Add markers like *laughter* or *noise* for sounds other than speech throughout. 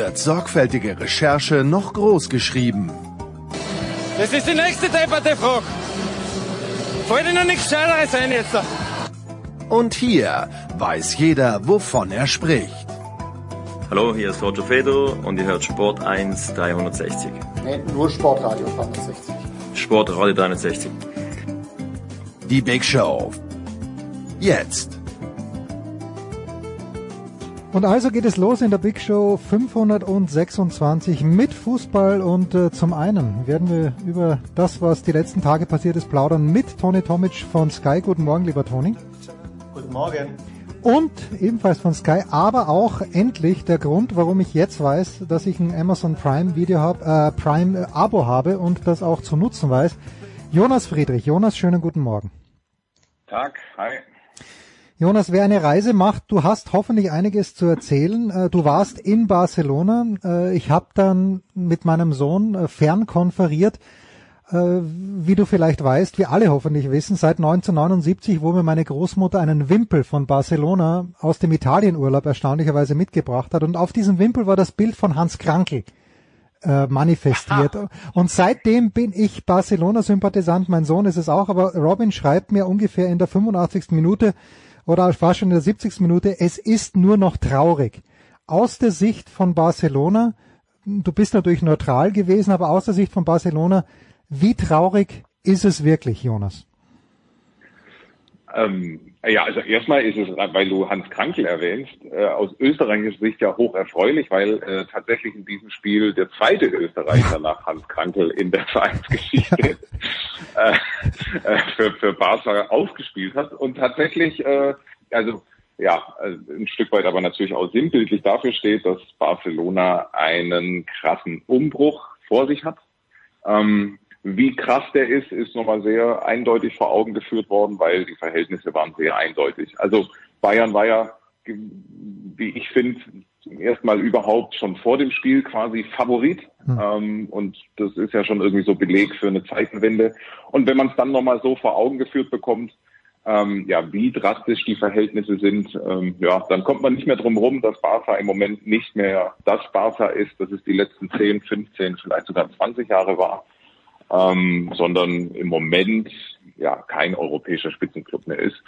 wird sorgfältige Recherche noch groß geschrieben. Das ist die nächste depperte Frage. Fällt dir noch nichts Scheineres ein jetzt? Und hier weiß jeder, wovon er spricht. Hallo, hier ist Roger Fedor und ihr hört Sport 1 360. Nee, nur Sportradio 360. Sportradio 360. Die Big Show. Jetzt. Und also geht es los in der Big Show 526 mit Fußball und äh, zum einen werden wir über das, was die letzten Tage passiert ist, plaudern mit Toni Tomic von Sky. Guten Morgen, lieber Toni. Guten Morgen. Und ebenfalls von Sky, aber auch endlich der Grund, warum ich jetzt weiß, dass ich ein Amazon Prime Video hab, äh, Prime Abo habe und das auch zu nutzen weiß. Jonas Friedrich. Jonas, schönen guten Morgen. Tag, hi. Jonas, wer eine Reise macht, du hast hoffentlich einiges zu erzählen. Äh, du warst in Barcelona. Äh, ich habe dann mit meinem Sohn äh, fernkonferiert. Wie du vielleicht weißt, wir alle hoffentlich wissen, seit 1979, wo mir meine Großmutter einen Wimpel von Barcelona aus dem Italienurlaub erstaunlicherweise mitgebracht hat. Und auf diesem Wimpel war das Bild von Hans Krankel manifestiert. Aha. Und seitdem bin ich Barcelona-Sympathisant. Mein Sohn ist es auch. Aber Robin schreibt mir ungefähr in der 85. Minute, oder war schon in der 70. Minute, es ist nur noch traurig. Aus der Sicht von Barcelona, du bist natürlich neutral gewesen, aber aus der Sicht von Barcelona, wie traurig ist es wirklich, Jonas? Ähm, ja, also erstmal ist es, weil du Hans Krankel erwähnst, äh, aus österreichischer Sicht ja hoch erfreulich, weil äh, tatsächlich in diesem Spiel der zweite Österreicher nach Hans Krankel in der Vereinsgeschichte *laughs* äh, äh, für, für Barca aufgespielt hat. Und tatsächlich, äh, also ja, ein Stück weit aber natürlich auch sinnbildlich dafür steht, dass Barcelona einen krassen Umbruch vor sich hat. Ähm, wie krass der ist, ist nochmal sehr eindeutig vor Augen geführt worden, weil die Verhältnisse waren sehr eindeutig. Also Bayern war ja, wie ich finde, zum ersten Mal überhaupt schon vor dem Spiel quasi Favorit. Mhm. Ähm, und das ist ja schon irgendwie so Beleg für eine Zeitenwende. Und wenn man es dann nochmal so vor Augen geführt bekommt, ähm, ja, wie drastisch die Verhältnisse sind, ähm, ja, dann kommt man nicht mehr drum rum, dass Barca im Moment nicht mehr das Barca ist, das es die letzten 10, 15, vielleicht sogar 20 Jahre war ähm, sondern im Moment ja kein europäischer Spitzenclub mehr ist.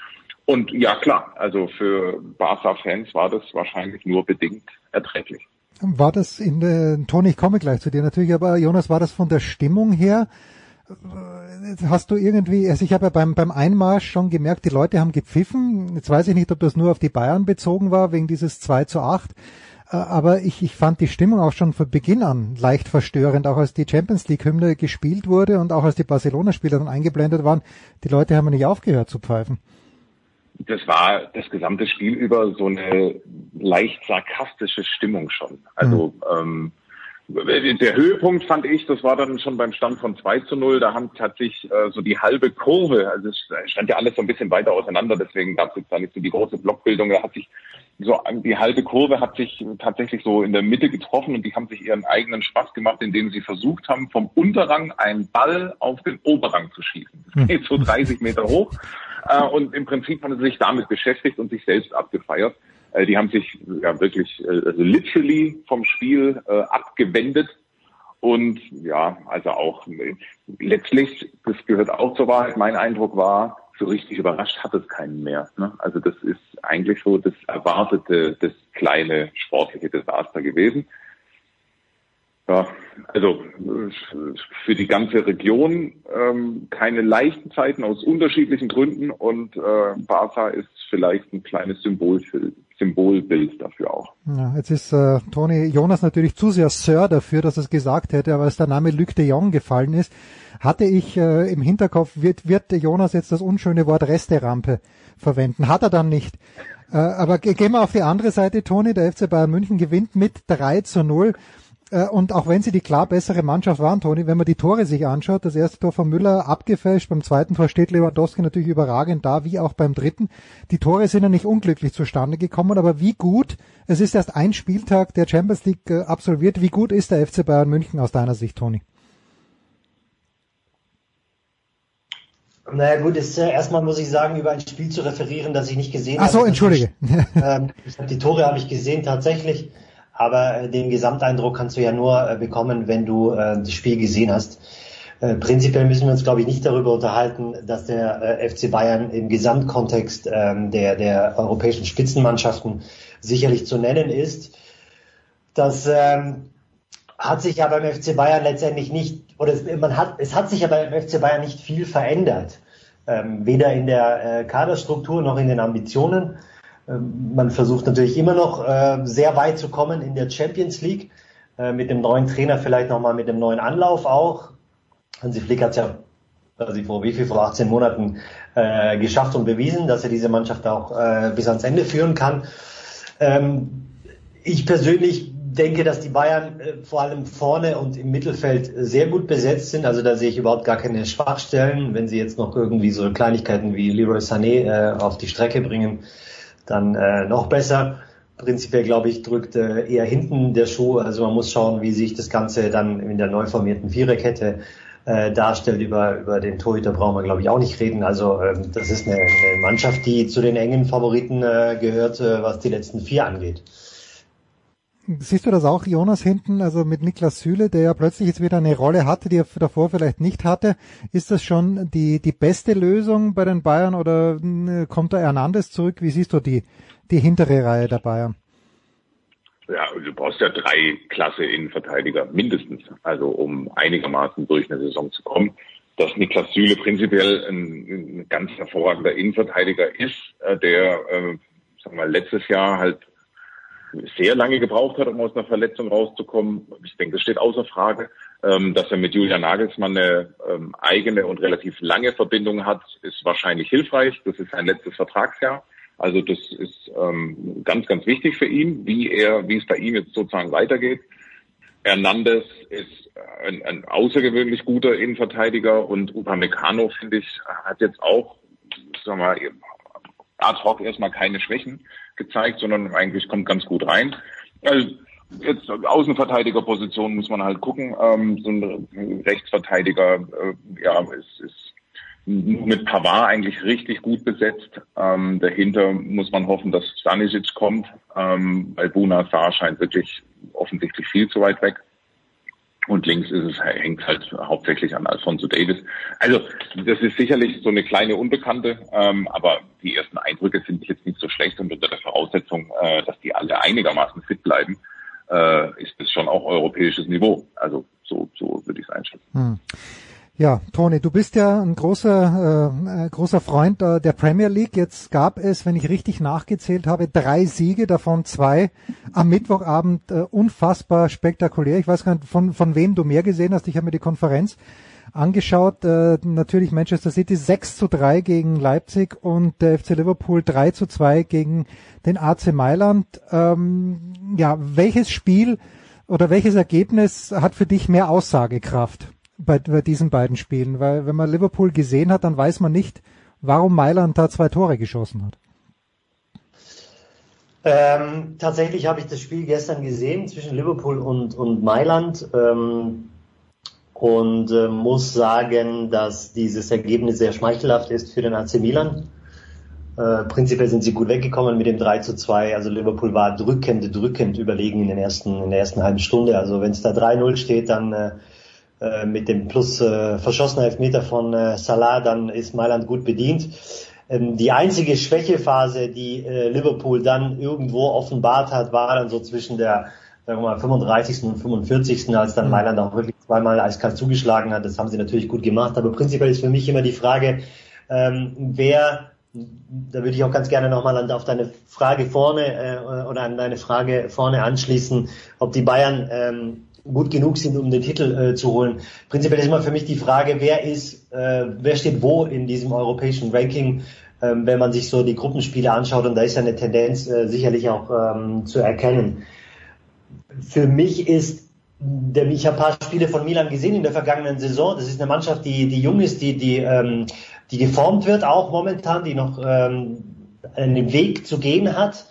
Und ja klar, also für Barca-Fans war das wahrscheinlich nur bedingt erträglich. War das in der, Toni, ich komme gleich zu dir natürlich, aber Jonas, war das von der Stimmung her? Hast du irgendwie, also ich habe ja beim, beim Einmarsch schon gemerkt, die Leute haben gepfiffen. Jetzt weiß ich nicht, ob das nur auf die Bayern bezogen war, wegen dieses 2 zu 8. Äh, aber ich, ich fand die Stimmung auch schon von Beginn an leicht verstörend, auch als die Champions League Hymne gespielt wurde und auch als die Barcelona-Spieler dann eingeblendet waren. Die Leute haben nicht aufgehört zu pfeifen. Das war das gesamte Spiel über so eine leicht sarkastische Stimmung schon. Also mhm. ähm, der Höhepunkt fand ich, das war dann schon beim Stand von 2 zu 0, da haben, hat sich äh, so die halbe Kurve, also es stand ja alles so ein bisschen weiter auseinander, deswegen gab es jetzt da nicht so die große Blockbildung, da hat sich so die halbe Kurve hat sich tatsächlich so in der Mitte getroffen und die haben sich ihren eigenen Spaß gemacht, indem sie versucht haben, vom Unterrang einen Ball auf den Oberrang zu schießen. Das geht so 30 Meter hoch. Äh, und im Prinzip haben sie sich damit beschäftigt und sich selbst abgefeiert. Äh, die haben sich ja wirklich äh, also literally vom Spiel abgewendet. Und ja, also auch letztlich, das gehört auch zur Wahrheit, mein Eindruck war, so richtig überrascht hat es keinen mehr. Ne? Also das ist eigentlich so das erwartete, das kleine sportliche Desaster gewesen. Ja, also für die ganze Region ähm, keine leichten Zeiten aus unterschiedlichen Gründen und äh, Barca ist vielleicht ein kleines Symbolbild, Symbolbild dafür auch. Ja, jetzt ist äh, Toni Jonas natürlich zu sehr Sir dafür, dass er es gesagt hätte, aber als der Name Luc de Jong gefallen ist, hatte ich äh, im Hinterkopf, wird, wird Jonas jetzt das unschöne Wort Resterampe verwenden. Hat er dann nicht. Äh, aber gehen wir auf die andere Seite, Toni, der FC Bayern München gewinnt mit 3 zu 0. Äh, und auch wenn sie die klar bessere Mannschaft waren, Toni, wenn man die Tore sich anschaut, das erste Tor von Müller abgefälscht, beim zweiten Tor steht Lewandowski natürlich überragend da, wie auch beim dritten. Die Tore sind ja nicht unglücklich zustande gekommen, aber wie gut, es ist erst ein Spieltag der Champions League äh, absolviert, wie gut ist der FC Bayern München aus deiner Sicht, Toni? Naja gut, ist, äh, erstmal muss ich sagen, über ein Spiel zu referieren, das ich nicht gesehen habe. Ach so, entschuldige. *laughs* ähm, ich hab, die Tore habe ich gesehen tatsächlich, aber äh, den Gesamteindruck kannst du ja nur äh, bekommen, wenn du äh, das Spiel gesehen hast. Prinzipiell müssen wir uns, glaube ich, nicht darüber unterhalten, dass der FC Bayern im Gesamtkontext ähm, der, der europäischen Spitzenmannschaften sicherlich zu nennen ist. Das ähm, hat sich ja beim FC Bayern letztendlich nicht, oder es, man hat, es hat sich ja beim FC Bayern nicht viel verändert. Ähm, weder in der Kaderstruktur noch in den Ambitionen. Ähm, man versucht natürlich immer noch äh, sehr weit zu kommen in der Champions League. Äh, mit dem neuen Trainer vielleicht nochmal mit dem neuen Anlauf auch. Hansi Flick hat es ja also vor wie viel, vor 18 Monaten äh, geschafft und bewiesen, dass er diese Mannschaft auch äh, bis ans Ende führen kann. Ähm, ich persönlich denke, dass die Bayern vor allem vorne und im Mittelfeld sehr gut besetzt sind. Also da sehe ich überhaupt gar keine Schwachstellen. Wenn sie jetzt noch irgendwie so Kleinigkeiten wie Leroy Sané auf die Strecke bringen, dann äh, noch besser. Prinzipiell glaube ich, drückt äh, eher hinten der Schuh. Also man muss schauen, wie sich das Ganze dann in der neu formierten Viererkette äh, darstellt. Über, über den Torhüter brauchen wir, glaube ich, auch nicht reden. Also ähm, das ist eine, eine Mannschaft, die zu den engen Favoriten äh, gehört, äh, was die letzten vier angeht. Siehst du das auch, Jonas, hinten, also mit Niklas Süle, der ja plötzlich jetzt wieder eine Rolle hatte, die er davor vielleicht nicht hatte. Ist das schon die, die beste Lösung bei den Bayern oder kommt da Hernandez zurück? Wie siehst du die, die hintere Reihe der Bayern? Ja, du brauchst ja drei Klasse Innenverteidiger mindestens, also um einigermaßen durch eine Saison zu kommen. Dass Niklas Süle prinzipiell ein, ein ganz hervorragender Innenverteidiger ist, äh, der, äh, sagen wir, letztes Jahr halt sehr lange gebraucht hat, um aus einer Verletzung rauszukommen. Ich denke, das steht außer Frage. Ähm, dass er mit Julian Nagelsmann eine ähm, eigene und relativ lange Verbindung hat, ist wahrscheinlich hilfreich. Das ist sein letztes Vertragsjahr. Also das ist ähm, ganz, ganz wichtig für ihn, wie er, wie es bei ihm jetzt sozusagen weitergeht. Hernandez ist ein, ein außergewöhnlich guter Innenverteidiger und Upamecano, finde ich, hat jetzt auch, sagen wir mal, ad hoc erstmal keine Schwächen gezeigt, sondern eigentlich kommt ganz gut rein. Also jetzt Außenverteidigerposition muss man halt gucken. Ähm, so ein Rechtsverteidiger, äh, ja, ist, ist mit Pavard eigentlich richtig gut besetzt. Ähm, dahinter muss man hoffen, dass Stanisic kommt, ähm, weil Buna Saar scheint wirklich offensichtlich viel zu weit weg. Und links ist es, hängt halt hauptsächlich an Alfonso Davis. Also das ist sicherlich so eine kleine Unbekannte, ähm, aber die ersten Eindrücke sind jetzt nicht so schlecht und unter der Voraussetzung, äh, dass die alle einigermaßen fit bleiben, äh, ist es schon auch europäisches Niveau. Also so, so würde ich es einschätzen. Hm. Ja, Toni, du bist ja ein großer, äh, großer Freund äh, der Premier League. Jetzt gab es, wenn ich richtig nachgezählt habe, drei Siege, davon zwei am Mittwochabend äh, unfassbar spektakulär. Ich weiß gar nicht, von, von wem du mehr gesehen hast. Ich habe mir die Konferenz angeschaut. Äh, natürlich Manchester City 6 zu 3 gegen Leipzig und der FC Liverpool 3 zu 2 gegen den AC Mailand. Ähm, ja, welches Spiel oder welches Ergebnis hat für dich mehr Aussagekraft? Bei, bei diesen beiden Spielen, weil wenn man Liverpool gesehen hat, dann weiß man nicht, warum Mailand da zwei Tore geschossen hat. Ähm, tatsächlich habe ich das Spiel gestern gesehen zwischen Liverpool und, und Mailand ähm, und äh, muss sagen, dass dieses Ergebnis sehr schmeichelhaft ist für den AC Milan. Äh, prinzipiell sind sie gut weggekommen mit dem 3 zu 2. Also Liverpool war drückend, drückend überlegen in, den ersten, in der ersten halben Stunde. Also wenn es da 3-0 steht, dann äh, äh, mit dem plus äh, verschossener Elfmeter von äh, Salah, dann ist Mailand gut bedient. Ähm, die einzige Schwächephase, die äh, Liverpool dann irgendwo offenbart hat, war dann so zwischen der sagen wir mal, 35. und 45. als dann mhm. Mailand auch wirklich zweimal eiskalt zugeschlagen hat. Das haben sie natürlich gut gemacht. Aber prinzipiell ist für mich immer die Frage, ähm, wer da würde ich auch ganz gerne nochmal auf deine Frage vorne äh, oder an deine Frage vorne anschließen, ob die Bayern ähm, gut genug sind, um den Titel äh, zu holen. Prinzipiell ist immer für mich die Frage, wer ist, äh, wer steht wo in diesem europäischen Ranking, ähm, wenn man sich so die Gruppenspiele anschaut und da ist ja eine Tendenz äh, sicherlich auch ähm, zu erkennen. Für mich ist der, ich habe ein paar Spiele von Milan gesehen in der vergangenen Saison. Das ist eine Mannschaft, die, die jung ist, die, die, ähm, die geformt wird, auch momentan, die noch ähm, einen Weg zu gehen hat.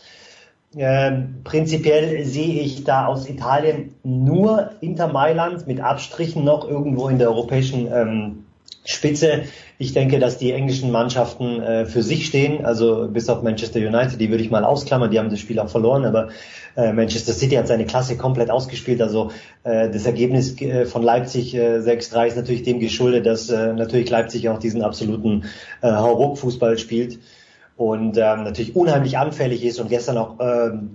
Ähm, prinzipiell sehe ich da aus Italien nur Inter Mailand mit Abstrichen noch irgendwo in der europäischen ähm, Spitze. Ich denke, dass die englischen Mannschaften äh, für sich stehen, also bis auf Manchester United, die würde ich mal ausklammern, die haben das Spiel auch verloren, aber äh, Manchester City hat seine Klasse komplett ausgespielt. Also äh, das Ergebnis äh, von Leipzig äh, 6-3 ist natürlich dem geschuldet, dass äh, natürlich Leipzig auch diesen absoluten äh, Hauruck-Fußball spielt und ähm, natürlich unheimlich anfällig ist und gestern auch ähm,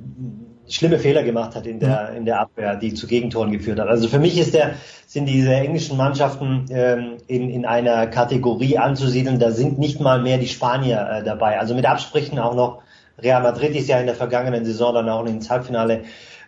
schlimme Fehler gemacht hat in der in der Abwehr, die zu Gegentoren geführt hat. Also für mich ist der sind diese englischen Mannschaften ähm, in in einer Kategorie anzusiedeln. Da sind nicht mal mehr die Spanier äh, dabei. Also mit Absprechen auch noch Real Madrid ist ja in der vergangenen Saison dann auch ins Halbfinale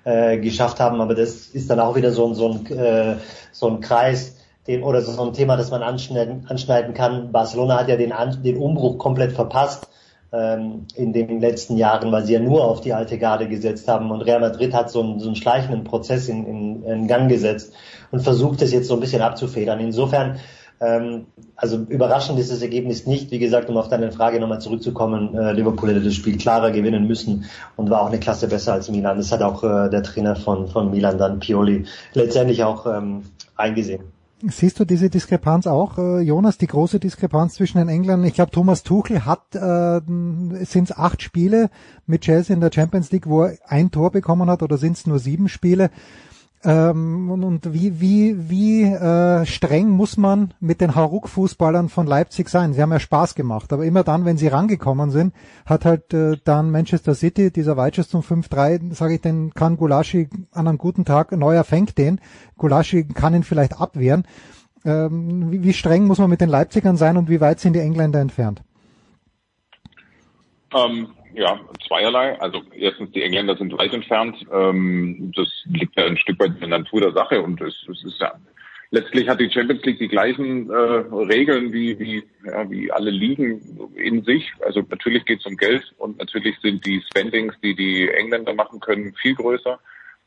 äh, geschafft haben, aber das ist dann auch wieder so ein so ein äh, so ein Kreis. Den, oder so ein Thema, das man anschneiden, anschneiden kann. Barcelona hat ja den, den Umbruch komplett verpasst ähm, in den letzten Jahren, weil sie ja nur auf die alte Garde gesetzt haben. Und Real Madrid hat so einen, so einen schleichenden Prozess in, in, in Gang gesetzt und versucht es jetzt so ein bisschen abzufedern. Insofern, ähm, also überraschend ist das Ergebnis nicht. Wie gesagt, um auf deine Frage nochmal zurückzukommen, äh, Liverpool hätte das Spiel klarer gewinnen müssen und war auch eine Klasse besser als Milan. Das hat auch äh, der Trainer von, von Milan dann, Pioli, letztendlich auch ähm, eingesehen. Siehst du diese Diskrepanz auch, äh, Jonas, die große Diskrepanz zwischen den Engländern? Ich glaube, Thomas Tuchel hat, äh, sind es acht Spiele mit Chelsea in der Champions League, wo er ein Tor bekommen hat, oder sind es nur sieben Spiele? Ähm, und, und wie, wie, wie äh, streng muss man mit den Hauruck-Fußballern von Leipzig sein? Sie haben ja Spaß gemacht, aber immer dann, wenn sie rangekommen sind, hat halt äh, dann Manchester City, dieser Weitschuss zum 5-3, sage ich, den kann Gulaschi an einem guten Tag, Neuer fängt den, Gulaschi kann ihn vielleicht abwehren. Ähm, wie, wie streng muss man mit den Leipzigern sein und wie weit sind die Engländer entfernt? Ähm, ja, zweierlei. Also erstens, die Engländer sind weit entfernt. Ähm, das liegt ja ein Stück weit in der Natur der Sache und es, es ist ja letztlich hat die Champions League die gleichen äh, Regeln wie, wie, ja, wie alle Ligen in sich. Also natürlich geht es um Geld und natürlich sind die Spendings, die die Engländer machen können, viel größer.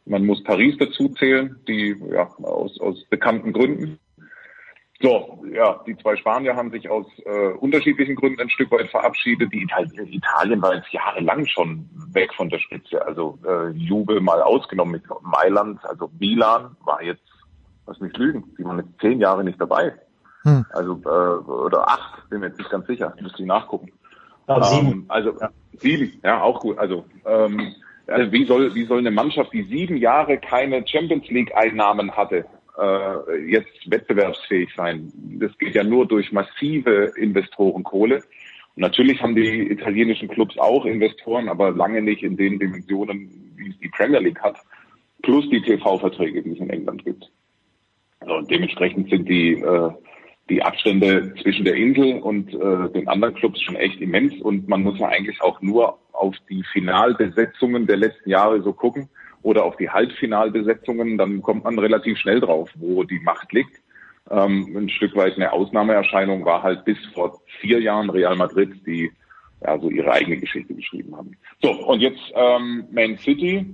Man muss Paris dazu zählen, die ja, aus, aus bekannten Gründen. So, ja, die zwei Spanier haben sich aus äh, unterschiedlichen Gründen ein Stück weit verabschiedet. Die Italien, Italien war jetzt jahrelang schon weg von der Spitze. Also äh, Jubel mal ausgenommen mit Mailand, also Milan war jetzt, was mich lügen, die waren jetzt zehn Jahre nicht dabei. Hm. Also äh, oder acht, bin mir jetzt nicht ganz sicher, müsste ich nachgucken. Ähm, sieben. Also ja. sieben, ja, auch gut. Also ähm, also wie soll wie soll eine Mannschaft, die sieben Jahre keine Champions League Einnahmen hatte, äh, jetzt wettbewerbsfähig sein. Das geht ja nur durch massive Investorenkohle. Und natürlich haben die italienischen Clubs auch Investoren, aber lange nicht in den Dimensionen, wie es die Premier League hat, plus die TV-Verträge, die es in England gibt. Also und dementsprechend sind die äh, die Abstände zwischen der Insel und äh, den anderen Clubs schon echt immens und man muss ja eigentlich auch nur auf die Finalbesetzungen der letzten Jahre so gucken oder auf die Halbfinalbesetzungen, dann kommt man relativ schnell drauf, wo die Macht liegt. Ähm, ein Stück weit eine Ausnahmeerscheinung war halt bis vor vier Jahren Real Madrid, die ja so ihre eigene Geschichte geschrieben haben. So, und jetzt ähm, Man City.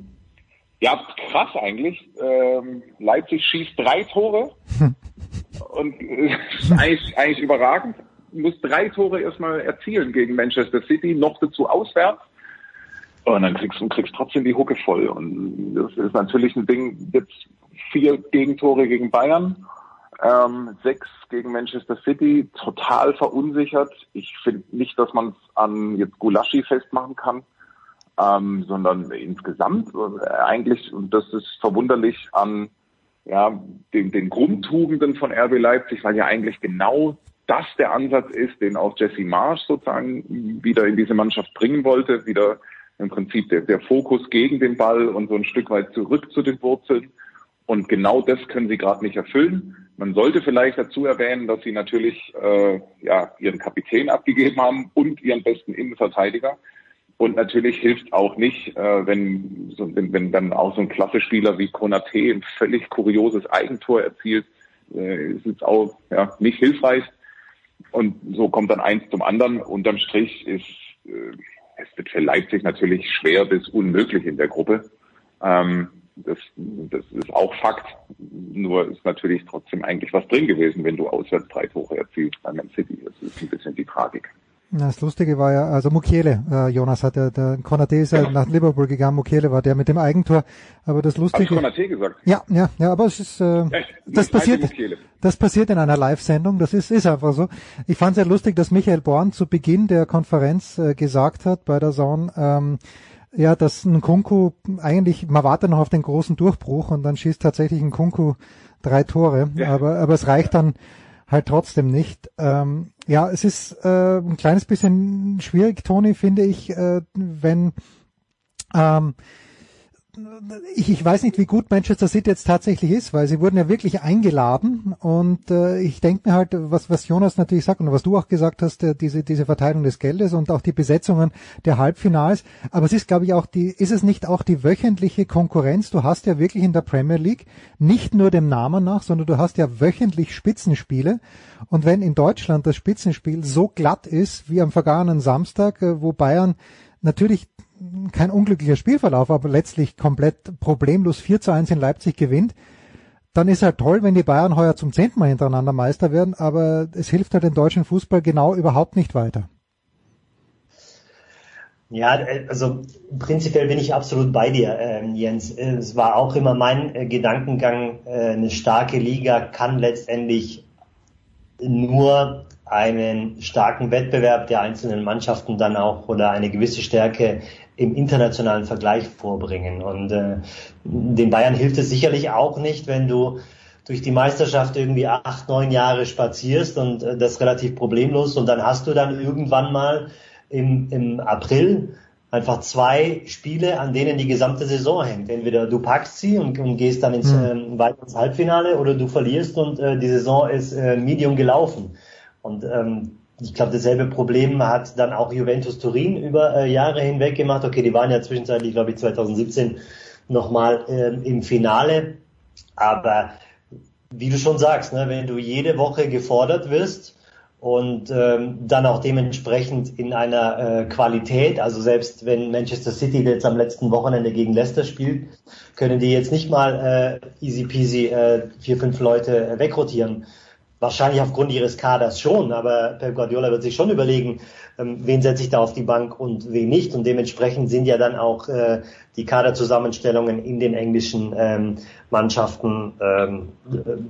Ja, krass eigentlich. Ähm, Leipzig schießt drei Tore *laughs* und äh, eigentlich, eigentlich überragend. Muss drei Tore erstmal erzielen gegen Manchester City, noch dazu auswärts. Und dann kriegst du kriegst trotzdem die Hucke voll. Und das ist natürlich ein Ding, jetzt vier Gegentore gegen Bayern, ähm, sechs gegen Manchester City, total verunsichert. Ich finde nicht, dass man es an jetzt Gulaschi festmachen kann, ähm, sondern insgesamt äh, eigentlich, und das ist verwunderlich, an ja, den, den Grundtugenden von RB Leipzig, weil ja eigentlich genau das der Ansatz ist, den auch Jesse Marsch sozusagen wieder in diese Mannschaft bringen wollte, wieder im Prinzip der, der Fokus gegen den Ball und so ein Stück weit zurück zu den Wurzeln. Und genau das können sie gerade nicht erfüllen. Man sollte vielleicht dazu erwähnen, dass sie natürlich äh, ja, ihren Kapitän abgegeben haben und ihren besten Innenverteidiger. Und natürlich hilft auch nicht, äh, wenn, so, wenn, wenn dann auch so ein Klasse-Spieler wie Konate ein völlig kurioses Eigentor erzielt, äh, ist es auch ja, nicht hilfreich. Und so kommt dann eins zum anderen. Unterm Strich ist äh, es wird für Leipzig natürlich schwer bis unmöglich in der Gruppe. Ähm, das, das ist auch Fakt. Nur ist natürlich trotzdem eigentlich was drin gewesen, wenn du auswärts drei Tore erzielst bei Man City. Das ist ein bisschen die Tragik. Das Lustige war ja, also Mukiele, äh, Jonas hat ja, der Konate ist ja nach Liverpool gegangen, Mukiele war der mit dem Eigentor, aber das Lustige... Hab ich Konate gesagt? Ja, ja, ja, aber es ist, äh, ja, das passiert, das passiert in einer Live-Sendung, das ist, ist einfach so. Ich fand es ja lustig, dass Michael Born zu Beginn der Konferenz äh, gesagt hat bei der Zone, ähm, ja, dass ein Kunku eigentlich, man wartet noch auf den großen Durchbruch und dann schießt tatsächlich ein Kunku drei Tore, ja. aber, aber es reicht dann halt trotzdem nicht. Ähm, ja, es ist äh, ein kleines bisschen schwierig, Toni, finde ich, äh, wenn ähm, ich, ich weiß nicht, wie gut Manchester City jetzt tatsächlich ist, weil sie wurden ja wirklich eingeladen. Und äh, ich denke mir halt, was, was Jonas natürlich sagt und was du auch gesagt hast, äh, diese, diese Verteilung des Geldes und auch die Besetzungen der Halbfinals, aber es ist, glaube ich, auch die, ist es nicht auch die wöchentliche Konkurrenz? Du hast ja wirklich in der Premier League nicht nur dem Namen nach, sondern du hast ja wöchentlich Spitzenspiele. Und wenn in Deutschland das Spitzenspiel so glatt ist wie am vergangenen Samstag, äh, wo Bayern natürlich kein unglücklicher Spielverlauf, aber letztlich komplett problemlos 4 zu 1 in Leipzig gewinnt, dann ist halt toll, wenn die Bayern heuer zum zehnten Mal hintereinander Meister werden, aber es hilft halt den deutschen Fußball genau überhaupt nicht weiter. Ja, also prinzipiell bin ich absolut bei dir, äh, Jens. Es war auch immer mein äh, Gedankengang, äh, eine starke Liga kann letztendlich nur einen starken Wettbewerb der einzelnen Mannschaften dann auch oder eine gewisse Stärke im internationalen Vergleich vorbringen. Und äh, den Bayern hilft es sicherlich auch nicht, wenn du durch die Meisterschaft irgendwie acht, neun Jahre spazierst und äh, das relativ problemlos und dann hast du dann irgendwann mal im, im April einfach zwei Spiele, an denen die gesamte Saison hängt. Entweder du packst sie und, und gehst dann ins, mhm. äh, weiter ins Halbfinale oder du verlierst und äh, die Saison ist äh, medium gelaufen. Und ähm, ich glaube, dasselbe Problem hat dann auch Juventus Turin über äh, Jahre hinweg gemacht. Okay, die waren ja zwischenzeitlich, glaube ich, 2017 nochmal ähm, im Finale. Aber wie du schon sagst, ne, wenn du jede Woche gefordert wirst und ähm, dann auch dementsprechend in einer äh, Qualität, also selbst wenn Manchester City jetzt am letzten Wochenende gegen Leicester spielt, können die jetzt nicht mal äh, easy peasy äh, vier, fünf Leute äh, wegrotieren Wahrscheinlich aufgrund ihres Kaders schon, aber Pep Guardiola wird sich schon überlegen, ähm, wen setze ich da auf die Bank und wen nicht. Und dementsprechend sind ja dann auch äh, die Kaderzusammenstellungen in den englischen ähm, Mannschaften ähm,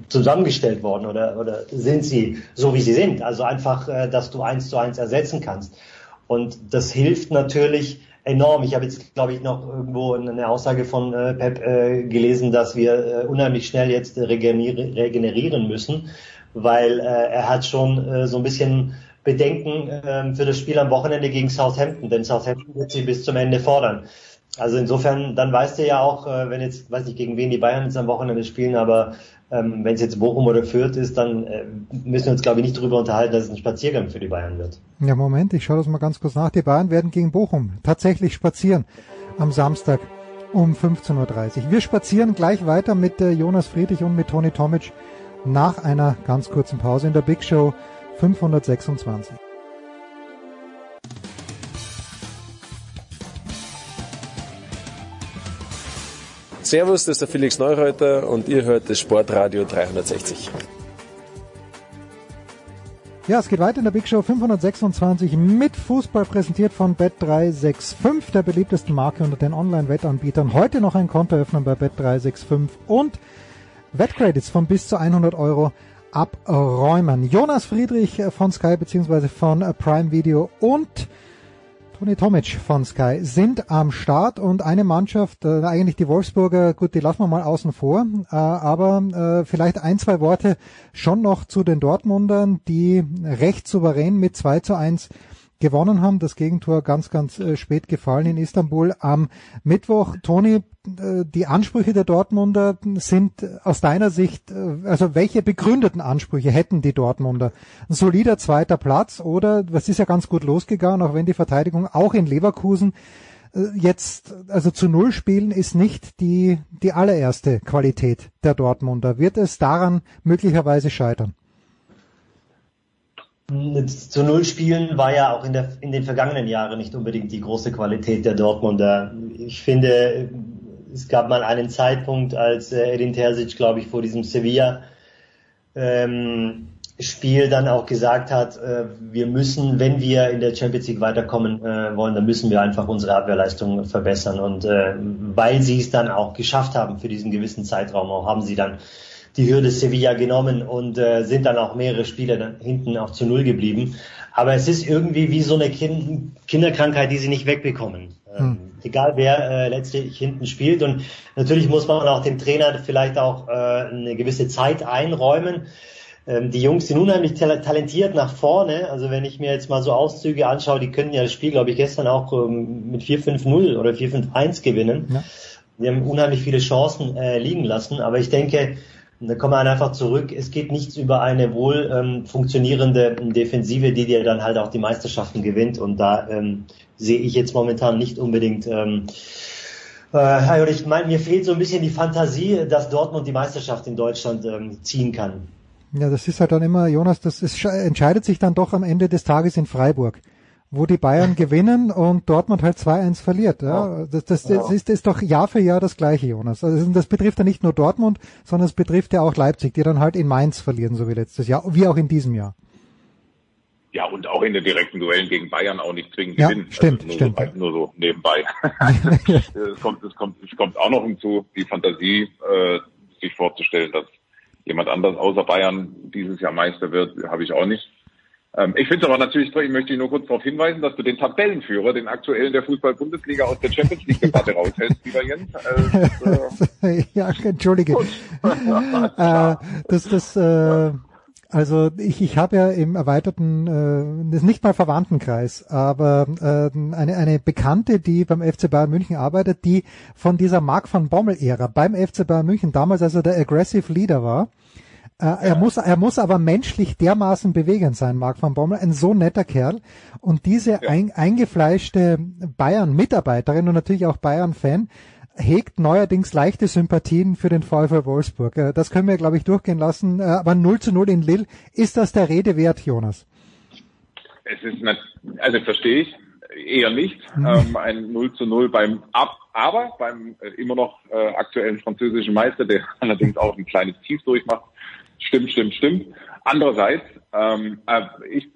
zusammengestellt worden oder, oder sind sie so, wie sie sind. Also einfach, äh, dass du eins zu eins ersetzen kannst. Und das hilft natürlich enorm. Ich habe jetzt, glaube ich, noch irgendwo eine Aussage von äh, Pep äh, gelesen, dass wir äh, unheimlich schnell jetzt regenerieren müssen weil äh, er hat schon äh, so ein bisschen Bedenken äh, für das Spiel am Wochenende gegen Southampton, denn Southampton wird sie bis zum Ende fordern. Also insofern, dann weißt du ja auch, äh, wenn jetzt, weiß nicht, gegen wen die Bayern jetzt am Wochenende spielen, aber ähm, wenn es jetzt Bochum oder Fürth ist, dann äh, müssen wir uns, glaube ich, nicht darüber unterhalten, dass es ein Spaziergang für die Bayern wird. Ja, Moment, ich schaue das mal ganz kurz nach. Die Bayern werden gegen Bochum tatsächlich spazieren am Samstag um 15.30 Uhr. Wir spazieren gleich weiter mit äh, Jonas Friedrich und mit Toni Tomic nach einer ganz kurzen Pause in der Big Show 526. Servus, das ist der Felix Neureuter und ihr hört das Sportradio 360. Ja, es geht weiter in der Big Show 526 mit Fußball präsentiert von Bet365, der beliebtesten Marke unter den Online-Wettanbietern. Heute noch ein Konto öffnen bei Bet365 und Wettcredits von bis zu 100 Euro abräumen. Jonas Friedrich von Sky bzw. von Prime Video und Toni Tomic von Sky sind am Start und eine Mannschaft, äh, eigentlich die Wolfsburger, gut, die lassen wir mal außen vor, äh, aber äh, vielleicht ein, zwei Worte schon noch zu den Dortmundern, die recht souverän mit 2 zu 1 gewonnen haben. Das Gegentor ganz, ganz äh, spät gefallen in Istanbul am Mittwoch. Toni, äh, die Ansprüche der Dortmunder sind aus deiner Sicht, äh, also welche begründeten Ansprüche hätten die Dortmunder? Ein solider zweiter Platz oder, was ist ja ganz gut losgegangen, auch wenn die Verteidigung auch in Leverkusen jetzt, also zu Null spielen ist nicht die, die allererste Qualität der Dortmunder. Wird es daran möglicherweise scheitern? Zu Null spielen war ja auch in, der, in den vergangenen Jahren nicht unbedingt die große Qualität der Dortmunder. Ich finde, es gab mal einen Zeitpunkt, als äh, Edin Terzic, glaube ich, vor diesem Sevilla ähm, Spiel dann auch gesagt hat, äh, wir müssen, wenn wir in der Champions League weiterkommen äh, wollen, dann müssen wir einfach unsere Abwehrleistung verbessern. Und äh, weil sie es dann auch geschafft haben für diesen gewissen Zeitraum, auch haben sie dann die Hürde Sevilla genommen und äh, sind dann auch mehrere Spiele dann hinten auch zu Null geblieben. Aber es ist irgendwie wie so eine kind Kinderkrankheit, die sie nicht wegbekommen. Ähm, hm. Egal wer äh, letztlich hinten spielt. Und natürlich muss man auch dem Trainer vielleicht auch äh, eine gewisse Zeit einräumen ähm, die Jungs sind unheimlich talentiert nach vorne. Also wenn ich mir jetzt mal so Auszüge anschaue, die können ja das Spiel, glaube ich, gestern auch ähm, mit 4-5-0 oder 4-5-1 gewinnen. Ja. Die haben unheimlich viele Chancen äh, liegen lassen. Aber ich denke, da kommen wir einfach zurück. Es geht nichts über eine wohl ähm, funktionierende Defensive, die dir dann halt auch die Meisterschaften gewinnt. Und da ähm, sehe ich jetzt momentan nicht unbedingt ähm, äh, ich meine, mir fehlt so ein bisschen die Fantasie, dass Dortmund die Meisterschaft in Deutschland ähm, ziehen kann. Ja, das ist halt dann immer, Jonas, das ist, entscheidet sich dann doch am Ende des Tages in Freiburg, wo die Bayern *laughs* gewinnen und Dortmund halt 2-1 verliert. Ja? Das, das, das, ist, ist doch Jahr für Jahr das gleiche, Jonas. Also das betrifft ja nicht nur Dortmund, sondern es betrifft ja auch Leipzig, die dann halt in Mainz verlieren, so wie letztes Jahr, wie auch in diesem Jahr. Ja, und auch in den direkten Duellen gegen Bayern auch nicht zwingend ja, gewinnen. Stimmt, also nur stimmt. So, nur so nebenbei. *laughs* *laughs* es, kommt, es, kommt, es kommt auch noch hinzu, die Fantasie, äh, sich vorzustellen, dass jemand anders außer Bayern dieses Jahr Meister wird, habe ich auch nicht. Ähm, ich finde es aber natürlich toll, ich möchte nur kurz darauf hinweisen, dass du den Tabellenführer, den aktuellen der Fußball-Bundesliga aus der Champions League-Debatte *laughs* raushältst, lieber Jens. Äh, *laughs* ja, entschuldige. *laughs* äh, das, das, äh, also ich, ich habe ja im erweiterten, äh, nicht mal Verwandtenkreis, aber äh, eine, eine Bekannte, die beim FC Bayern München arbeitet, die von dieser Mark van Bommel-Ära beim FC Bayern München damals, als er der Aggressive Leader war, er muss, er muss aber menschlich dermaßen bewegend sein, Mark van Bommel, ein so netter Kerl. Und diese ja. ein, eingefleischte Bayern-Mitarbeiterin und natürlich auch Bayern-Fan hegt neuerdings leichte Sympathien für den VfL Wolfsburg. Das können wir, glaube ich, durchgehen lassen. Äh, aber 0 zu 0 in Lille, ist das der Rede wert, Jonas? Es ist, nicht, also verstehe ich eher nicht. Mhm. Ähm, ein 0 zu 0 beim Ab, aber beim äh, immer noch äh, aktuellen französischen Meister, der *laughs* allerdings auch ein kleines Tief durchmacht. Stimmt, stimmt, stimmt. Andererseits, ähm, äh, ich,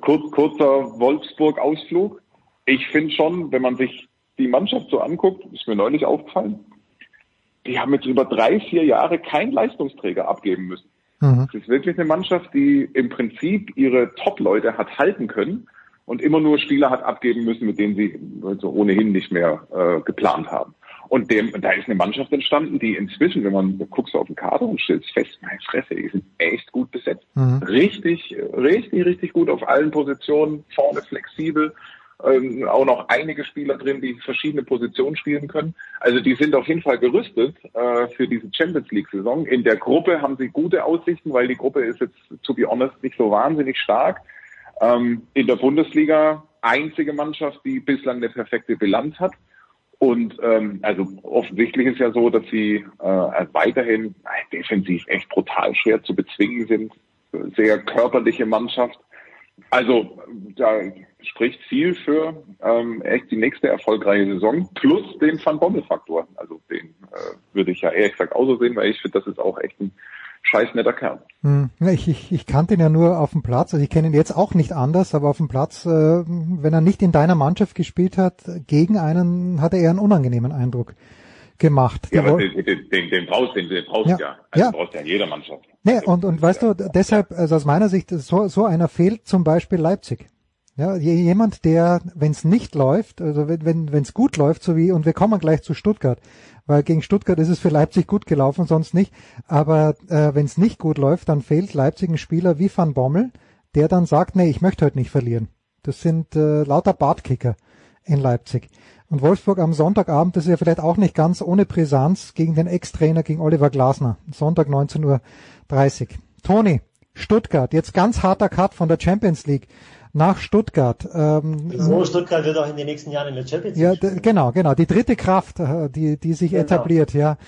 kurz, kurzer Wolfsburg-Ausflug. Ich finde schon, wenn man sich die Mannschaft so anguckt, ist mir neulich aufgefallen, die haben jetzt über drei, vier Jahre keinen Leistungsträger abgeben müssen. Mhm. Es ist wirklich eine Mannschaft, die im Prinzip ihre Top-Leute hat halten können und immer nur Spieler hat abgeben müssen, mit denen sie also ohnehin nicht mehr äh, geplant haben. Und dem, da ist eine Mannschaft entstanden, die inzwischen, wenn man guckst auf den Kader und stellt fest, meine Fresse, die sind echt gut besetzt. Mhm. Richtig, richtig, richtig gut auf allen Positionen, vorne flexibel, ähm, auch noch einige Spieler drin, die verschiedene Positionen spielen können. Also die sind auf jeden Fall gerüstet äh, für diese Champions League-Saison. In der Gruppe haben sie gute Aussichten, weil die Gruppe ist jetzt, to be honest, nicht so wahnsinnig stark. Ähm, in der Bundesliga einzige Mannschaft, die bislang eine perfekte Bilanz hat. Und ähm, also offensichtlich ist ja so, dass sie äh, weiterhin äh, defensiv echt brutal schwer zu bezwingen sind. Sehr körperliche Mannschaft. Also da spricht viel für ähm, echt die nächste erfolgreiche Saison plus den Van Bommel-Faktor. Also den äh, würde ich ja ehrlich gesagt auch so sehen, weil ich finde, das ist auch echt ein scheiß netter Kerl. Hm, ich, ich, ich kannte ihn ja nur auf dem Platz, also ich kenne ihn jetzt auch nicht anders, aber auf dem Platz, äh, wenn er nicht in deiner Mannschaft gespielt hat, gegen einen hat er eher einen unangenehmen Eindruck gemacht. Ja, aber den, den, den, den brauchst den, den brauchst ja. ja. Also ja. brauchst ja in jeder Mannschaft. Nee, und, und weißt du, deshalb, also aus meiner Sicht, so, so einer fehlt zum Beispiel Leipzig. Ja, jemand, der, wenn es nicht läuft, also wenn wenn es gut läuft, so wie und wir kommen gleich zu Stuttgart, weil gegen Stuttgart ist es für Leipzig gut gelaufen, sonst nicht. Aber äh, wenn es nicht gut läuft, dann fehlt Leipzig ein Spieler wie Van Bommel, der dann sagt, nee, ich möchte heute nicht verlieren. Das sind äh, lauter Bartkicker in Leipzig. Und Wolfsburg am Sonntagabend, das ist ja vielleicht auch nicht ganz ohne Brisanz gegen den Ex-Trainer, gegen Oliver Glasner. Sonntag 19.30 Uhr. Toni, Stuttgart, jetzt ganz harter Cut von der Champions League nach Stuttgart. Ähm, so, Stuttgart wird auch in den nächsten Jahren in der Champions League. Ja, genau, genau. Die dritte Kraft, äh, die, die sich genau. etabliert, ja.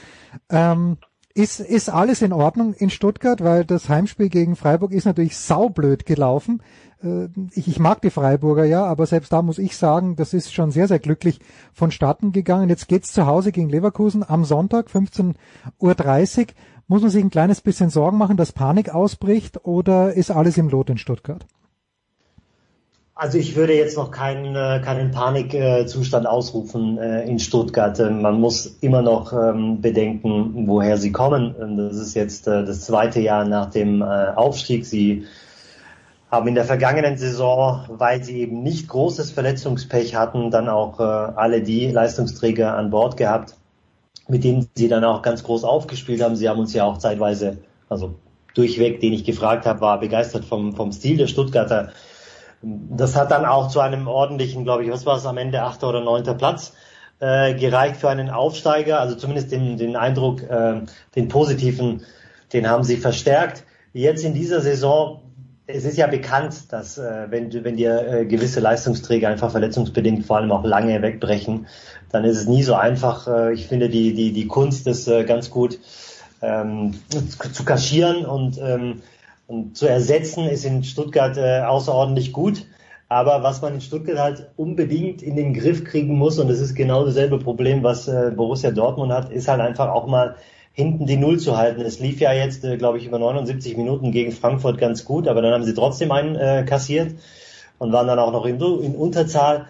Ähm, ist, ist alles in Ordnung in Stuttgart, weil das Heimspiel gegen Freiburg ist natürlich saublöd gelaufen. Äh, ich, ich mag die Freiburger ja, aber selbst da muss ich sagen, das ist schon sehr, sehr glücklich vonstatten gegangen. Jetzt geht's zu Hause gegen Leverkusen am Sonntag, 15.30 Uhr. Muss man sich ein kleines bisschen Sorgen machen, dass Panik ausbricht oder ist alles im Lot in Stuttgart? Also ich würde jetzt noch keinen, äh, keinen Panikzustand ausrufen äh, in Stuttgart. Man muss immer noch ähm, bedenken, woher sie kommen. Das ist jetzt das zweite Jahr nach dem Aufstieg. Sie haben in der vergangenen Saison, weil sie eben nicht großes Verletzungspech hatten, dann auch alle die Leistungsträger an Bord gehabt, mit denen sie dann auch ganz groß aufgespielt haben. Sie haben uns ja auch zeitweise, also durchweg, den ich gefragt habe, war begeistert vom, vom Stil der Stuttgarter. Das hat dann auch zu einem ordentlichen, glaube ich, was war es am Ende, achter oder neunter Platz äh, gereicht für einen Aufsteiger. Also zumindest den, den Eindruck, äh, den positiven, den haben sie verstärkt. Jetzt in dieser Saison, es ist ja bekannt, dass äh, wenn, wenn dir äh, gewisse Leistungsträger einfach verletzungsbedingt vor allem auch lange wegbrechen, dann ist es nie so einfach. Äh, ich finde die, die, die Kunst ist äh, ganz gut ähm, zu kaschieren und, ähm, und zu ersetzen ist in Stuttgart äh, außerordentlich gut. Aber was man in Stuttgart halt unbedingt in den Griff kriegen muss, und das ist genau dasselbe Problem, was äh, Borussia Dortmund hat, ist halt einfach auch mal hinten die Null zu halten. Es lief ja jetzt, äh, glaube ich, über 79 Minuten gegen Frankfurt ganz gut, aber dann haben sie trotzdem einen äh, kassiert und waren dann auch noch in, in Unterzahl.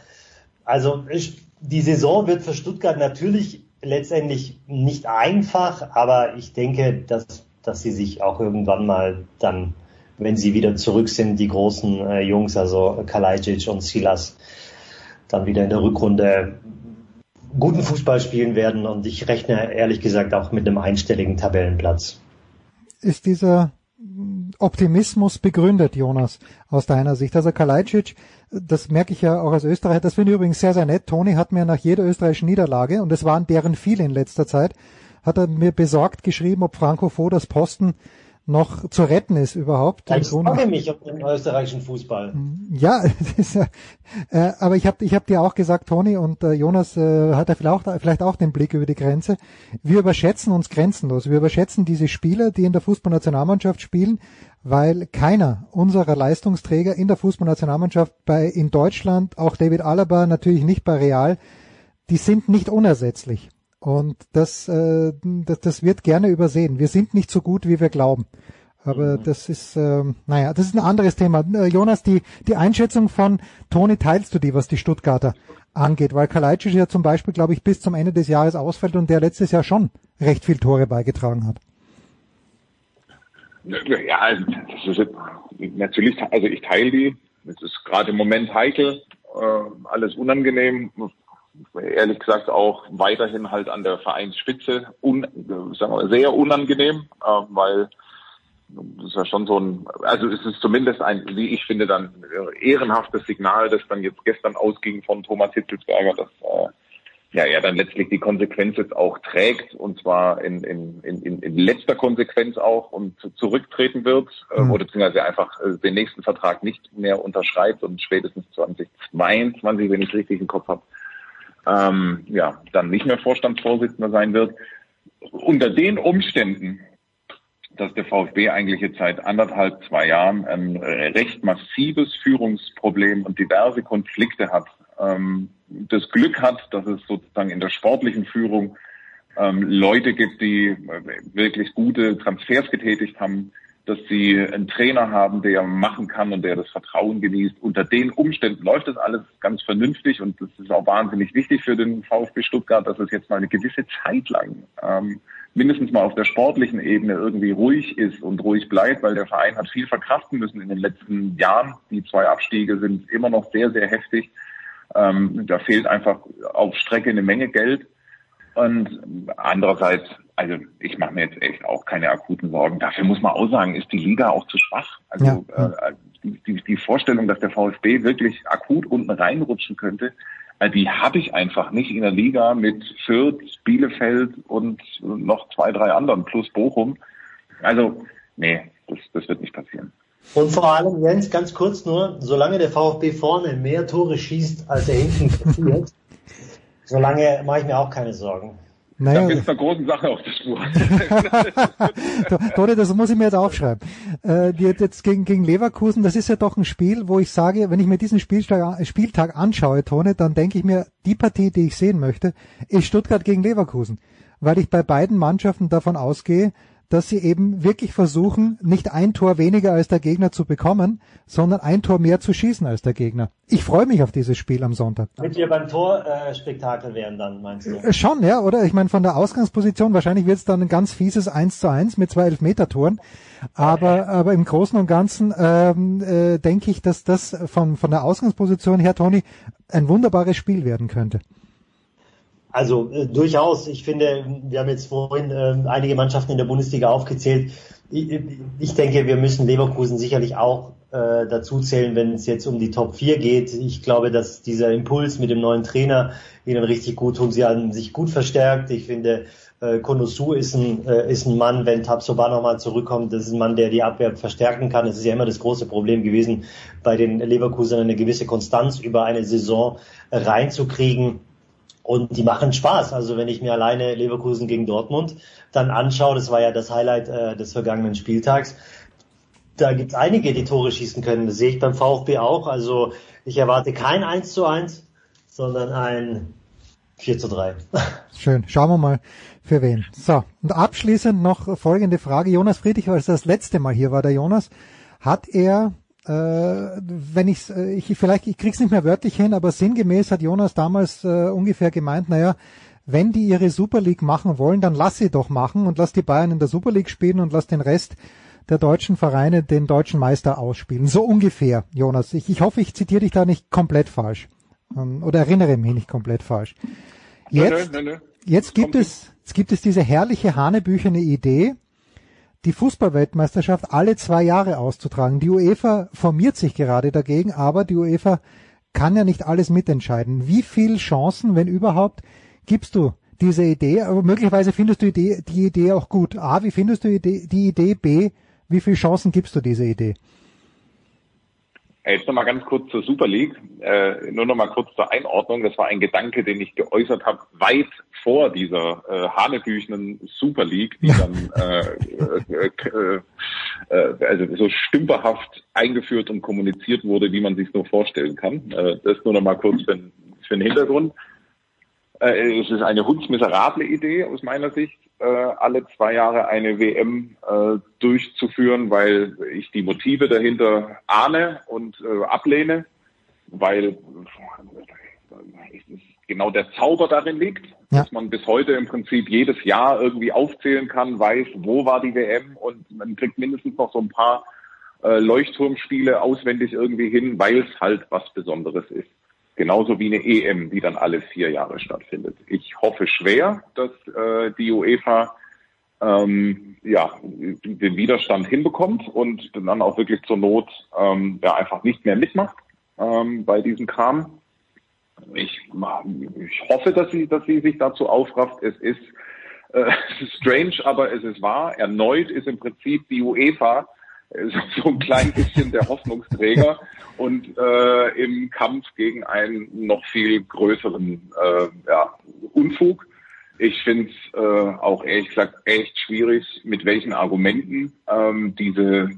Also ich, die Saison wird für Stuttgart natürlich letztendlich nicht einfach, aber ich denke, dass, dass sie sich auch irgendwann mal dann, wenn sie wieder zurück sind, die großen äh, Jungs, also Kalajdzic und Silas, dann wieder in der Rückrunde guten Fußball spielen werden und ich rechne ehrlich gesagt auch mit einem einstelligen Tabellenplatz. Ist dieser Optimismus begründet, Jonas, aus deiner Sicht? Also Kalajdzic das merke ich ja auch als Österreicher, das finde ich übrigens sehr, sehr nett. Toni hat mir nach jeder österreichischen Niederlage, und es waren deren viele in letzter Zeit, hat er mir besorgt geschrieben, ob Franco Fodas Posten noch zu retten ist überhaupt. Ich freue mich auf den österreichischen Fußball. Ja, *laughs* ist, äh, aber ich habe ich hab dir auch gesagt, Toni und äh, Jonas äh, hat er vielleicht auch, vielleicht auch den Blick über die Grenze. Wir überschätzen uns grenzenlos. Wir überschätzen diese Spieler, die in der Fußballnationalmannschaft spielen, weil keiner unserer Leistungsträger in der Fußballnationalmannschaft bei in Deutschland, auch David Alaba natürlich nicht bei Real, die sind nicht unersetzlich. Und das, äh, das, das wird gerne übersehen. Wir sind nicht so gut, wie wir glauben. Aber mhm. das ist, äh, naja, das ist ein anderes Thema. Äh, Jonas, die, die Einschätzung von Toni teilst du die, was die Stuttgarter angeht, weil Kalajdzic ja zum Beispiel, glaube ich, bis zum Ende des Jahres ausfällt und der letztes Jahr schon recht viel Tore beigetragen hat. Ja, also das ist natürlich, also ich teile die. Es ist gerade im Moment heikel, äh, alles unangenehm. Ehrlich gesagt auch weiterhin halt an der Vereinsspitze un, sagen wir, sehr unangenehm, äh, weil das ist ja schon so ein, also es ist zumindest ein, wie ich finde, dann ehrenhaftes Signal, das dann jetzt gestern ausging von Thomas Hitzelsberger, dass äh, ja er dann letztlich die Konsequenz jetzt auch trägt und zwar in, in, in, in letzter Konsequenz auch und zurücktreten wird mhm. äh, oder beziehungsweise einfach äh, den nächsten Vertrag nicht mehr unterschreibt und spätestens 2022, wenn ich richtig im Kopf habe, ähm, ja, dann nicht mehr Vorstandsvorsitzender sein wird. Unter den Umständen, dass der VfB eigentlich jetzt seit anderthalb, zwei Jahren ein recht massives Führungsproblem und diverse Konflikte hat, ähm, das Glück hat, dass es sozusagen in der sportlichen Führung ähm, Leute gibt, die äh, wirklich gute Transfers getätigt haben, dass sie einen Trainer haben, der machen kann und der das Vertrauen genießt. Unter den Umständen läuft das alles ganz vernünftig und das ist auch wahnsinnig wichtig für den VfB Stuttgart, dass es jetzt mal eine gewisse Zeit lang ähm, mindestens mal auf der sportlichen Ebene irgendwie ruhig ist und ruhig bleibt, weil der Verein hat viel verkraften müssen in den letzten Jahren. Die zwei Abstiege sind immer noch sehr, sehr heftig. Ähm, da fehlt einfach auf Strecke eine Menge Geld. Und andererseits, also ich mache mir jetzt echt auch keine akuten Sorgen. Dafür muss man auch sagen, ist die Liga auch zu schwach. Also ja. äh, die, die Vorstellung, dass der VfB wirklich akut unten reinrutschen könnte, äh, die habe ich einfach nicht in der Liga mit Fürth, Bielefeld und noch zwei, drei anderen plus Bochum. Also, nee, das, das wird nicht passieren. Und vor allem, Jens, ganz kurz nur, solange der VfB vorne mehr Tore schießt, als er hinten kassiert, *laughs* solange mache ich mir auch keine Sorgen. Naja. Da bist du einer großen Sache auf der Spur. *laughs* Toni, das muss ich mir jetzt aufschreiben. Äh, jetzt gegen, gegen Leverkusen, das ist ja doch ein Spiel, wo ich sage, wenn ich mir diesen Spieltag, Spieltag anschaue, Toni, dann denke ich mir, die Partie, die ich sehen möchte, ist Stuttgart gegen Leverkusen. Weil ich bei beiden Mannschaften davon ausgehe, dass sie eben wirklich versuchen, nicht ein Tor weniger als der Gegner zu bekommen, sondern ein Tor mehr zu schießen als der Gegner. Ich freue mich auf dieses Spiel am Sonntag. Damit wir beim Torspektakel wären dann, meinst du? Äh, schon, ja, oder? Ich meine, von der Ausgangsposition, wahrscheinlich wird es dann ein ganz fieses 1 zu 1 mit zwei Elfmeter-Toren. Aber, aber im Großen und Ganzen ähm, äh, denke ich, dass das von, von der Ausgangsposition her, Toni, ein wunderbares Spiel werden könnte. Also äh, durchaus. Ich finde, wir haben jetzt vorhin äh, einige Mannschaften in der Bundesliga aufgezählt. Ich, ich denke, wir müssen Leverkusen sicherlich auch äh, dazu zählen, wenn es jetzt um die Top 4 geht. Ich glaube, dass dieser Impuls mit dem neuen Trainer ihnen richtig gut tut. Sie haben sich gut verstärkt. Ich finde, äh, Konosu ist ein, äh, ist ein Mann, wenn Tabsoba nochmal zurückkommt, das ist ein Mann, der die Abwehr verstärken kann. Es ist ja immer das große Problem gewesen, bei den Leverkusen eine gewisse Konstanz über eine Saison reinzukriegen. Und die machen Spaß. Also wenn ich mir alleine Leverkusen gegen Dortmund dann anschaue, das war ja das Highlight äh, des vergangenen Spieltags, da gibt's einige, die Tore schießen können. Das sehe ich beim VfB auch. Also ich erwarte kein 1 zu 1, sondern ein 4 zu 3. *laughs* Schön. Schauen wir mal, für wen. So, und abschließend noch folgende Frage. Jonas Friedrich, als das letzte Mal hier war, der Jonas, hat er äh, wenn ich's, äh, ich vielleicht, ich krieg's nicht mehr wörtlich hin, aber sinngemäß hat Jonas damals äh, ungefähr gemeint, naja, wenn die ihre Super League machen wollen, dann lass sie doch machen und lass die Bayern in der Super League spielen und lass den Rest der deutschen Vereine den deutschen Meister ausspielen. So ungefähr, Jonas. Ich, ich hoffe, ich zitiere dich da nicht komplett falsch. Ähm, oder erinnere mich nicht komplett falsch. Jetzt, nö, nö, nö. jetzt gibt es, jetzt gibt es diese herrliche hanebüchene Idee, die Fußballweltmeisterschaft alle zwei Jahre auszutragen. Die UEFA formiert sich gerade dagegen, aber die UEFA kann ja nicht alles mitentscheiden. Wie viel Chancen, wenn überhaupt, gibst du diese Idee? Aber möglicherweise findest du die Idee auch gut. A, wie findest du die Idee? B, wie viele Chancen gibst du dieser Idee? Jetzt nochmal ganz kurz zur Super League. Äh, nur nochmal kurz zur Einordnung. Das war ein Gedanke, den ich geäußert habe, weit vor dieser äh, hanebüchenen Super League, die dann *laughs* äh, äh, äh, also so stümperhaft eingeführt und kommuniziert wurde, wie man sich nur vorstellen kann. Äh, das nur nochmal kurz für, für den Hintergrund. Äh, es ist eine hundsmiserable Idee aus meiner Sicht äh, alle zwei Jahre eine WM äh, durchzuführen, weil ich die Motive dahinter ahne und äh, ablehne, weil genau der Zauber darin liegt, ja. dass man bis heute im Prinzip jedes Jahr irgendwie aufzählen kann, weiß, wo war die WM und man kriegt mindestens noch so ein paar äh, Leuchtturmspiele auswendig irgendwie hin, weil es halt was Besonderes ist. Genauso wie eine EM, die dann alle vier Jahre stattfindet. Ich hoffe schwer, dass äh, die UEFA ähm, ja, den Widerstand hinbekommt und dann auch wirklich zur Not ähm, ja, einfach nicht mehr mitmacht ähm, bei diesem Kram. Ich, ich hoffe, dass sie, dass sie sich dazu aufrafft. Es ist, äh, es *laughs* ist strange, aber es ist wahr. Erneut ist im Prinzip die UEFA so ein klein bisschen der Hoffnungsträger und äh, im Kampf gegen einen noch viel größeren äh, ja, Unfug. Ich finde es äh, auch ehrlich gesagt echt schwierig, mit welchen Argumenten ähm, diese,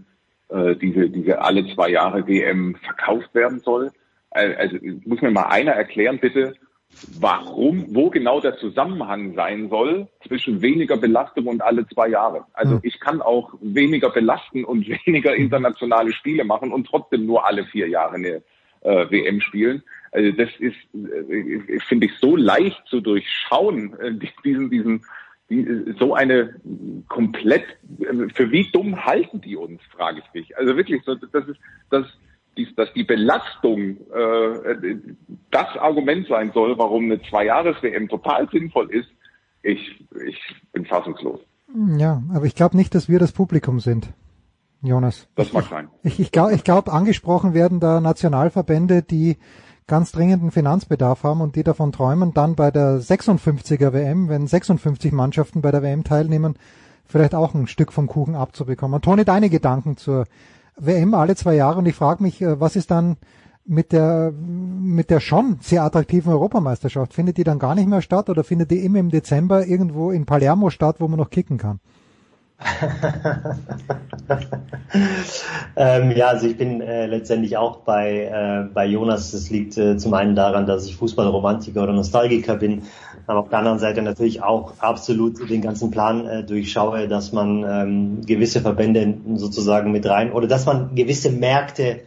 äh, diese, diese alle zwei Jahre WM verkauft werden soll. Also muss mir mal einer erklären, bitte, warum, wo genau der Zusammenhang sein soll zwischen weniger Belastung und alle zwei Jahre. Also hm. ich kann auch weniger belasten und *laughs* weniger internationale Spiele machen und trotzdem nur alle vier Jahre eine äh, WM spielen. Also das ist, äh, finde ich, so leicht zu durchschauen, äh, diesen, diesen, die, so eine komplett, äh, für wie dumm halten die uns, frage ich mich. Also wirklich, so, das ist, das dass die Belastung äh, das Argument sein soll, warum eine Zwei-Jahres-WM total sinnvoll ist, ich, ich bin fassungslos. Ja, aber ich glaube nicht, dass wir das Publikum sind, Jonas. Das mag sein. Ich, ich glaube, ich glaub, angesprochen werden da Nationalverbände, die ganz dringenden Finanzbedarf haben und die davon träumen, dann bei der 56er WM, wenn 56 Mannschaften bei der WM teilnehmen, vielleicht auch ein Stück vom Kuchen abzubekommen. Toni, deine Gedanken zur WM alle zwei Jahre und ich frage mich, äh, was ist dann, mit der mit der schon sehr attraktiven Europameisterschaft? Findet die dann gar nicht mehr statt oder findet die immer im Dezember irgendwo in Palermo statt, wo man noch kicken kann? *laughs* ähm, ja, also ich bin äh, letztendlich auch bei, äh, bei Jonas. Das liegt äh, zum einen daran, dass ich Fußballromantiker oder Nostalgiker bin, aber auf der anderen Seite natürlich auch absolut den ganzen Plan äh, durchschaue, dass man ähm, gewisse Verbände sozusagen mit rein oder dass man gewisse Märkte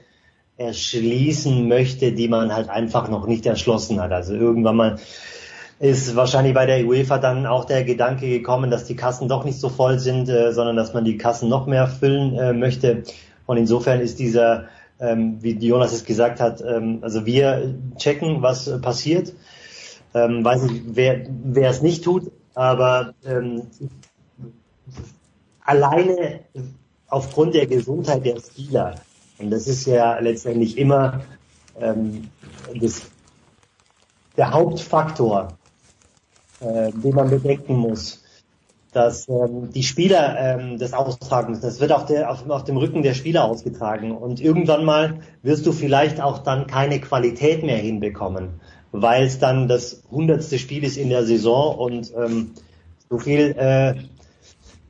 erschließen möchte, die man halt einfach noch nicht erschlossen hat. Also irgendwann mal ist wahrscheinlich bei der UEFA dann auch der Gedanke gekommen, dass die Kassen doch nicht so voll sind, äh, sondern dass man die Kassen noch mehr füllen äh, möchte. Und insofern ist dieser, ähm, wie Jonas es gesagt hat, ähm, also wir checken, was passiert. Ähm, weiß nicht, wer, wer es nicht tut, aber ähm, alleine aufgrund der Gesundheit der Spieler, und das ist ja letztendlich immer ähm, das, der Hauptfaktor, äh, den man bedenken muss, dass ähm, die Spieler ähm, das austragen. Das wird auf, der, auf, auf dem Rücken der Spieler ausgetragen. Und irgendwann mal wirst du vielleicht auch dann keine Qualität mehr hinbekommen, weil es dann das hundertste Spiel ist in der Saison und ähm, so viel äh,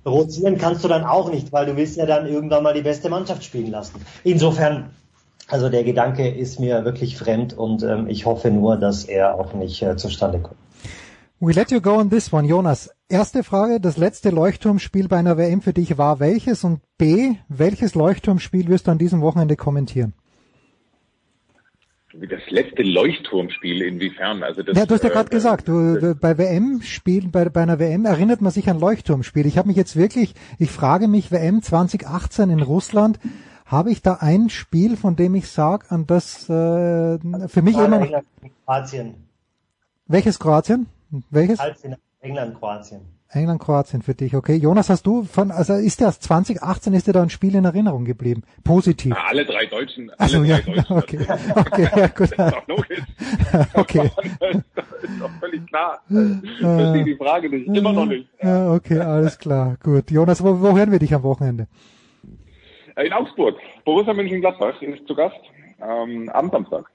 rotieren kannst du dann auch nicht, weil du willst ja dann irgendwann mal die beste Mannschaft spielen lassen. Insofern, also der Gedanke ist mir wirklich fremd und ähm, ich hoffe nur, dass er auch nicht äh, zustande kommt. We let you go on this one, Jonas. Erste Frage, das letzte Leuchtturmspiel bei einer WM für dich war welches? Und B, welches Leuchtturmspiel wirst du an diesem Wochenende kommentieren? Das letzte Leuchtturmspiel, inwiefern? Also das, ja, du hast ja äh, gerade gesagt, du, bei WM-Spielen, bei, bei einer WM erinnert man sich an Leuchtturmspiel. Ich habe mich jetzt wirklich, ich frage mich, WM 2018 in Russland, habe ich da ein Spiel, von dem ich sage, an das äh, für mich immer... Kroatien. Welches Kroatien? Welches? England, Kroatien. England, Kroatien für dich, okay. Jonas, hast du von, also ist das 2018, ist dir da ein Spiel in Erinnerung geblieben? Positiv. Ja, alle drei Deutschen. Alle also, drei ja, Deutschen *laughs* okay. Okay, ja, *laughs* gut. Das ist doch logisch. *laughs* Okay. Das ist doch völlig klar. Ich verstehe die Frage nicht. Immer noch nicht. Ja, okay, alles klar. Gut. Jonas, wo, wo hören wir dich am Wochenende? In Augsburg. Borussia Mönchengladbach ist zu Gast ähm, am Samstag.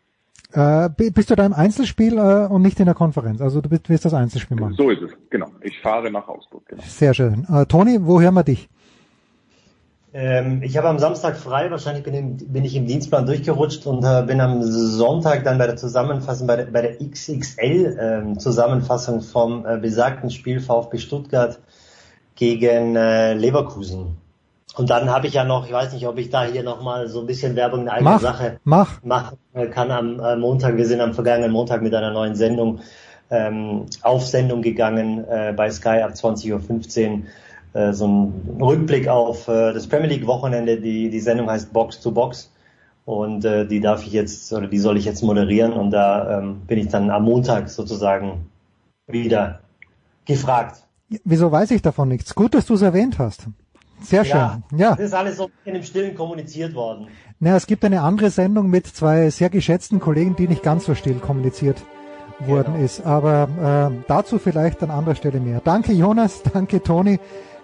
Äh, bist du da im Einzelspiel äh, und nicht in der Konferenz? Also du bist, wirst das Einzelspiel machen. So ist es, genau. Ich fahre nach Augsburg. Genau. Sehr schön. Äh, Toni, wo hören wir dich? Ähm, ich habe am Samstag frei, wahrscheinlich bin, im, bin ich im Dienstplan durchgerutscht und äh, bin am Sonntag dann bei der Zusammenfassung, bei der, bei der XXL-Zusammenfassung ähm, vom äh, besagten Spiel VfB Stuttgart gegen äh, Leverkusen. Und dann habe ich ja noch, ich weiß nicht, ob ich da hier nochmal so ein bisschen Werbung in eigener mach, Sache mach. machen kann am äh, Montag. Wir sind am vergangenen Montag mit einer neuen Sendung ähm, auf Sendung gegangen äh, bei Sky ab 20.15 Uhr. Äh, so ein Rückblick auf äh, das Premier League Wochenende. Die, die Sendung heißt Box to Box. Und äh, die darf ich jetzt, oder die soll ich jetzt moderieren. Und da ähm, bin ich dann am Montag sozusagen wieder gefragt. Wieso weiß ich davon nichts? Gut, dass du es erwähnt hast. Sehr schön. Ja, ja. Das ist alles so in dem Stillen kommuniziert worden. Na, es gibt eine andere Sendung mit zwei sehr geschätzten Kollegen, die nicht ganz so still kommuniziert worden genau. ist. Aber äh, dazu vielleicht an anderer Stelle mehr. Danke Jonas, *laughs* danke Toni.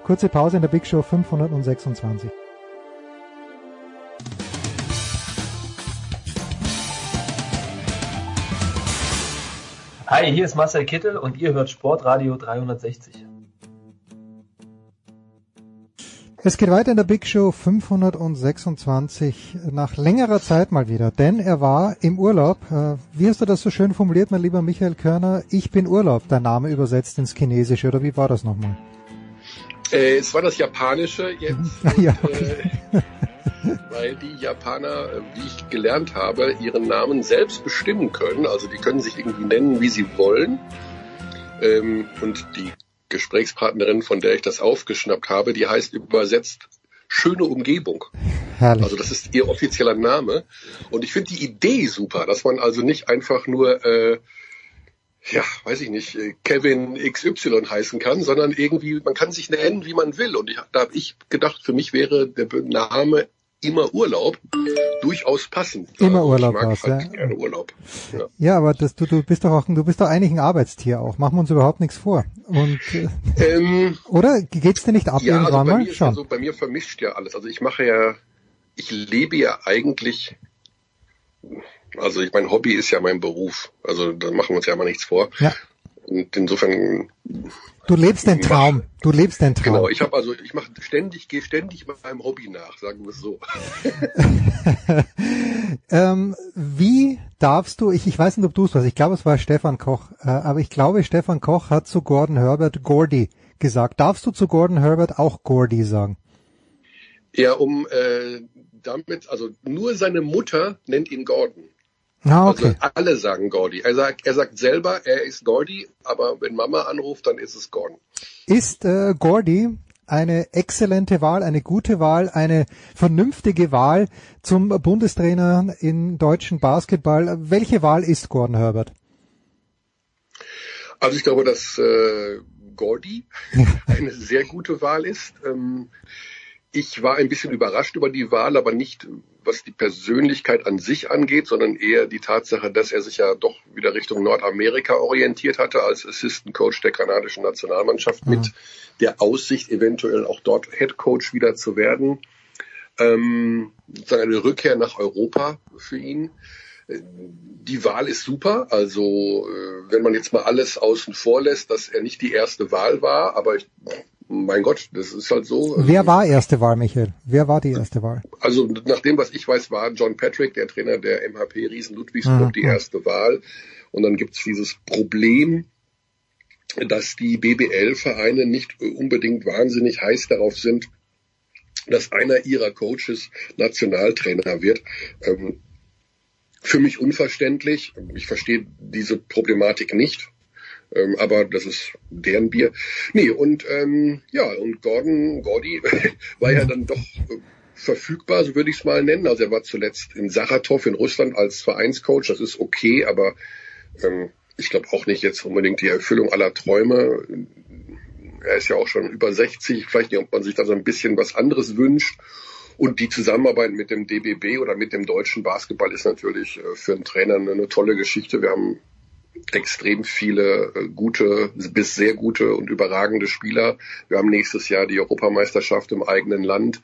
Kurze Pause in der Big Show 526. Hi, hier ist Marcel Kittel und ihr hört Sportradio 360. Es geht weiter in der Big Show 526 nach längerer Zeit mal wieder, denn er war im Urlaub. Äh, wie hast du das so schön formuliert, mein lieber Michael Körner? Ich bin Urlaub, der Name übersetzt ins Chinesische, oder wie war das nochmal? Äh, es war das Japanische jetzt. *laughs* ja, okay. äh, *laughs* weil die Japaner, äh, wie ich gelernt habe, ihren Namen selbst bestimmen können. Also die können sich irgendwie nennen, wie sie wollen. Ähm, und die Gesprächspartnerin, von der ich das aufgeschnappt habe, die heißt übersetzt schöne Umgebung. Herrlich. Also das ist ihr offizieller Name. Und ich finde die Idee super, dass man also nicht einfach nur, äh, ja, weiß ich nicht, äh, Kevin XY heißen kann, sondern irgendwie, man kann sich nennen, wie man will. Und ich, da habe ich gedacht, für mich wäre der Name immer Urlaub durchaus passend. Immer also Urlaub ich mag aus, halt ja. gerne Urlaub. Ja, ja aber das, du, du bist doch auch, du bist doch eigentlich ein Arbeitstier auch. Machen wir uns überhaupt nichts vor. Und äh, ähm, oder geht's dir nicht ab ja, irgendwann also bei mal? Mir ist ja so, bei mir vermischt ja alles. Also ich mache ja, ich lebe ja eigentlich Also ich mein Hobby ist ja mein Beruf. Also da machen wir uns ja mal nichts vor. Ja. Und insofern. Du lebst den Traum. Du lebst den Traum. Genau, ich habe also, ich mache ständig, gehe ständig meinem Hobby nach, sagen wir es so. *laughs* ähm, wie darfst du, ich, ich weiß nicht, ob du es warst, ich glaube, es war Stefan Koch, äh, aber ich glaube, Stefan Koch hat zu Gordon Herbert Gordy gesagt. Darfst du zu Gordon Herbert auch Gordy sagen? Ja, um äh, damit, also nur seine Mutter nennt ihn Gordon. Ah, okay. Also alle sagen Gordy. Er sagt, er sagt selber, er ist Gordy, aber wenn Mama anruft, dann ist es Gordon. Ist äh, Gordy eine exzellente Wahl, eine gute Wahl, eine vernünftige Wahl zum Bundestrainer in deutschen Basketball? Welche Wahl ist Gordon Herbert? Also ich glaube, dass äh, Gordy *laughs* eine sehr gute Wahl ist. Ähm, ich war ein bisschen überrascht über die Wahl, aber nicht was die Persönlichkeit an sich angeht, sondern eher die Tatsache, dass er sich ja doch wieder Richtung Nordamerika orientiert hatte als Assistant Coach der kanadischen Nationalmannschaft mhm. mit der Aussicht, eventuell auch dort Head Coach wieder zu werden. Ähm, sozusagen eine Rückkehr nach Europa für ihn. Die Wahl ist super. Also äh, wenn man jetzt mal alles außen vor lässt, dass er nicht die erste Wahl war, aber ich mein Gott, das ist halt so. Wer war erste Wahl, Michael? Wer war die erste Wahl? Also nach dem, was ich weiß, war John Patrick, der Trainer der MHP Riesen Ludwigsburg, mhm. die erste Wahl. Und dann gibt's dieses Problem, dass die BBL-Vereine nicht unbedingt wahnsinnig heiß darauf sind, dass einer ihrer Coaches Nationaltrainer wird. Ähm, für mich unverständlich. Ich verstehe diese Problematik nicht. Ähm, aber das ist deren Bier. Nee, und ähm, ja, und Gordon, Gordy *laughs* war ja dann doch äh, verfügbar, so würde ich es mal nennen. Also er war zuletzt in Saratow in Russland als Vereinscoach, das ist okay, aber ähm, ich glaube auch nicht jetzt unbedingt die Erfüllung aller Träume. Er ist ja auch schon über 60, vielleicht nicht, ob man sich da so ein bisschen was anderes wünscht. Und die Zusammenarbeit mit dem DBB oder mit dem deutschen Basketball ist natürlich äh, für einen Trainer eine tolle Geschichte. Wir haben extrem viele äh, gute bis sehr gute und überragende Spieler. Wir haben nächstes Jahr die Europameisterschaft im eigenen Land.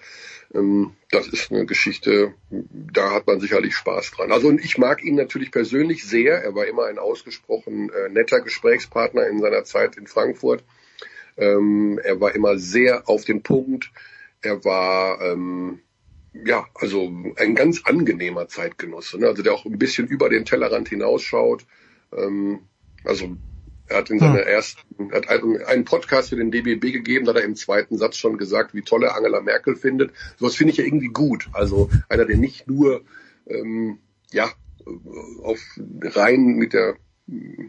Ähm, das ist eine Geschichte, da hat man sicherlich Spaß dran. Also ich mag ihn natürlich persönlich sehr. Er war immer ein ausgesprochen äh, netter Gesprächspartner in seiner Zeit in Frankfurt. Ähm, er war immer sehr auf den Punkt. Er war ähm, ja, also ein ganz angenehmer Zeitgenosse, ne? also der auch ein bisschen über den Tellerrand hinausschaut. Ähm, also er hat in seiner hm. ersten, hat einen Podcast für den DBB gegeben, da hat er im zweiten Satz schon gesagt, wie toll er Angela Merkel findet. Sowas finde ich ja irgendwie gut. Also einer, der nicht nur ähm, ja auf rein mit der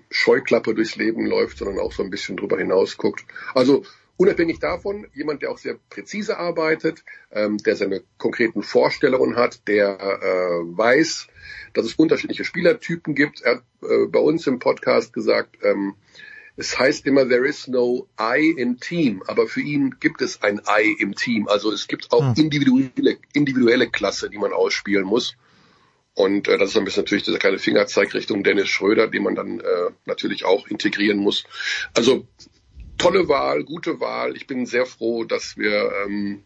Scheuklappe durchs Leben läuft, sondern auch so ein bisschen drüber hinaus guckt. Also Unabhängig davon, jemand, der auch sehr präzise arbeitet, ähm, der seine konkreten Vorstellungen hat, der äh, weiß, dass es unterschiedliche Spielertypen gibt. Er hat äh, bei uns im Podcast gesagt, ähm, es heißt immer, there is no I in Team, aber für ihn gibt es ein I im Team. Also es gibt auch hm. individuelle, individuelle Klasse, die man ausspielen muss. Und äh, das ist ein bisschen natürlich dieser kleine Fingerzeig Richtung Dennis Schröder, den man dann äh, natürlich auch integrieren muss. Also tolle Wahl, gute Wahl. Ich bin sehr froh, dass wir ähm,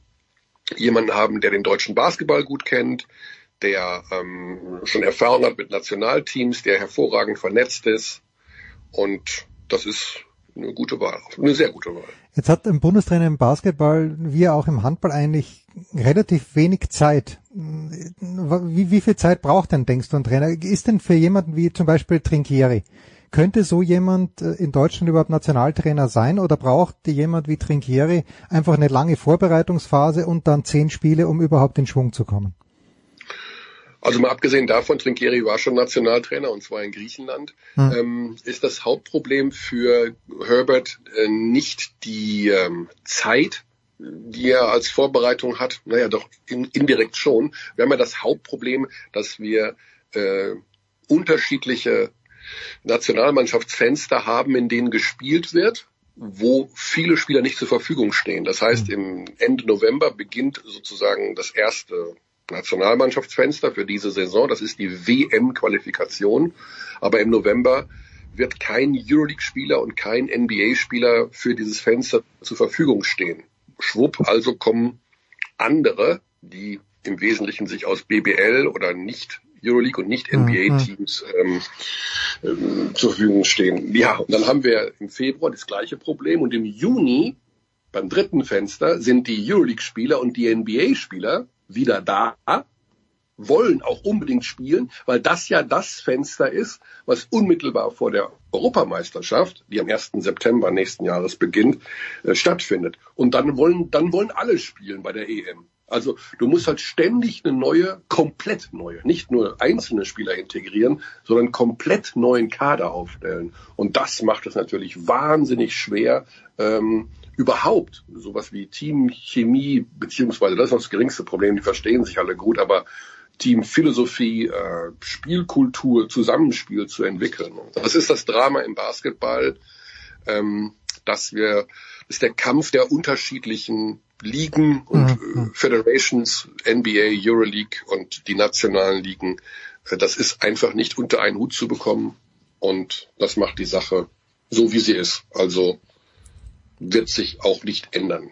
jemanden haben, der den deutschen Basketball gut kennt, der ähm, schon Erfahrung hat mit Nationalteams, der hervorragend vernetzt ist. Und das ist eine gute Wahl, eine sehr gute Wahl. Jetzt hat ein Bundestrainer im Basketball, wie auch im Handball eigentlich relativ wenig Zeit. Wie, wie viel Zeit braucht denn, denkst du, ein Trainer? Ist denn für jemanden wie zum Beispiel Trinkieri, könnte so jemand äh, in Deutschland überhaupt Nationaltrainer sein oder braucht jemand wie Trinkieri einfach eine lange Vorbereitungsphase und dann zehn Spiele, um überhaupt in Schwung zu kommen? Also mal abgesehen davon, Trinkieri war schon Nationaltrainer und zwar in Griechenland, hm. ähm, ist das Hauptproblem für Herbert äh, nicht die ähm, Zeit, die er als Vorbereitung hat. Naja, doch in, indirekt schon. Wir haben ja das Hauptproblem, dass wir äh, unterschiedliche Nationalmannschaftsfenster haben, in denen gespielt wird, wo viele Spieler nicht zur Verfügung stehen. Das heißt, im Ende November beginnt sozusagen das erste Nationalmannschaftsfenster für diese Saison. Das ist die WM-Qualifikation. Aber im November wird kein Euroleague-Spieler und kein NBA-Spieler für dieses Fenster zur Verfügung stehen. Schwupp, also kommen andere, die im Wesentlichen sich aus BBL oder nicht Euroleague und nicht NBA-Teams ähm, ähm, zur Verfügung stehen. Ja, und dann haben wir im Februar das gleiche Problem und im Juni beim dritten Fenster sind die Euroleague-Spieler und die NBA-Spieler wieder da, wollen auch unbedingt spielen, weil das ja das Fenster ist, was unmittelbar vor der Europameisterschaft, die am 1. September nächsten Jahres beginnt, äh, stattfindet. Und dann wollen, dann wollen alle spielen bei der EM. Also du musst halt ständig eine neue, komplett neue, nicht nur einzelne Spieler integrieren, sondern komplett neuen Kader aufstellen. Und das macht es natürlich wahnsinnig schwer, ähm, überhaupt sowas wie Teamchemie, beziehungsweise das ist das geringste Problem, die verstehen sich alle gut, aber Teamphilosophie, äh, Spielkultur, Zusammenspiel zu entwickeln. Das ist das Drama im Basketball, ähm, dass wir, ist der Kampf der unterschiedlichen Ligen und mhm. äh, Federations, NBA, Euroleague und die nationalen Ligen. Äh, das ist einfach nicht unter einen Hut zu bekommen und das macht die Sache so, wie sie ist. Also wird sich auch nicht ändern.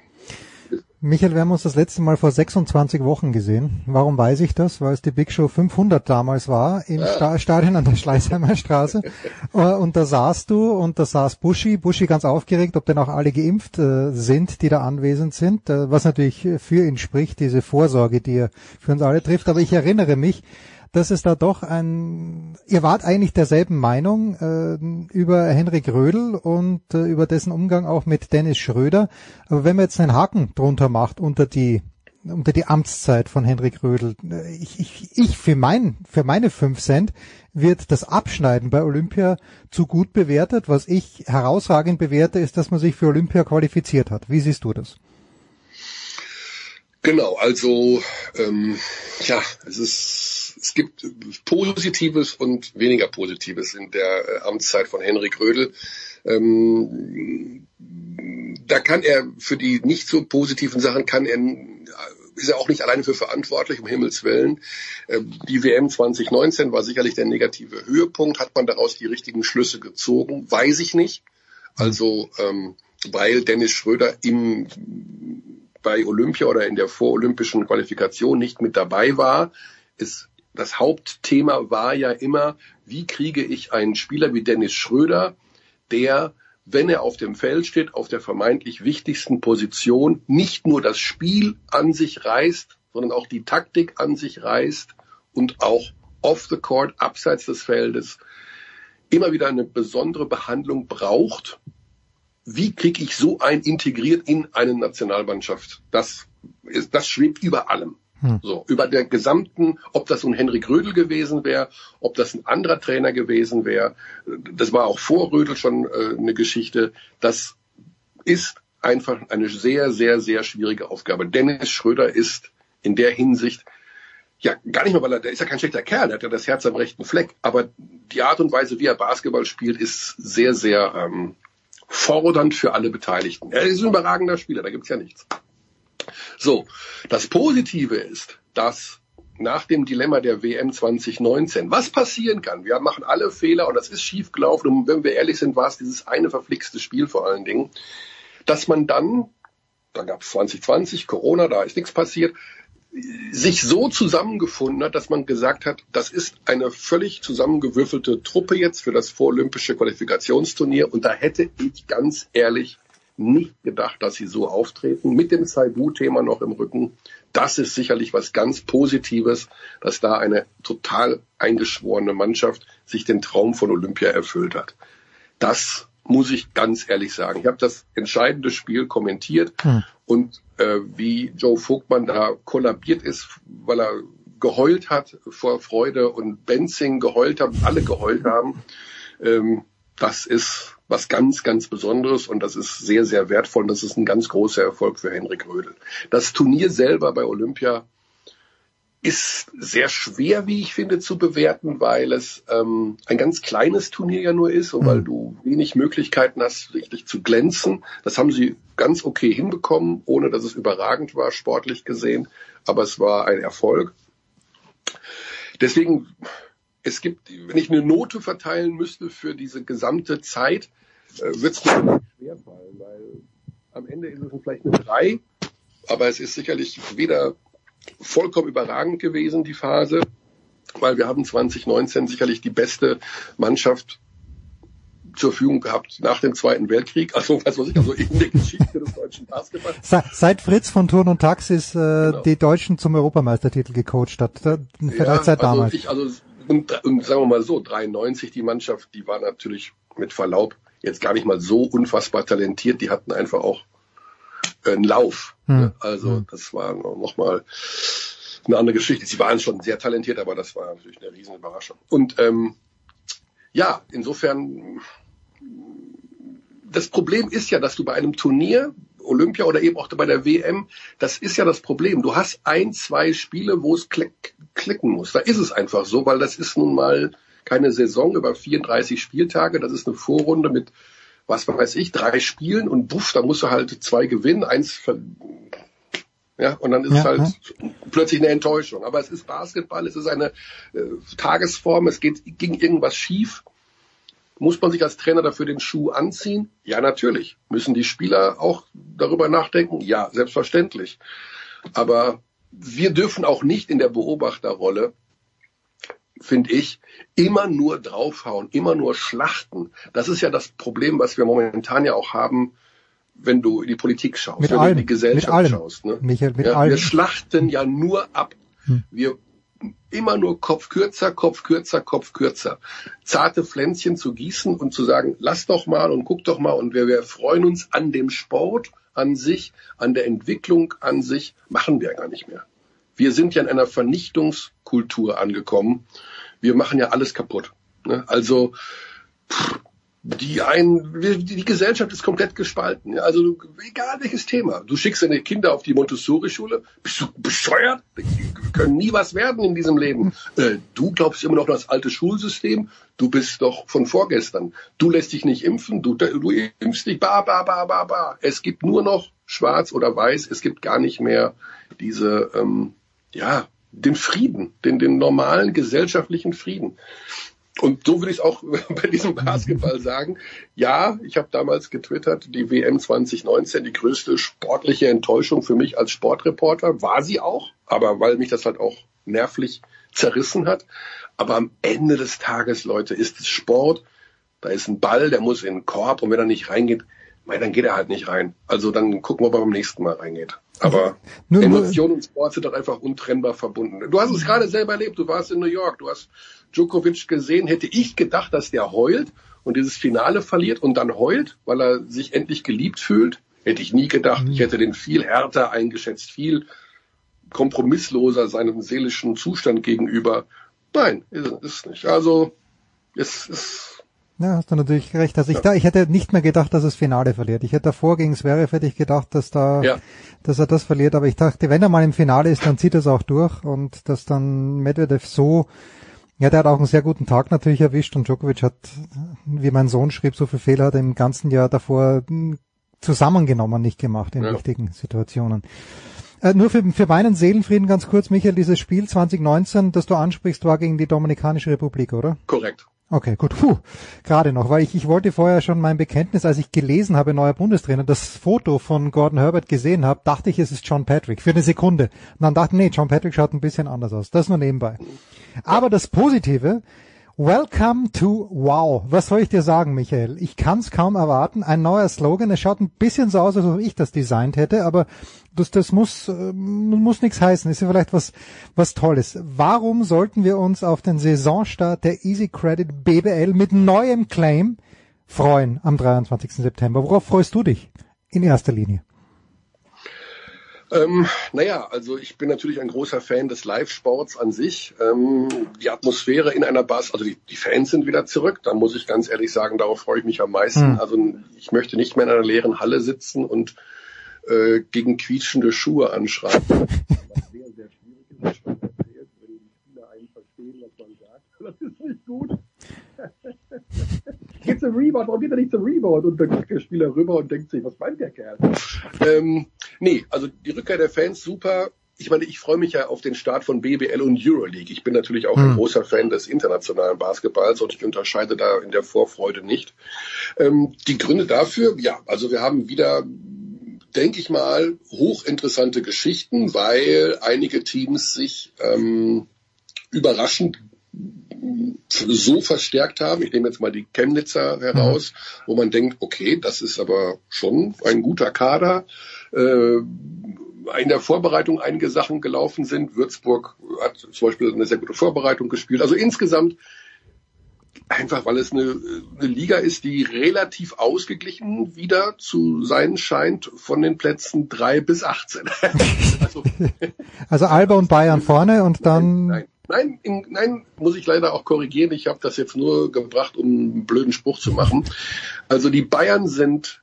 Michael, wir haben uns das letzte Mal vor 26 Wochen gesehen. Warum weiß ich das? Weil es die Big Show 500 damals war im ja. Stadion an der Schleißheimer Straße. *laughs* Äh, und da saßt du und da saß Buschi. Buschi ganz aufgeregt, ob denn auch alle geimpft äh, sind, die da anwesend sind. Äh, was natürlich für ihn spricht, diese Vorsorge, die er für uns alle trifft. Aber ich erinnere mich, dass es da doch ein, ihr wart eigentlich derselben Meinung äh, über Henrik Rödel und äh, über dessen Umgang auch mit Dennis Schröder. Aber wenn man jetzt einen Haken drunter macht unter die unter die Amtszeit von Henrik Rödel, äh, ich, ich, ich für mein, für meine fünf Cent wird das Abschneiden bei Olympia zu gut bewertet. Was ich herausragend bewerte, ist, dass man sich für Olympia qualifiziert hat. Wie siehst du das? Genau, also ähm, ja, es ist es gibt Positives und weniger Positives in der äh, Amtszeit von Henrik Rödel. Ähm, da kann er für die nicht so positiven Sachen kann er ist er auch nicht alleine für verantwortlich, um Himmels Willen. Ähm, die WM 2019 war sicherlich der negative Höhepunkt. Hat man daraus die richtigen Schlüsse gezogen? Weiß ich nicht. Also, ähm, weil Dennis Schröder im, bei Olympia oder in der vorolympischen Qualifikation nicht mit dabei war, ist das Hauptthema war ja immer, wie kriege ich einen Spieler wie Dennis Schröder, der, wenn er auf dem Feld steht, auf der vermeintlich wichtigsten Position, nicht nur das Spiel an sich reißt, sondern auch die Taktik an sich reißt und auch off the court, abseits des Feldes, immer wieder eine besondere Behandlung braucht. Wie kriege ich so einen integriert in eine Nationalmannschaft? Das, ist, das schwebt über allem. Hm. So, über der gesamten, ob das nun Henrik Rödel gewesen wäre, ob das ein anderer Trainer gewesen wäre, das war auch vor Rödel schon äh, eine Geschichte. Das ist einfach eine sehr, sehr, sehr schwierige Aufgabe. Dennis Schröder ist in der Hinsicht ja, gar nicht mal, weil er, der ist ja kein schlechter Kerl, der hat ja das Herz am rechten Fleck, aber die Art und Weise, wie er Basketball spielt, ist sehr, sehr ähm, fordernd für alle Beteiligten. Er ist ein überragender Spieler, da gibt's ja nichts. So, das Positive ist, dass nach dem Dilemma der WM 2019, was passieren kann, wir machen alle Fehler und das ist schief gelaufen und wenn wir ehrlich sind, war es dieses eine verflixte Spiel vor allen Dingen, dass man dann, da gab es 2020 Corona, da ist nichts passiert, sich so zusammengefunden hat, dass man gesagt hat, das ist eine völlig zusammengewürfelte Truppe jetzt für das vorolympische Qualifikationsturnier und da hätte ich ganz ehrlich nicht gedacht, dass sie so auftreten. Mit dem Saibu-Thema noch im Rücken. Das ist sicherlich was ganz Positives, dass da eine total eingeschworene Mannschaft sich den Traum von Olympia erfüllt hat. Das muss ich ganz ehrlich sagen. Ich habe das entscheidende Spiel kommentiert hm. und äh, wie Joe Vogtmann da kollabiert ist, weil er geheult hat vor Freude und Benzing geheult haben, alle geheult haben. Ähm, das ist was ganz, ganz Besonderes und das ist sehr, sehr wertvoll und das ist ein ganz großer Erfolg für Henrik Rödel. Das Turnier selber bei Olympia ist sehr schwer, wie ich finde, zu bewerten, weil es ähm, ein ganz kleines Turnier ja nur ist und weil mhm. du wenig Möglichkeiten hast, richtig zu glänzen. Das haben sie ganz okay hinbekommen, ohne dass es überragend war, sportlich gesehen. Aber es war ein Erfolg. Deswegen es gibt, wenn ich eine Note verteilen müsste für diese gesamte Zeit, äh, wird es mir schwer fallen, weil am Ende ist es vielleicht eine 3, aber es ist sicherlich weder vollkommen überragend gewesen, die Phase, weil wir haben 2019 sicherlich die beste Mannschaft zur Verfügung gehabt nach dem Zweiten Weltkrieg, also was weiß ich, also in der Geschichte des deutschen Basketballs. Seit Fritz von Turn und Taxis äh, genau. die Deutschen zum Europameistertitel gecoacht hat, vielleicht ja, seit also damals. Ich, also und, und sagen wir mal so, 93 die Mannschaft, die war natürlich mit Verlaub jetzt gar nicht mal so unfassbar talentiert, die hatten einfach auch äh, einen Lauf. Hm. Ne? Also hm. das war nochmal eine andere Geschichte. Sie waren schon sehr talentiert, aber das war natürlich eine riesen Überraschung. Und ähm, ja, insofern das Problem ist ja, dass du bei einem Turnier, Olympia oder eben auch bei der WM, das ist ja das Problem. Du hast ein, zwei Spiele, wo es klick, klicken muss. Da ist es einfach so, weil das ist nun mal keine Saison über 34 Spieltage. Das ist eine Vorrunde mit, was weiß ich, drei Spielen und buff, da musst du halt zwei gewinnen, eins ver ja, und dann ist ja, es halt ja. plötzlich eine Enttäuschung. Aber es ist Basketball, es ist eine äh, Tagesform, es geht, ging irgendwas schief. Muss man sich als Trainer dafür den Schuh anziehen? Ja, natürlich. Müssen die Spieler auch darüber nachdenken? Ja, selbstverständlich. Aber wir dürfen auch nicht in der Beobachterrolle, finde ich, immer nur draufhauen, immer nur schlachten. Das ist ja das Problem, was wir momentan ja auch haben, wenn du in die Politik schaust, mit wenn allem, du in die Gesellschaft schaust. Ne? Michael, mit ja, allem. Wir schlachten ja nur ab. Hm. Wir immer nur Kopf kürzer, Kopf kürzer, Kopf kürzer. Zarte Pflänzchen zu gießen und zu sagen, lass doch mal und guck doch mal und wir, wir freuen uns an dem Sport an sich, an der Entwicklung an sich, machen wir gar nicht mehr. Wir sind ja in einer Vernichtungskultur angekommen. Wir machen ja alles kaputt. Ne? Also pff, die ein, die Gesellschaft ist komplett gespalten. Also egal welches Thema. Du schickst deine Kinder auf die Montessori-Schule, bist du bescheuert? Die können nie was werden in diesem Leben. *laughs* Äh, du glaubst immer noch an das alte Schulsystem. Du bist doch von vorgestern. Du lässt dich nicht impfen. Du, du impfst dich. Ba, ba, ba, ba, ba. Es gibt nur noch Schwarz oder Weiß. Es gibt gar nicht mehr diese, ähm, ja, den Frieden, den, den normalen gesellschaftlichen Frieden. Und so würde ich es auch *laughs* bei diesem Basketball sagen. Ja, ich habe damals getwittert, die WM 2019, die größte sportliche Enttäuschung für mich als Sportreporter, war sie auch, aber weil mich das halt auch nervlich zerrissen hat. Aber am Ende des Tages, Leute, ist es Sport. Da ist ein Ball, der muss in den Korb und wenn er nicht reingeht, dann geht er halt nicht rein. Also dann gucken wir, ob er beim nächsten Mal reingeht. Aber *laughs* nur, Emotion und Sport sind doch einfach untrennbar verbunden. Du hast es gerade selber erlebt. Du warst in New York. Du hast Djokovic gesehen. Hätte ich gedacht, dass der heult und dieses Finale verliert und dann heult, weil er sich endlich geliebt fühlt. Hätte ich nie gedacht. Ich hätte den viel härter eingeschätzt, viel kompromissloser seinem seelischen Zustand gegenüber. Nein, ist es nicht. Also, es ist ja, hast du natürlich recht. Also ich, ja. da, ich hätte nicht mehr gedacht, dass es Finale verliert. Ich hätte davor gegen Zverev hätte ich gedacht, dass da, ja. dass er das verliert. Aber ich dachte, wenn er mal im Finale ist, dann zieht er es auch durch und dass dann Medvedev so, ja, der hat auch einen sehr guten Tag natürlich erwischt und Djokovic hat, wie mein Sohn schrieb, so viel Fehler hat er im ganzen Jahr davor zusammengenommen nicht gemacht in ja. wichtigen Situationen. Äh, nur für, für meinen Seelenfrieden ganz kurz, Michael, dieses Spiel 2019, das du ansprichst, war gegen die Dominikanische Republik, oder? Korrekt. Okay, gut. Puh, gerade noch, weil ich, ich wollte vorher schon mein Bekenntnis, als ich gelesen habe, neuer Bundestrainer, das Foto von Gordon Herbert gesehen habe, dachte ich, es ist John Patrick für eine Sekunde. Und dann dachte ich, nee, John Patrick schaut ein bisschen anders aus. Das nur nebenbei. Aber das Positive, Welcome to Wow. Was soll ich dir sagen, Michael? Ich kann es kaum erwarten. Ein neuer Slogan. Es schaut ein bisschen so aus, als ob ich das designt hätte, aber das, das muss, äh, muss nichts heißen. Ist ja vielleicht was, was Tolles. Warum sollten wir uns auf den Saisonstart der Easy Credit BBL mit neuem Claim freuen am 23. September? Worauf freust du dich in erster Linie? Ähm, naja, also ich bin natürlich ein großer Fan des Live-Sports an sich. Ähm, die Atmosphäre in einer Bus, also die, die, Fans sind wieder zurück. Da muss ich ganz ehrlich sagen, darauf freue ich mich am meisten. Mhm. Also ich möchte nicht mehr in einer leeren Halle sitzen und äh, gegen quietschende Schuhe anschreiben. *laughs* Was sehr, sehr schwierig ist, was schon erzählt, wenn die Spieler einen verstehen, was man sagt. Das ist nicht gut. Geht zum Rebound, warum geht er nicht zum Rebound? Und dann guckt der Spieler rüber und denkt sich, was meint der Kerl? Ähm, nee, also die Rückkehr der Fans super. Ich meine, ich freue mich ja auf den Start von BBL und Euroleague. Ich bin natürlich auch ein hm. großer Fan des internationalen Basketballs und ich unterscheide da in der Vorfreude nicht. Ähm, die Gründe dafür, ja, also wir haben wieder denke ich mal, hochinteressante Geschichten, weil einige Teams sich ähm, überraschend so verstärkt haben. Ich nehme jetzt mal die Chemnitzer heraus, mhm. wo man denkt, okay, das ist aber schon ein guter Kader. Äh, in der Vorbereitung einige Sachen gelaufen sind. Würzburg hat zum Beispiel eine sehr gute Vorbereitung gespielt. Also insgesamt einfach, weil es eine, eine Liga ist, die relativ ausgeglichen wieder zu sein scheint von den Plätzen drei bis 18. *laughs* also, also Alba und Bayern vorne und dann nein, Nein, in, nein, muss ich leider auch korrigieren. Ich habe das jetzt nur gebracht, um einen blöden Spruch zu machen. Also die Bayern sind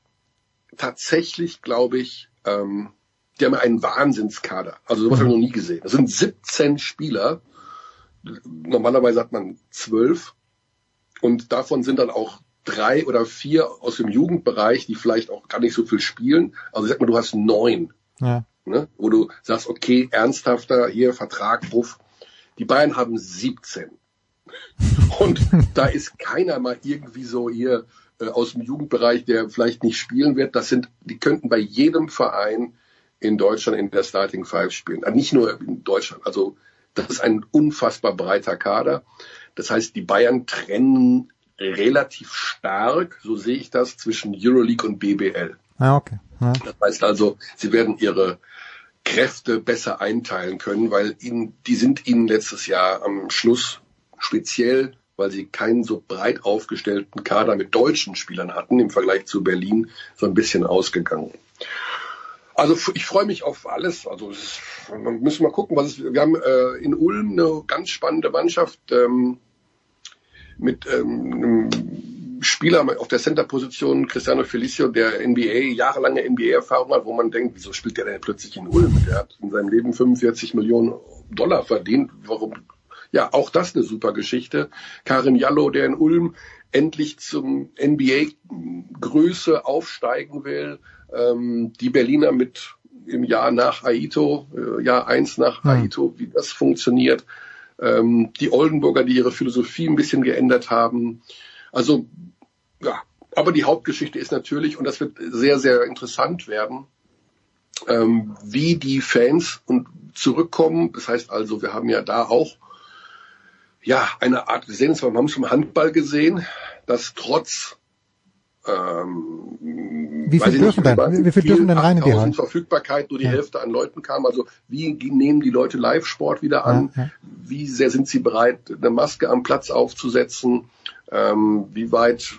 tatsächlich, glaube ich, ähm, die haben einen Wahnsinnskader. Also sowas habe ich noch nie gesehen. Das sind 17 Spieler. Normalerweise hat man zwölf. Und davon sind dann auch drei oder vier aus dem Jugendbereich, die vielleicht auch gar nicht so viel spielen. Also sag mal, du hast neun. Ja. Ne? Wo du sagst, okay, ernsthafter, hier Vertrag, Puff. Die Bayern haben 17. *laughs* Und da ist keiner mal irgendwie so hier äh, aus dem Jugendbereich, der vielleicht nicht spielen wird. Das sind, die könnten bei jedem Verein in Deutschland in der Starting Five spielen. Also nicht nur in Deutschland. Also das ist ein unfassbar breiter Kader. Das heißt, die Bayern trennen relativ stark, so sehe ich das, zwischen Euroleague und BBL. Ah, okay. Ja. Das heißt also, sie werden ihre Kräfte besser einteilen können, weil ihnen, die sind ihnen letztes Jahr am Schluss speziell, weil sie keinen so breit aufgestellten Kader mit deutschen Spielern hatten im Vergleich zu Berlin, so ein bisschen ausgegangen. Also ich freue mich auf alles. Also man müssen mal gucken, was es. Wir haben äh, in Ulm eine ganz spannende Mannschaft ähm, mit ähm, einem Spieler auf der Center-Position, Cristiano Felicio, der NBA, jahrelange NBA-Erfahrung hat, wo man denkt, wieso spielt der denn plötzlich in Ulm? Der hat in seinem Leben 45 Millionen Dollar verdient. Warum? Ja, auch das eine super Geschichte. Karim Jallo, der in Ulm endlich zum NBA-Größe aufsteigen will. Ähm, die Berliner mit im Jahr nach Aito, äh, Jahr eins nach ja. Aito, wie das funktioniert. Ähm, die Oldenburger, die ihre Philosophie ein bisschen geändert haben. Also ja, aber die Hauptgeschichte ist natürlich, und das wird sehr, sehr interessant werden, ähm, wie die Fans und zurückkommen. Das heißt also, wir haben ja da auch ja eine Art, wir sehen es, wir haben es im Handball gesehen, dass trotz ähm, wie viel dürfen denn, wie viel dürfen denn rein in die Halle? Verfügbarkeit, nur die ja. Hälfte an Leuten kam. Also wie nehmen die Leute Live-Sport wieder an? Ja, ja. Wie sehr sind sie bereit, eine Maske am Platz aufzusetzen? Ähm, wie weit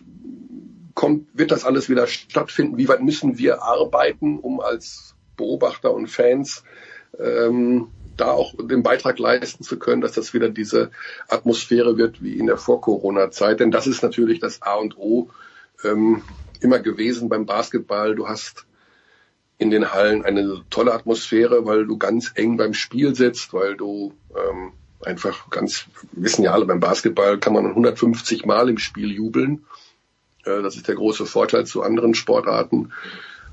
kommt, wird das alles wieder stattfinden? Wie weit müssen wir arbeiten, um als Beobachter und Fans ähm, da auch den Beitrag leisten zu können, dass das wieder diese Atmosphäre wird wie in der Vor-Corona-Zeit. Denn das ist natürlich das A und O ähm, immer gewesen beim Basketball. Du hast in den Hallen eine tolle Atmosphäre, weil du ganz eng beim Spiel sitzt, weil du ähm, einfach ganz, wissen ja alle, beim Basketball kann man 150 Mal im Spiel jubeln. Äh, das ist der große Vorteil zu anderen Sportarten.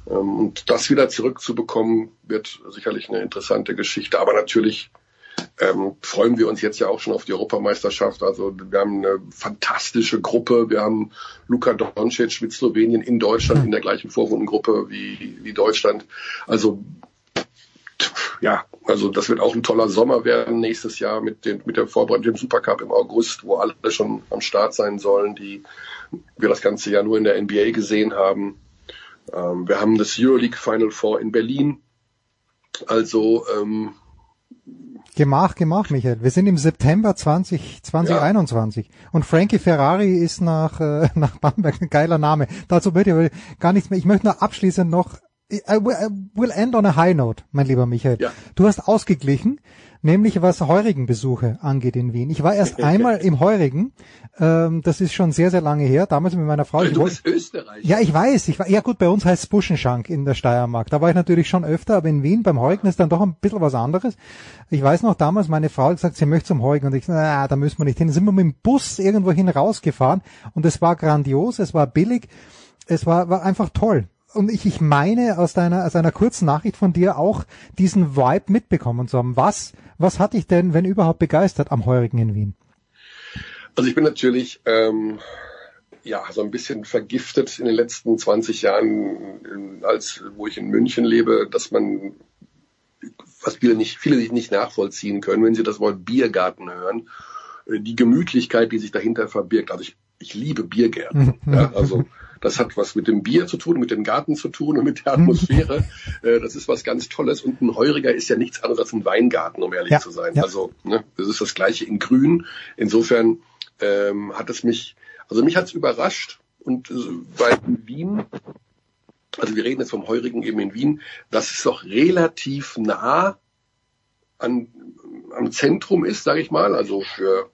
Ähm, und das wieder zurückzubekommen, wird sicherlich eine interessante Geschichte. Aber natürlich ähm, freuen wir uns jetzt ja auch schon auf die Europameisterschaft. Also wir haben eine fantastische Gruppe. Wir haben Luka Doncic mit Slowenien in Deutschland in der gleichen Vorrundengruppe wie, wie Deutschland. Also ja, also das wird auch ein toller Sommer werden nächstes Jahr mit, den, mit der Vorbereitung dem Supercup im August, wo alle schon am Start sein sollen, die wir das ganze Jahr nur in der NBA gesehen haben. Ähm, wir haben das Euroleague Final Four in Berlin. Also ähm, Gemach, gemach, Michael. Wir sind im September 20, 2021 ja. und Frankie Ferrari ist nach, äh, *laughs* nach Bamberg ein geiler Name. Dazu möchte ich gar nichts mehr. Ich möchte nur abschließend noch I will end on a high note, mein lieber Michael. Ja. Du hast ausgeglichen, nämlich was Heurigenbesuche angeht in Wien. Ich war erst *laughs* einmal im Heurigen, ähm, das ist schon sehr, sehr lange her, damals mit meiner Frau. Du ich bist Österreich. Ja, ich weiß, ich war, ja gut, bei uns heißt es Buschenschank in der Steiermark. Da war ich natürlich schon öfter, aber in Wien beim Heurigen ist dann doch ein bisschen was anderes. Ich weiß noch, damals meine Frau hat gesagt, sie möchte zum Heurigen und ich, na, da müssen wir nicht hin. Dann sind wir mit dem Bus irgendwo hin rausgefahren und es war grandios, es war billig, es war, war einfach toll und ich, ich meine aus deiner, aus einer kurzen Nachricht von dir auch diesen Vibe mitbekommen zu haben. Was, was hat dich denn, wenn überhaupt, begeistert am Heurigen in Wien? Also ich bin natürlich ähm, ja so ein bisschen vergiftet in den letzten 20 Jahren, als wo ich in München lebe, dass man was viele nicht, viele nicht nachvollziehen können, wenn sie das Wort Biergarten hören, äh, die Gemütlichkeit, die sich dahinter verbirgt. Also ich, ich liebe Biergärten. *laughs* ja, also das hat was mit dem Bier zu tun, mit dem Garten zu tun und mit der Atmosphäre. *laughs* Äh, das ist was ganz Tolles. Und ein Heuriger ist ja nichts anderes als ein Weingarten, um ehrlich Ja, zu sein. ja. Also ne, das ist das gleiche in Grün. Insofern ähm, hat es mich, also mich hat es überrascht. Und äh, bei Wien, also wir reden jetzt vom Heurigen eben in Wien, das ist doch relativ nah an, am Zentrum ist, sage ich mal, also für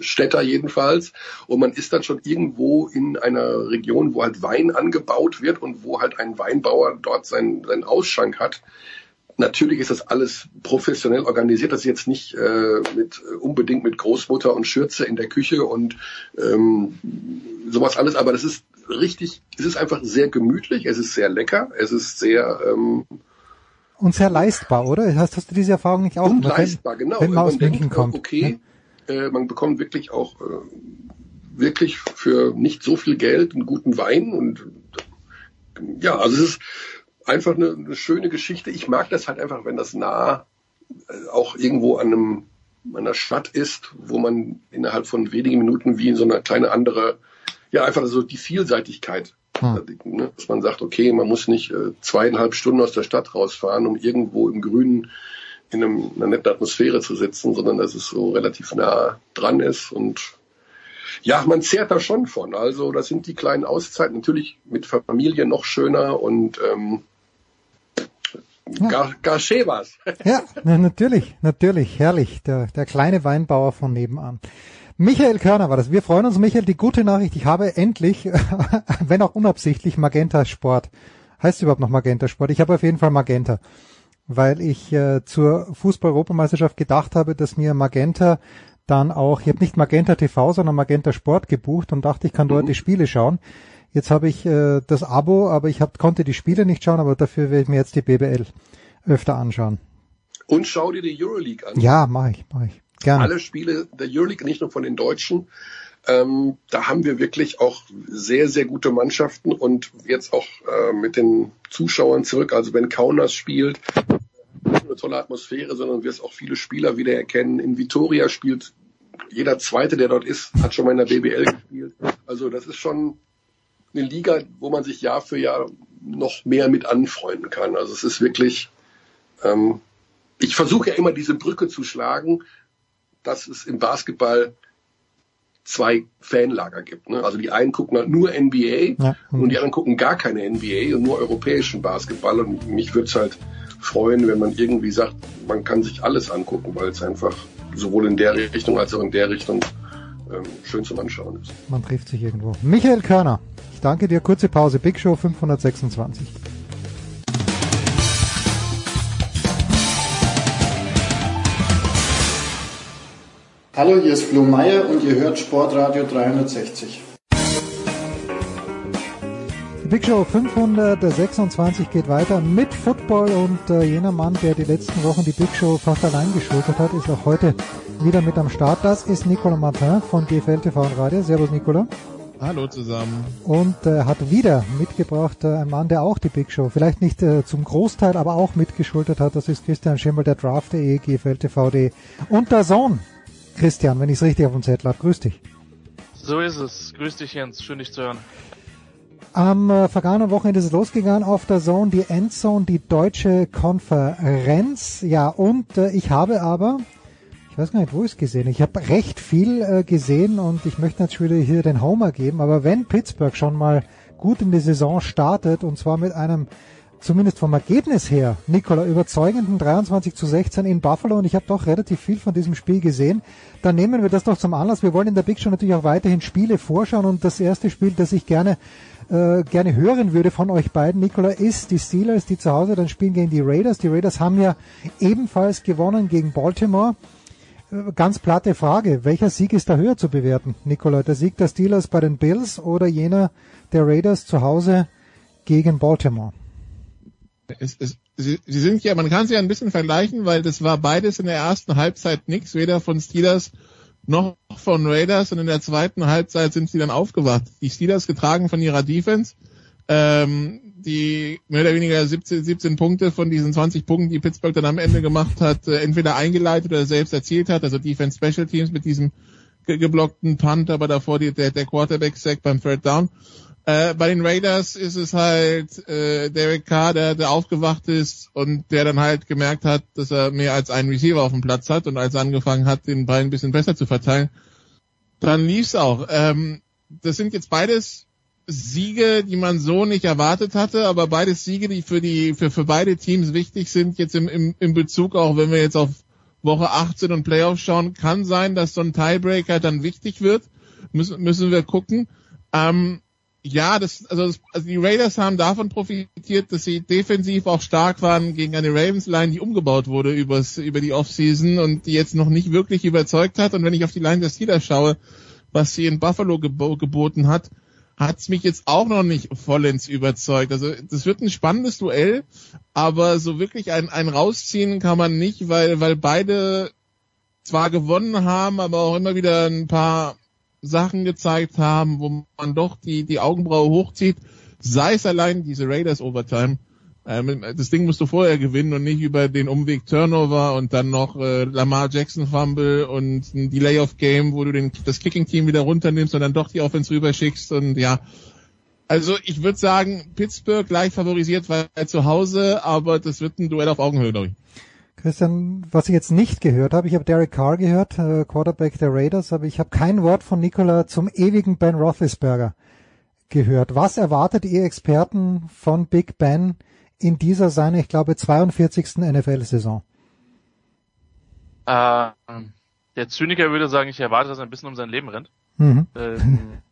Städter jedenfalls. Und man ist dann schon irgendwo in einer Region, wo halt Wein angebaut wird und wo halt ein Weinbauer dort seinen, seinen Ausschank hat. Natürlich ist das alles professionell organisiert, das ist jetzt nicht äh, mit unbedingt mit Großmutter und Schürze in der Küche und ähm, sowas alles, aber das ist richtig, es ist einfach sehr gemütlich, es ist sehr lecker, es ist sehr ähm, Und sehr leistbar, oder? Hast, hast du diese Erfahrung nicht auch und leistbar, genau. wenn man aus denkt, München kommt? Okay, äh, man bekommt wirklich auch äh, wirklich für nicht so viel Geld einen guten Wein und ja, also es ist einfach eine, eine schöne Geschichte. Ich mag das halt einfach, wenn das nah äh, auch irgendwo an einem an einer Stadt ist, wo man innerhalb von wenigen Minuten wie in so einer kleine andere, ja einfach so die Vielseitigkeit, Hm. ne, dass man sagt, okay, man muss nicht äh, zweieinhalb Stunden aus der Stadt rausfahren, um irgendwo im Grünen in einem, einer netten Atmosphäre zu sitzen, sondern dass es so relativ nah dran ist und ja, man zehrt da schon von. Also das sind die kleinen Auszeiten natürlich mit Familie noch schöner und ähm, gar, gar schön was. Ja, na, natürlich, natürlich, herrlich. Der, der kleine Weinbauer von nebenan. Michael Körner war das. Wir freuen uns, Michael. Die gute Nachricht, ich habe endlich, *laughs* wenn auch unabsichtlich, Magenta Sport. Heißt überhaupt noch Magenta Sport? Ich habe auf jeden Fall Magenta, weil ich äh, zur Fußball-Europameisterschaft gedacht habe, dass mir Magenta dann auch, ich habe nicht Magenta TV, sondern Magenta Sport gebucht und dachte, ich kann dort die Spiele schauen. Jetzt habe ich äh, das Abo, aber ich hab, konnte die Spiele nicht schauen, aber dafür werde ich mir jetzt die BBL öfter anschauen. Und schau dir die Euroleague an. Ja, mache ich, mache ich. Gerne. Alle Spiele der Euroleague, nicht nur von den Deutschen. Ähm, da haben wir wirklich auch sehr, sehr gute Mannschaften und jetzt auch äh, mit den Zuschauern zurück. Also wenn Kaunas spielt, nicht nur eine tolle Atmosphäre, sondern wirst auch viele Spieler wieder erkennen. In Vitoria spielt jeder Zweite, der dort ist, hat schon mal in der BBL gespielt. Also das ist schon eine Liga, wo man sich Jahr für Jahr noch mehr mit anfreunden kann. Also es ist wirklich, ähm, ich versuche ja immer diese Brücke zu schlagen, dass es im Basketball zwei Fanlager gibt. Ne? Also die einen gucken halt nur NBA Ja. und die anderen gucken gar keine NBA und nur europäischen Basketball. Und mich würde es halt freuen, wenn man irgendwie sagt, man kann sich alles angucken, weil es einfach sowohl in der Richtung als auch in der Richtung ähm, schön zum Anschauen ist. Man trifft sich irgendwo. Michael Körner, ich danke dir. Kurze Pause. Big Show 526. Hallo, hier ist Flo Meyer und ihr hört Sportradio 360. Die Big Show 526 geht weiter mit Football und äh, jener Mann, der die letzten Wochen die Big Show fast allein geschultert hat, ist auch heute wieder mit am Start. Das ist Nicolas Martin von GFL TV und Radio. Servus Nicolas. Hallo zusammen. Und äh, hat wieder mitgebracht äh, ein Mann, der auch die Big Show, vielleicht nicht äh, zum Großteil, aber auch mitgeschultert hat. Das ist Christian Schimmel, der Draft.de, GFL TV.de und der Sohn. Christian, wenn ich es richtig auf dem Zettel habe. Grüß dich. So ist es. Grüß dich Jens, schön dich zu hören. Am äh, vergangenen Wochenende ist es losgegangen auf der Zone, die Endzone, die deutsche Konferenz. Ja, und äh, ich habe aber, ich weiß gar nicht, wo ich es gesehen Ich habe recht viel äh, gesehen und ich möchte natürlich hier den Homer geben, aber wenn Pittsburgh schon mal gut in die Saison startet und zwar mit einem zumindest vom Ergebnis her, Nikola, überzeugenden 23 zu 16 in Buffalo und ich habe doch relativ viel von diesem Spiel gesehen. Dann nehmen wir das doch zum Anlass. Wir wollen in der Big Show natürlich auch weiterhin Spiele vorschauen und das erste Spiel, das ich gerne äh, gerne hören würde von euch beiden, Nikola, ist die Steelers, die zu Hause dann spielen gegen die Raiders. Die Raiders haben ja ebenfalls gewonnen gegen Baltimore. Äh, Ganz platte Frage, welcher Sieg ist da höher zu bewerten, Nikola? Der Sieg der Steelers bei den Bills oder jener der Raiders zu Hause gegen Baltimore? Es, es, sie, sie sind ja, man kann sie ja ein bisschen vergleichen, weil das war beides in der ersten Halbzeit nichts, weder von Steelers noch von Raiders und in der zweiten Halbzeit sind sie dann aufgewacht. Die Steelers getragen von ihrer Defense, ähm, die mehr oder weniger 17, 17 Punkte von diesen 20 Punkten, die Pittsburgh dann am Ende gemacht hat, äh, entweder eingeleitet oder selbst erzielt hat, also Defense Special Teams mit diesem ge geblockten Punt, aber davor die, der, der Quarterback-Sack beim Third Down. Äh, bei den Raiders ist es halt äh, Derek Carr, der, der aufgewacht ist und der dann halt gemerkt hat, dass er mehr als einen Receiver auf dem Platz hat und als er angefangen hat, den Ball ein bisschen besser zu verteilen, dann lief's auch. Ähm, das sind jetzt beides Siege, die man so nicht erwartet hatte, aber beides Siege, die für die für, für beide Teams wichtig sind, jetzt im, im, im Bezug auch, wenn wir jetzt auf Woche 18 und Playoffs schauen, kann sein, dass so ein Tiebreaker dann wichtig wird. Müssen, müssen wir gucken. Ähm, ja, das, also, das, also die Raiders haben davon profitiert, dass sie defensiv auch stark waren gegen eine Ravens-Line, die umgebaut wurde übers, über die Offseason und die jetzt noch nicht wirklich überzeugt hat. Und wenn ich auf die Line des Steelers schaue, was sie in Buffalo gebo geboten hat, hat's mich jetzt auch noch nicht vollends überzeugt. Also das wird ein spannendes Duell, aber so wirklich ein, ein rausziehen kann man nicht, weil, weil beide zwar gewonnen haben, aber auch immer wieder ein paar Sachen gezeigt haben, wo man doch die, die Augenbraue hochzieht. Sei es allein diese Raiders Overtime. Ähm, das Ding musst du vorher gewinnen und nicht über den Umweg Turnover und dann noch äh, Lamar Jackson Fumble und ein Delay of Game, wo du den, das Kicking Team wieder runternimmst und dann doch die Offense rüberschickst und ja. Also ich würde sagen, Pittsburgh gleich favorisiert, weil zu Hause, aber das wird ein Duell auf Augenhöhe, glaube ich. Christian, was ich jetzt nicht gehört habe, ich habe Derek Carr gehört, äh, Quarterback der Raiders, aber ich habe kein Wort von Nicola zum ewigen Ben Roethlisberger gehört. Was erwartet ihr Experten von Big Ben in dieser seiner, ich glaube, 42. NFL-Saison? Äh, der Zyniker würde sagen, ich erwarte, dass er ein bisschen um sein Leben rennt. Mhm. Ähm,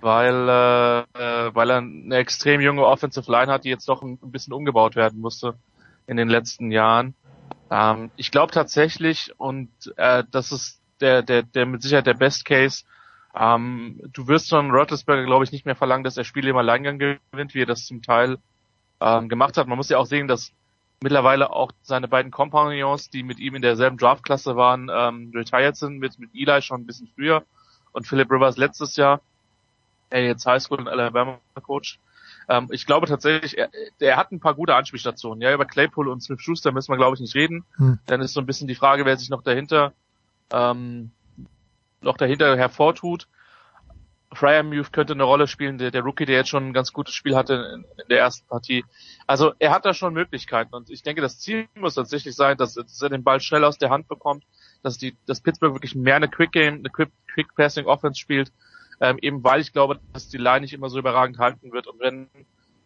weil, äh, äh, weil er eine extrem junge Offensive Line hat, die jetzt doch ein bisschen umgebaut werden musste in den letzten Jahren. Ähm, ich glaube tatsächlich, und äh, das ist der, der, der mit Sicherheit der Best Case, ähm, du wirst von Roethlisberger, glaube ich, nicht mehr verlangen, dass er Spiele im Alleingang gewinnt, wie er das zum Teil ähm, gemacht hat. Man muss ja auch sehen, dass mittlerweile auch seine beiden Compagnons, die mit ihm in derselben Draftklasse waren, ähm, retired sind, mit, mit Eli schon ein bisschen früher und Philip Rivers letztes Jahr, er jetzt Highschool in Alabama Coach. Ähm, ich glaube tatsächlich, er, er hat ein paar gute Anspielstationen. Ja, über Claypool und Smith Schuster müssen wir, glaube ich, nicht reden. Hm. Dann ist so ein bisschen die Frage, wer sich noch dahinter ähm, noch dahinter hervortut. Fryermuth könnte eine Rolle spielen, der, der Rookie, der jetzt schon ein ganz gutes Spiel hatte in, in, der ersten Partie. Also er hat da schon Möglichkeiten und ich denke, das Ziel muss tatsächlich sein, dass, dass er den Ball schnell aus der Hand bekommt, dass die, dass Pittsburgh wirklich mehr eine Quick Game, eine Quick, Quick Passing Offense spielt, ähm, eben weil ich glaube, dass die Line nicht immer so überragend halten wird und wenn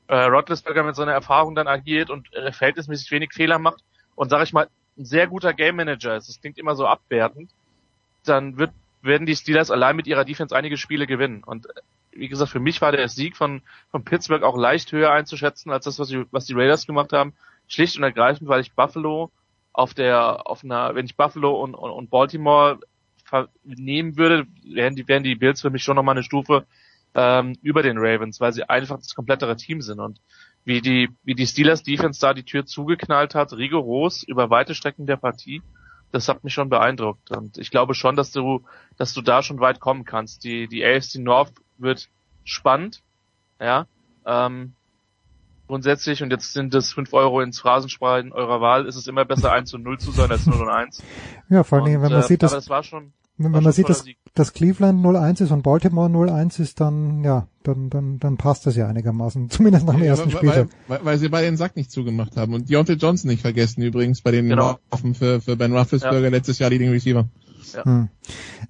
äh, Roethlisberger mit seiner Erfahrung dann agiert und äh, verhältnismäßig wenig Fehler macht und sage ich mal ein sehr guter Game Manager ist, das klingt immer so abwertend, dann wird werden die Steelers allein mit ihrer Defense einige Spiele gewinnen. Und äh, wie gesagt, für mich war der Sieg von, von Pittsburgh auch leicht höher einzuschätzen als das, was die, was die Raiders gemacht haben. Schlicht und ergreifend, weil ich Buffalo auf der, auf einer, wenn ich Buffalo und, und, und Baltimore nehmen würde, wären die, wären die Bills für mich schon nochmal eine Stufe ähm, über den Ravens, weil sie einfach das komplettere Team sind. Und wie die, wie die Steelers Defense da die Tür zugeknallt hat, rigoros über weite Strecken der Partie, das hat mich schon beeindruckt. Und ich glaube schon, dass du, dass du da schon weit kommen kannst. Die, die AFC North wird spannend, ja. Ähm, grundsätzlich, und jetzt sind es fünf Euro ins Phrasenschwein eurer Wahl, ist es immer besser 1 und 0 zu sein als 0 und 1. Ja, vor allem, wenn man äh, sieht, dass, das war schon, wenn man sieht, dass, dass Cleveland 0-1 ist und Baltimore 0-1 ist, dann, ja, dann, dann, dann passt das ja einigermaßen. *laughs* Zumindest nach dem ersten weil, Spieltag. weil, weil, weil sie bei den Sack nicht zugemacht haben. Und Deontay Johnson nicht vergessen übrigens bei den Genau. Waffen für, für Ben Roethlisberger Ja. letztes Jahr Leading Receiver. Hm.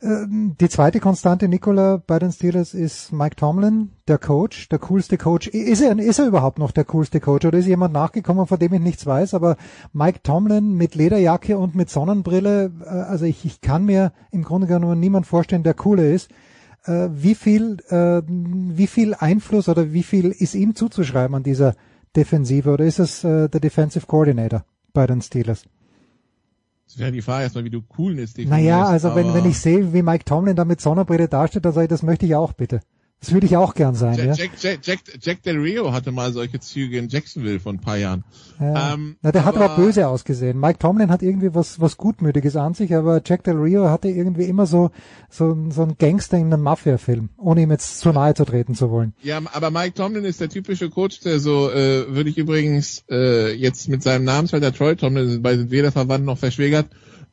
Ähm, Die zweite Konstante, Nicola, bei den Steelers ist Mike Tomlin, der Coach, der coolste Coach. Ist er, ist er überhaupt noch der coolste Coach oder ist jemand nachgekommen, von dem ich nichts weiß? Aber Mike Tomlin mit Lederjacke und mit Sonnenbrille, äh, also ich, ich kann mir im Grunde genommen niemand vorstellen, der cooler ist. Äh, Wie viel, äh, wie viel Einfluss oder wie viel ist ihm zuzuschreiben an dieser Defensive oder ist es der Defensive Coordinator bei den Steelers? Das wäre die Frage erstmal, wie du Coolness definierst. Naja, also wenn, wenn ich sehe, wie Mike Tomlin da mit Sonnenbrille dasteht, dann sage ich, das möchte ich auch bitte. Das würde ich auch gern sein, Jack, ja. Jack, Jack, Jack, Jack Del Rio hatte mal solche Züge in Jacksonville vor ein paar Jahren. Ja. Ähm, Na, der hat aber- aber böse ausgesehen. Mike Tomlin hat irgendwie was, was Gutmütiges an sich, aber Jack Del Rio hatte irgendwie immer so, so, so ein Gangster in einem Mafia-Film, ohne ihm jetzt zu nahe zu treten zu wollen. Ja, aber Mike Tomlin ist der typische Coach, der so, äh, würde ich übrigens äh, jetzt mit seinem Namensvetter Troy Tomlin, bei sind weder verwandt noch verschwägert,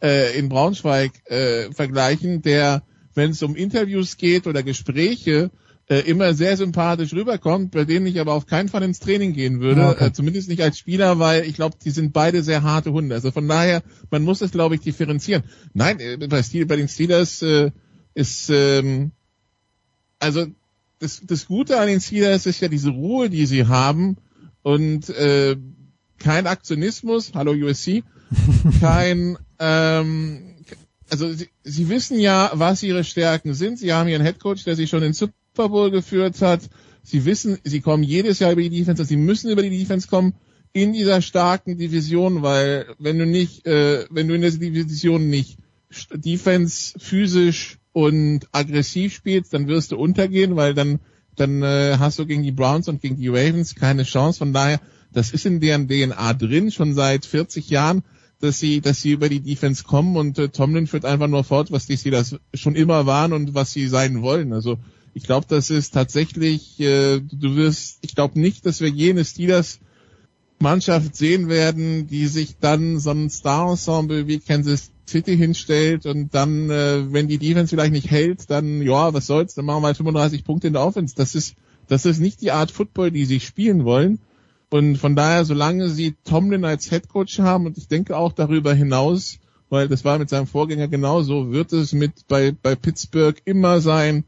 äh, in Braunschweig äh, vergleichen, der, wenn es um Interviews geht oder Gespräche, äh, immer sehr sympathisch rüberkommt, bei denen ich aber auf keinen Fall ins Training gehen würde, okay. äh, zumindest nicht als Spieler, weil ich glaube, die sind beide sehr harte Hunde. Also von daher, man muss es, glaube ich, differenzieren. Nein, äh, bei, Steel, bei den Steelers äh, ist ähm, also das, das Gute an den Steelers ist ja diese Ruhe, die sie haben und äh, kein Aktionismus, hallo USC, *laughs* kein, ähm, also sie, sie wissen ja, was ihre Stärken sind. Sie haben ihren Headcoach, der sie schon in den Super Bowl geführt hat. Sie wissen, sie kommen jedes Jahr über die Defense, sie müssen über die Defense kommen in dieser starken Division, weil wenn du nicht, äh, wenn du in der Division nicht Defense physisch und aggressiv spielst, dann wirst du untergehen, weil dann dann äh, hast du gegen die Browns und gegen die Ravens keine Chance. Von daher, das ist in deren DNA drin, schon seit 40 Jahren, dass sie, dass sie über die Defense kommen und äh, Tomlin führt einfach nur fort, was die Steelers schon immer waren und was sie sein wollen. Also ich glaube, das ist tatsächlich, äh, du wirst, ich glaube nicht, dass wir jene Steelers Mannschaft sehen werden, die sich dann so ein Star-Ensemble wie Kansas City hinstellt und dann, äh, wenn die Defense vielleicht nicht hält, dann, ja, was soll's, dann machen wir halt 35 Punkte in der Offense. Das ist, das ist nicht die Art Football, die sie spielen wollen. Und von daher, solange sie Tomlin als Headcoach haben und ich denke auch darüber hinaus, weil das war mit seinem Vorgänger genauso, wird es mit bei, bei Pittsburgh immer sein,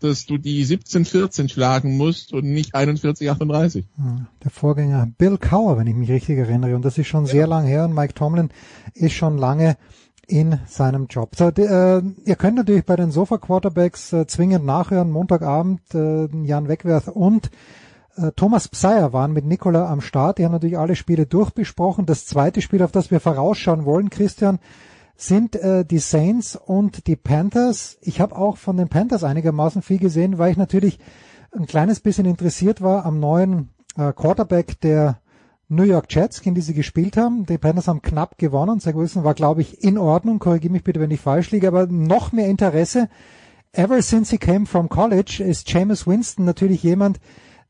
dass du die 17-14 schlagen musst und nicht 41-38. Hm, Der Vorgänger Bill Cower, wenn ich mich richtig erinnere. Und das ist schon sehr lang her und Mike Tomlin ist schon lange in seinem Job. So, die, äh, ihr könnt natürlich bei den Sofa Quarterbacks äh, zwingend nachhören. Montagabend äh, Jan Wegwerth und äh, Thomas Pseier waren mit Nicola am Start. Die haben natürlich alle Spiele durchbesprochen. Das zweite Spiel, auf das wir vorausschauen wollen, Christian, sind äh, die Saints und die Panthers. Ich habe auch von den Panthers einigermaßen viel gesehen, weil ich natürlich ein kleines bisschen interessiert war am neuen äh, Quarterback der New York Jets, gegen die sie gespielt haben. Die Panthers haben knapp gewonnen. Zach Wilson war, glaube ich, in Ordnung. Korrigiere mich bitte, wenn ich falsch liege. Aber noch mehr Interesse. Ever since he came from college ist Jameis Winston natürlich jemand,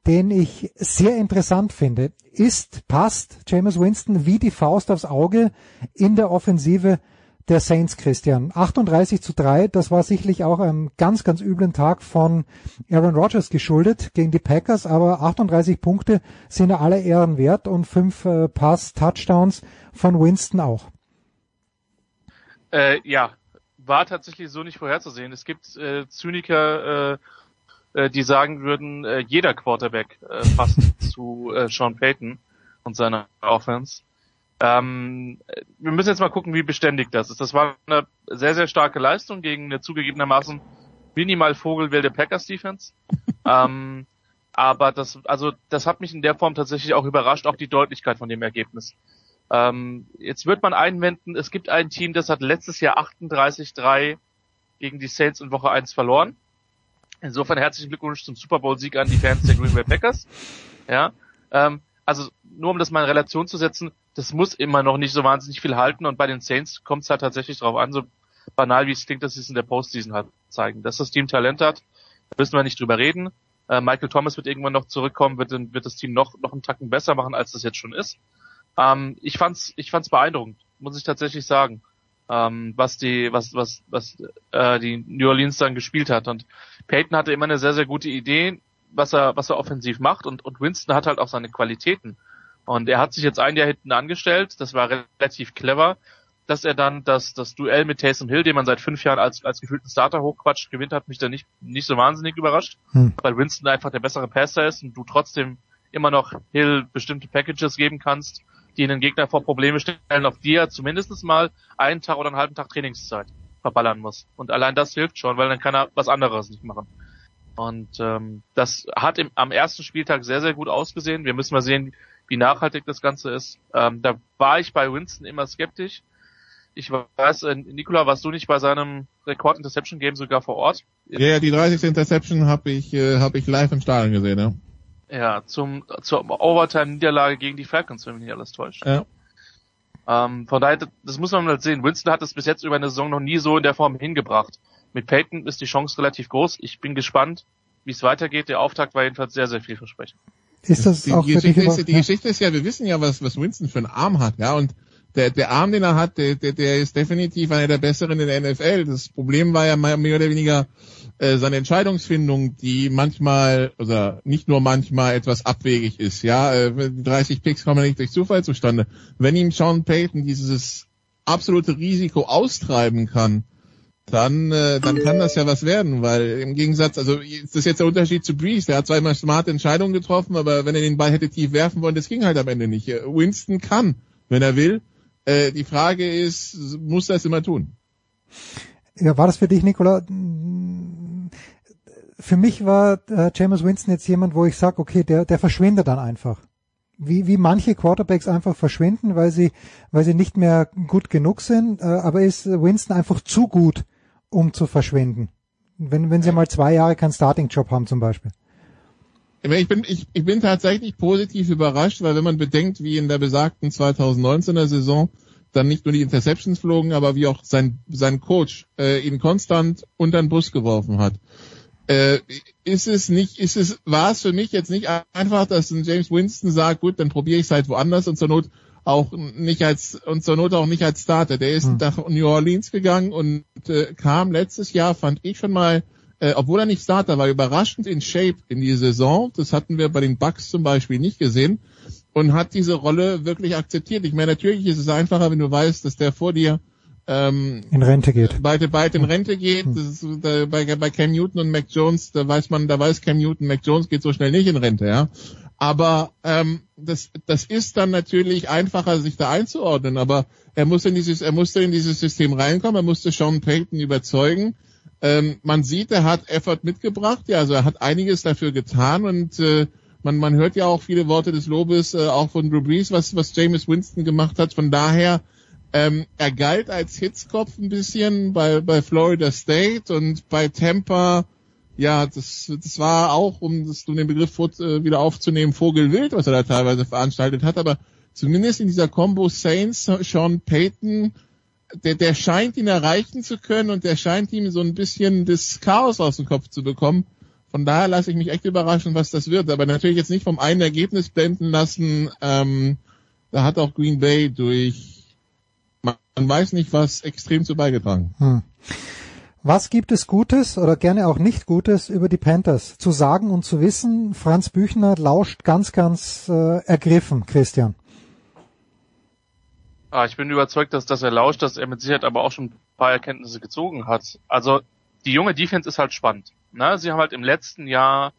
den ich sehr interessant finde. Ist, passt Jameis Winston wie die Faust aufs Auge in der Offensive der Saints, Christian. 38 zu 3, das war sicherlich auch einem ganz, ganz üblen Tag von Aaron Rodgers geschuldet gegen die Packers, aber 38 Punkte sind aller Ehren wert und fünf äh, Pass-Touchdowns von Winston auch. Äh, ja, war tatsächlich so nicht vorherzusehen. Es gibt äh, Zyniker, äh, äh, die sagen würden, äh, jeder Quarterback äh, passt *laughs* zu äh, Sean Payton und seiner Offense. Ähm, wir müssen jetzt mal gucken, wie beständig das ist. Das war eine sehr, sehr starke Leistung gegen eine zugegebenermaßen minimal vogelwilde Packers Defense. *laughs* ähm, aber das, also das hat mich in der Form tatsächlich auch überrascht, auch die Deutlichkeit von dem Ergebnis. Ähm, jetzt wird man einwenden, es gibt ein Team, das hat letztes Jahr 38-3 gegen die Saints in Woche 1 verloren. Insofern herzlichen Glückwunsch zum Super Bowl-Sieg an die Fans der Green Bay Packers. Ja, ähm, also nur um das mal in Relation zu setzen, das muss immer noch nicht so wahnsinnig viel halten und bei den Saints kommt es halt tatsächlich darauf an, so banal wie es klingt, dass sie es in der Postseason halt zeigen. Dass das Team Talent hat, müssen wir nicht drüber reden. Äh, Michael Thomas wird irgendwann noch zurückkommen, wird, wird das Team noch, noch einen Tacken besser machen, als das jetzt schon ist. Ähm, ich fand's, ich fand's beeindruckend, muss ich tatsächlich sagen, ähm, was die, was, was, was äh, die New Orleans dann gespielt hat. Und Peyton hatte immer eine sehr, sehr gute Idee, was er, was er offensiv macht und, und Winston hat halt auch seine Qualitäten. Und er hat sich jetzt ein Jahr hinten angestellt, das war relativ clever, dass er dann das, das Duell mit Taysom Hill, den man seit fünf Jahren als, als gefühlten Starter hochquatscht, gewinnt, hat mich da nicht, nicht so wahnsinnig überrascht, Hm. weil Winston einfach der bessere Passer ist und du trotzdem immer noch Hill bestimmte Packages geben kannst, die den Gegner vor Probleme stellen, auf die er zumindest mal einen Tag oder einen halben Tag Trainingszeit verballern muss. Und allein das hilft schon, weil dann kann er was anderes nicht machen. Und ähm, das hat im, am ersten Spieltag sehr, sehr gut ausgesehen. Wir müssen mal sehen, wie nachhaltig das Ganze ist. Ähm, da war ich bei Winston immer skeptisch. Ich weiß, äh, Nikola, warst du nicht bei seinem Rekord Interception Game sogar vor Ort? Ja, die 30. Interception habe ich, äh, hab ich live im Stadion gesehen, ja. Ja, zum, zur Overtime-Niederlage gegen die Falcons, wenn mich nicht alles täuscht. Ja. Ähm, von daher, das muss man halt sehen. Winston hat es bis jetzt über eine Saison noch nie so in der Form hingebracht. Mit Peyton ist die Chance relativ groß. Ich bin gespannt, wie es weitergeht. Der Auftakt war jedenfalls sehr, sehr vielversprechend. Ist das die, auch die Geschichte, ist, die Geschichte ist ja, wir wissen ja, was, was Winston für einen Arm hat, ja, und der, der Arm, den er hat, der, der, der ist definitiv einer der besseren in der NFL. Das Problem war ja mehr oder weniger äh, seine Entscheidungsfindung, die manchmal, also nicht nur manchmal etwas abwegig ist. Ja, äh, die 30 Picks kommen ja nicht durch Zufall zustande. Wenn ihm Sean Payton dieses absolute Risiko austreiben kann, dann, äh, dann kann das ja was werden, weil im Gegensatz, also das ist jetzt der Unterschied zu Breeze, der hat zwar immer smarte Entscheidungen getroffen, aber wenn er den Ball hätte tief werfen wollen, das ging halt am Ende nicht. Äh, Winston kann, wenn er will. Äh, die Frage ist, muss er es immer tun? Ja, war das für dich, Nicola? Für mich war äh, James Winston jetzt jemand, wo ich sage, okay, der, der verschwindet dann einfach. Wie, wie manche Quarterbacks einfach verschwinden, weil sie, weil sie nicht mehr gut genug sind, äh, aber ist Winston einfach zu gut, um zu verschwinden. Wenn, wenn sie mal zwei Jahre keinen Starting-Job haben zum Beispiel. Ich bin, ich, ich bin tatsächlich positiv überrascht, weil wenn man bedenkt, wie in der besagten 2019er Saison dann nicht nur die Interceptions flogen, aber wie auch sein, sein Coach äh, ihn konstant unter den Bus geworfen hat. Äh, ist es nicht, ist es, war es für mich jetzt nicht einfach, dass ein James Winston sagt, gut, dann probiere ich es halt woanders und zur Not auch nicht als und zur Not auch nicht als Starter. Der ist Hm. nach New Orleans gegangen und äh, kam letztes Jahr, fand ich schon mal, äh, obwohl er nicht Starter war, überraschend in Shape in die Saison. Das hatten wir bei den Bucks zum Beispiel nicht gesehen und hat diese Rolle wirklich akzeptiert. Ich meine, natürlich ist es einfacher, wenn du weißt, dass der vor dir ähm, In Rente geht. bald, bald in Rente geht. Das ist, da, bei, bei Cam Newton und Mac Jones, da weiß man, da weiß Cam Newton, Mac Jones geht so schnell nicht in Rente, ja. Aber ähm, das, das ist dann natürlich einfacher, sich da einzuordnen. Aber er muss in dieses, er musste in dieses System reinkommen. Er musste Sean Payton überzeugen. Ähm, man sieht, er hat Effort mitgebracht. Ja, also er hat einiges dafür getan und äh, man, man hört ja auch viele Worte des Lobes, äh, auch von Drew Brees, was, was Jameis Winston gemacht hat. Von daher, ähm, er galt als Hitzkopf ein bisschen bei, bei Florida State und bei Tampa, ja, das, das war auch, um das, um den Begriff vor, äh, wieder aufzunehmen, Vogelwild, was er da teilweise veranstaltet hat, aber zumindest in dieser Combo Saints, Sean Payton, der, der scheint ihn erreichen zu können und der scheint ihm so ein bisschen das Chaos aus dem Kopf zu bekommen. Von daher lasse ich mich echt überraschen, was das wird. Aber natürlich jetzt nicht vom einen Ergebnis blenden lassen. Ähm, da hat auch Green Bay durch, man, weiß nicht was, extrem zu beigetragen. Hm. Was gibt es Gutes oder gerne auch nicht Gutes über die Panthers zu sagen und zu wissen? Franz Büchner lauscht ganz, ganz äh, ergriffen, Christian. Ah, ich bin überzeugt, dass, dass er lauscht, dass er mit Sicherheit aber auch schon ein paar Erkenntnisse gezogen hat. Also die junge Defense ist halt spannend. Ne? Sie haben halt im letzten Jahr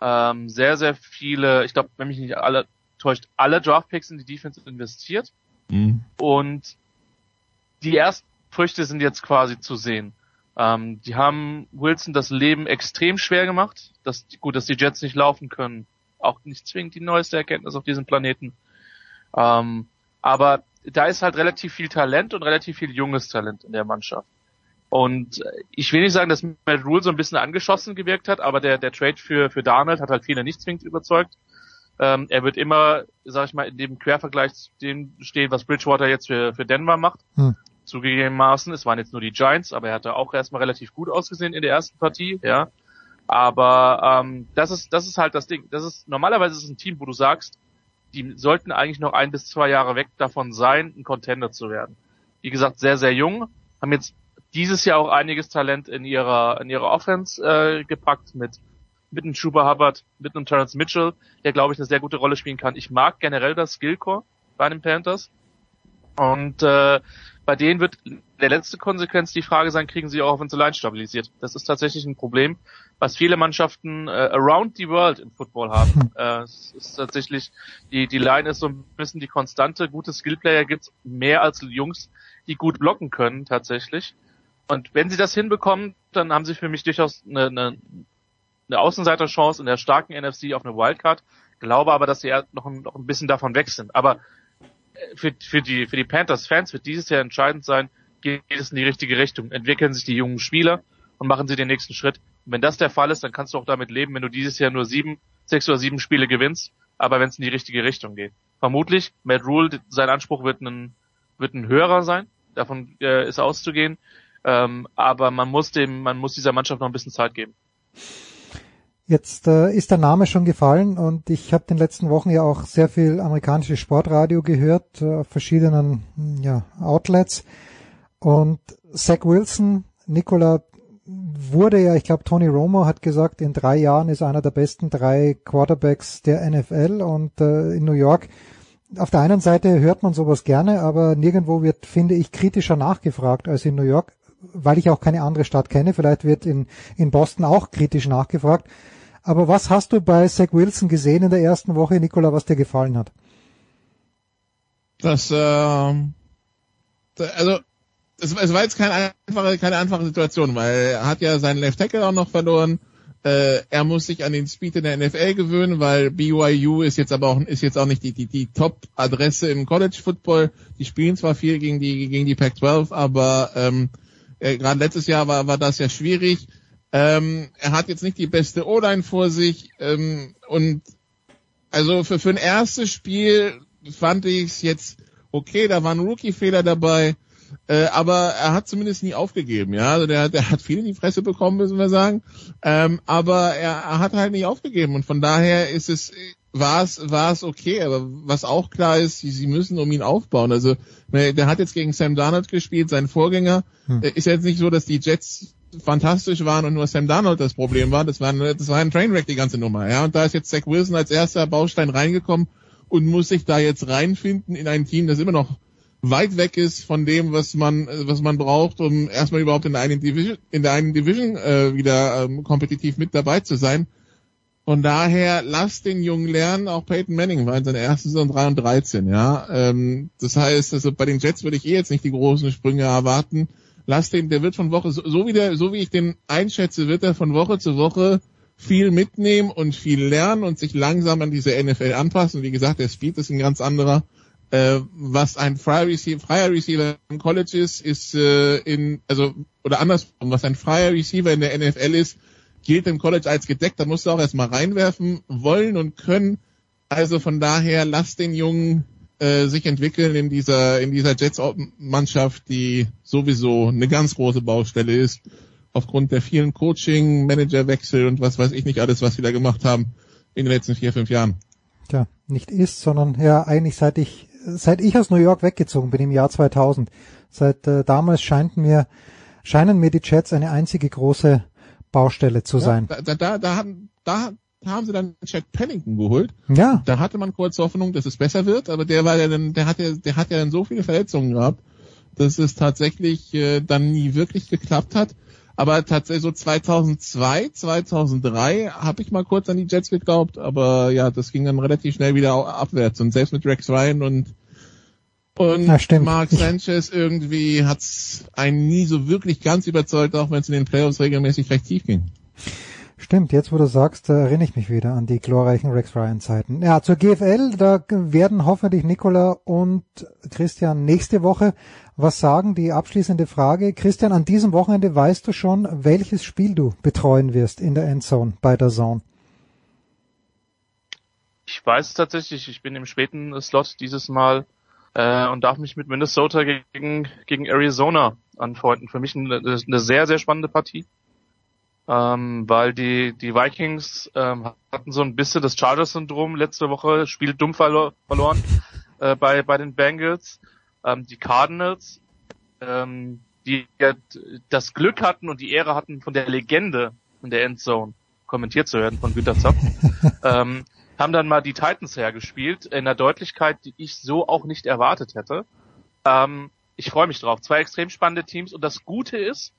ähm, sehr, sehr viele, ich glaube, wenn mich nicht alle täuscht, alle Draftpicks in die Defense investiert. Mhm. Und die ersten Früchte sind jetzt quasi zu sehen. Ähm, die haben Wilson das Leben extrem schwer gemacht. Dass, gut, dass die Jets nicht laufen können. Auch nicht zwingend die neueste Erkenntnis auf diesem Planeten. Ähm, aber da ist halt relativ viel Talent und relativ viel junges Talent in der Mannschaft. Und ich will nicht sagen, dass Matt Rule so ein bisschen angeschossen gewirkt hat, aber der, der Trade für, für Darnold hat halt viele nicht zwingend überzeugt. Ähm, er wird immer, sag ich mal, in dem Quervergleich zu dem stehen, was Bridgewater jetzt für, für Denver macht. Hm. Zugegebenermaßen, es waren jetzt nur die Giants, aber er hatte auch erstmal relativ gut ausgesehen in der ersten Partie, ja. Aber ähm, das ist das ist halt das Ding. Das ist normalerweise ist es ein Team, wo du sagst, die sollten eigentlich noch ein bis zwei Jahre weg davon sein, ein Contender zu werden. Wie gesagt, sehr sehr jung, haben jetzt dieses Jahr auch einiges Talent in ihrer in ihrer Offense äh, gepackt mit mit einem Schuber Hubbard, mit einem Terrence Mitchell, der glaube ich eine sehr gute Rolle spielen kann. Ich mag generell das Skillcore bei den Panthers und äh, bei denen wird der letzte Konsequenz die Frage sein, kriegen sie auch Offensive Line stabilisiert. Das ist tatsächlich ein Problem, was viele Mannschaften äh, around the world im Football haben. *laughs* äh, es ist tatsächlich, die, die Line ist so ein bisschen die Konstante. Gute Skillplayer gibt's mehr als Jungs, die gut blocken können tatsächlich. Und wenn sie das hinbekommen, dann haben sie für mich durchaus eine, eine, eine Außenseiterchance in der starken NFC auf eine Wildcard. Glaube aber, dass sie noch ein, noch ein bisschen davon weg sind. Aber für, für die, für die Panthers-Fans wird dieses Jahr entscheidend sein, geht es in die richtige Richtung. Entwickeln sich die jungen Spieler und machen sie den nächsten Schritt. Und wenn das der Fall ist, dann kannst du auch damit leben, wenn du dieses Jahr nur sieben, sechs oder sieben Spiele gewinnst, aber wenn es in die richtige Richtung geht. Vermutlich, Matt Rule, sein Anspruch wird ein, wird ein höherer sein, davon äh, ist auszugehen. Ähm, aber man muss dem, man muss dieser Mannschaft noch ein bisschen Zeit geben. Jetzt äh, ist der Name schon gefallen und ich habe in den letzten Wochen ja auch sehr viel amerikanisches Sportradio gehört äh, auf verschiedenen ja, Outlets. Und Zach Wilson, Nicola wurde ja, ich glaube, Tony Romo hat gesagt, in drei Jahren ist einer der besten drei Quarterbacks der NFL und äh, in New York. Auf der einen Seite hört man sowas gerne, aber nirgendwo wird, finde ich, kritischer nachgefragt als in New York, weil ich auch keine andere Stadt kenne. Vielleicht wird in, in Boston auch kritisch nachgefragt. Aber was hast du bei Zach Wilson gesehen in der ersten Woche, Nicola, was dir gefallen hat? Das, äh, also es, es war jetzt keine einfache, keine einfache Situation, weil er hat ja seinen Left Tackle auch noch verloren. Äh, er muss sich an den Speed in der NFL gewöhnen, weil BYU ist jetzt aber auch ist jetzt auch nicht die die, die Top-Adresse im College Football. Die spielen zwar viel gegen die gegen die Pac-12, aber ähm, äh, gerade letztes Jahr war war das ja schwierig. Ähm, er hat jetzt nicht die beste O-Line vor sich ähm, und also für für ein erstes Spiel fand ich es jetzt okay. Da waren Rookie-Fehler dabei. Äh, aber er hat zumindest nie aufgegeben, ja. Also der, der hat viel in die Fresse bekommen, müssen wir sagen. Ähm, aber er, er hat halt nicht aufgegeben und von daher ist es, war es, war es okay. Aber was auch klar ist, sie, sie müssen um ihn aufbauen. Also der hat jetzt gegen Sam Darnold gespielt, sein Vorgänger. Hm. Ist jetzt nicht so, dass die Jets fantastisch waren und nur Sam Darnold das Problem war. Das war, das war ein Trainwreck, die ganze Nummer. Ja, und da ist jetzt Zach Wilson als erster Baustein reingekommen und muss sich da jetzt reinfinden in ein Team, das immer noch weit weg ist von dem, was man, was man braucht, um erstmal überhaupt in der einen Division, in der einen Division äh, wieder ähm, kompetitiv mit dabei zu sein. Von daher lasst den Jungen lernen, auch Peyton Manning war in seiner ersten Saison 3 und 13, ja. Ähm, das heißt, also bei den Jets würde ich eh jetzt nicht die großen Sprünge erwarten. Lasst den, der wird von Woche, so, so wie der, so wie ich den einschätze, wird er von Woche zu Woche viel mitnehmen und viel lernen und sich langsam an diese NFL anpassen. Wie gesagt, der Speed ist ein ganz anderer. Äh, was ein freier Receiver, freier Receiver im College ist, ist äh, in, also, oder andersrum, was ein freier Receiver in der NFL ist, gilt im College als gedeckt, da musst du auch erstmal reinwerfen wollen und können. Also von daher lass den Jungen äh, sich entwickeln in dieser, in dieser Jets-Mannschaft, die sowieso eine ganz große Baustelle ist, aufgrund der vielen Coaching, Managerwechsel und was weiß ich nicht alles, was sie da gemacht haben in den letzten vier, fünf Jahren. Tja, nicht ist, sondern ja, eigentlich seit ich seit ich aus New York weggezogen bin im Jahr 2000, seit äh, damals scheint mir, scheinen mir die Jets eine einzige große Baustelle zu sein. Ja, da, da, da, haben, da haben sie dann Chad Pennington geholt. Ja. Da hatte man kurz Hoffnung, dass es besser wird, aber der war ja dann, der hat ja, der hat ja dann so viele Verletzungen gehabt, dass es tatsächlich äh, dann nie wirklich geklappt hat. Aber tatsächlich so 2002, 2003 habe ich mal kurz an die Jets geglaubt, aber ja, das ging dann relativ schnell wieder abwärts. Und selbst mit Rex Ryan und und ja, Mark Sanchez irgendwie hat's einen nie so wirklich ganz überzeugt, auch wenn es in den Playoffs regelmäßig recht tief ging. Stimmt, jetzt wo du sagst, erinnere ich mich wieder an die glorreichen Rex Ryan Zeiten. Ja, zur GFL, da werden hoffentlich Nicola und Christian nächste Woche was sagen. Die abschließende Frage. Christian, an diesem Wochenende weißt du schon, welches Spiel du betreuen wirst in der Endzone bei der Zone? Ich weiß tatsächlich, ich bin im späten Slot dieses Mal äh, und darf mich mit Minnesota gegen, gegen Arizona anfreunden. Für mich eine, eine sehr, sehr spannende Partie ähm, weil die, die Vikings ähm, hatten so ein bisschen das Chargers-Syndrom letzte Woche, Spiel dumm verlo verloren äh, bei, bei den Bengals. Ähm, die Cardinals, ähm, die das Glück hatten und die Ehre hatten, von der Legende in der Endzone kommentiert zu werden von Günter Zapf, *laughs* ähm, haben dann mal die Titans hergespielt, in einer Deutlichkeit, die ich so auch nicht erwartet hätte. Ähm, ich freue mich drauf. Zwei extrem spannende Teams und das Gute ist,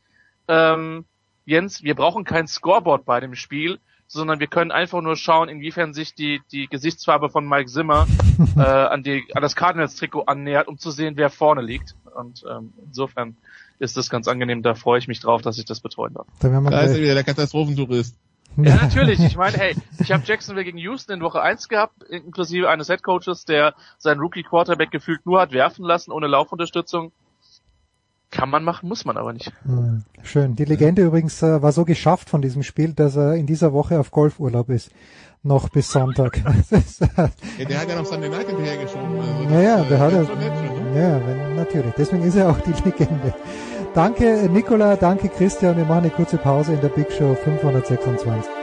ähm, Jens, wir brauchen kein Scoreboard bei dem Spiel, sondern wir können einfach nur schauen, inwiefern sich die, die Gesichtsfarbe von Mike Zimmer *laughs* äh, an, die, an das Cardinals-Trikot annähert, um zu sehen, wer vorne liegt. Und ähm, insofern ist das ganz angenehm. Da freue ich mich drauf, dass ich das betreuen darf. Da, ist er wieder der Katastrophentourist. Ja, natürlich. Ich meine, hey, ich habe Jacksonville gegen Houston in Woche 1 gehabt, inklusive eines Headcoaches, der seinen Rookie-Quarterback gefühlt nur hat werfen lassen, ohne Laufunterstützung. Kann man machen, muss man aber nicht. Hm, schön. Die Legende übrigens äh, war so geschafft von diesem Spiel, dass er in dieser Woche auf Golfurlaub ist. Noch bis Sonntag. *laughs* äh, ja, der hat ja noch Sunday Night hinterhergeschoben. Also naja, der hat ja, ja, wenn, natürlich. Deswegen ist er auch die Legende. Danke Nicola, danke Christian. Wir machen eine kurze Pause in der Big Show 526.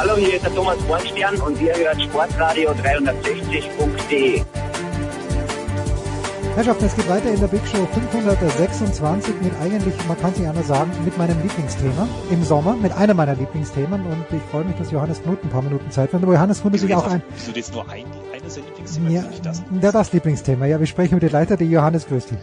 Hallo, hier ist der Thomas Bornstern und ihr hört Sportradio 360.de. Herrschaften, es geht weiter in der Big Show 526 mit eigentlich, man kann es nicht anders sagen, mit meinem Lieblingsthema im Sommer, mit einem meiner Lieblingsthemen und ich freue mich, dass Johannes Knut ein paar Minuten Zeit findet. Aber Johannes Knut ist sich auch ein... Wieso jetzt nur ein, eines der Lieblingsthemen? Ja, das? ja, das Lieblingsthema. Ja, wir sprechen mit den Leiter, die Johannes grüßt dich.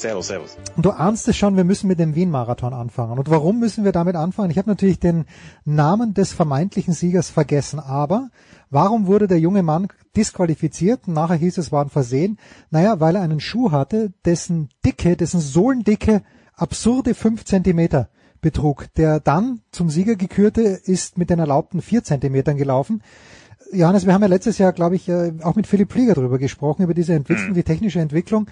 Servus, servus. Du ahnst es schon, wir müssen mit dem Wien-Marathon anfangen. Und warum müssen wir damit anfangen? Ich habe natürlich den Namen des vermeintlichen Siegers vergessen, aber warum wurde der junge Mann disqualifiziert? Nachher hieß es, war ein Versehen. Naja, weil er einen Schuh hatte, dessen Dicke, dessen Sohlendicke absurde fünf Zentimeter betrug. Der dann zum Sieger gekürte ist mit den erlaubten vier Zentimetern gelaufen. Johannes, wir haben ja letztes Jahr, glaube ich, äh, auch mit Philipp Flieger darüber gesprochen, über diese Entwicklung, mhm. die technische Entwicklung.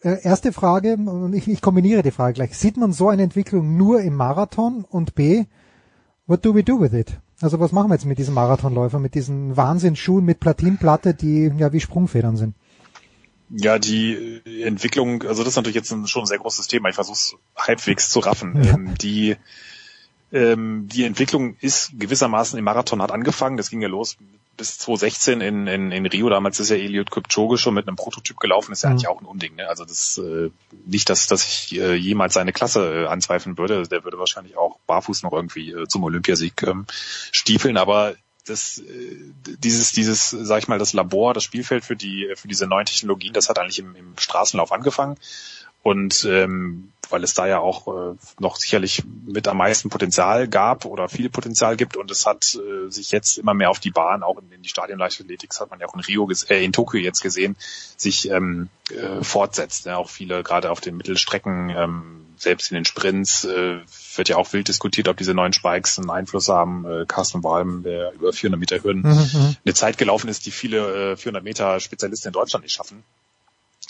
Äh, erste Frage, und ich, ich kombiniere die Frage gleich. Sieht man so eine Entwicklung nur im Marathon? Und B, what do we do with it? Also was machen wir jetzt mit diesem Marathonläufer, mit diesen Wahnsinnsschuhen mit Platinplatte, die ja wie Sprungfedern sind? Ja, die Entwicklung, also das ist natürlich jetzt ein, schon ein sehr großes Thema. Ich versuche es halbwegs zu raffen. Ja. Ähm, die ähm, die Entwicklung ist gewissermaßen im Marathon hat angefangen. Das ging ja los bis 2016 in, in, in Rio. Damals ist ja Eliud Kipchoge schon mit einem Prototyp gelaufen. ist ja mhm. eigentlich auch ein Unding. Ne? Also das äh, nicht, dass, dass ich äh, jemals seine Klasse äh, anzweifeln würde. Der würde wahrscheinlich auch barfuß noch irgendwie äh, zum Olympiasieg ähm, stiefeln. Aber das, äh, dieses, dieses, sag ich mal, das Labor, das Spielfeld für die, für diese neuen Technologien, das hat eigentlich im, im Straßenlauf angefangen. Und ähm, weil es da ja auch äh, noch sicherlich mit am meisten Potenzial gab oder viel Potenzial gibt und es hat äh, sich jetzt immer mehr auf die Bahn, auch in, in die Stadionleichtathletik, das hat man ja auch in Rio, äh, in Tokio jetzt gesehen, sich ähm, äh, fortsetzt. Ja, auch viele gerade auf den Mittelstrecken, ähm, selbst in den Sprints, äh, wird ja auch wild diskutiert, ob diese neuen Spikes einen Einfluss haben. Äh, Carsten Walm, der über 400 Meter Hürden mhm, mhm. eine Zeit gelaufen ist, die viele äh, 400 Meter Spezialisten in Deutschland nicht schaffen.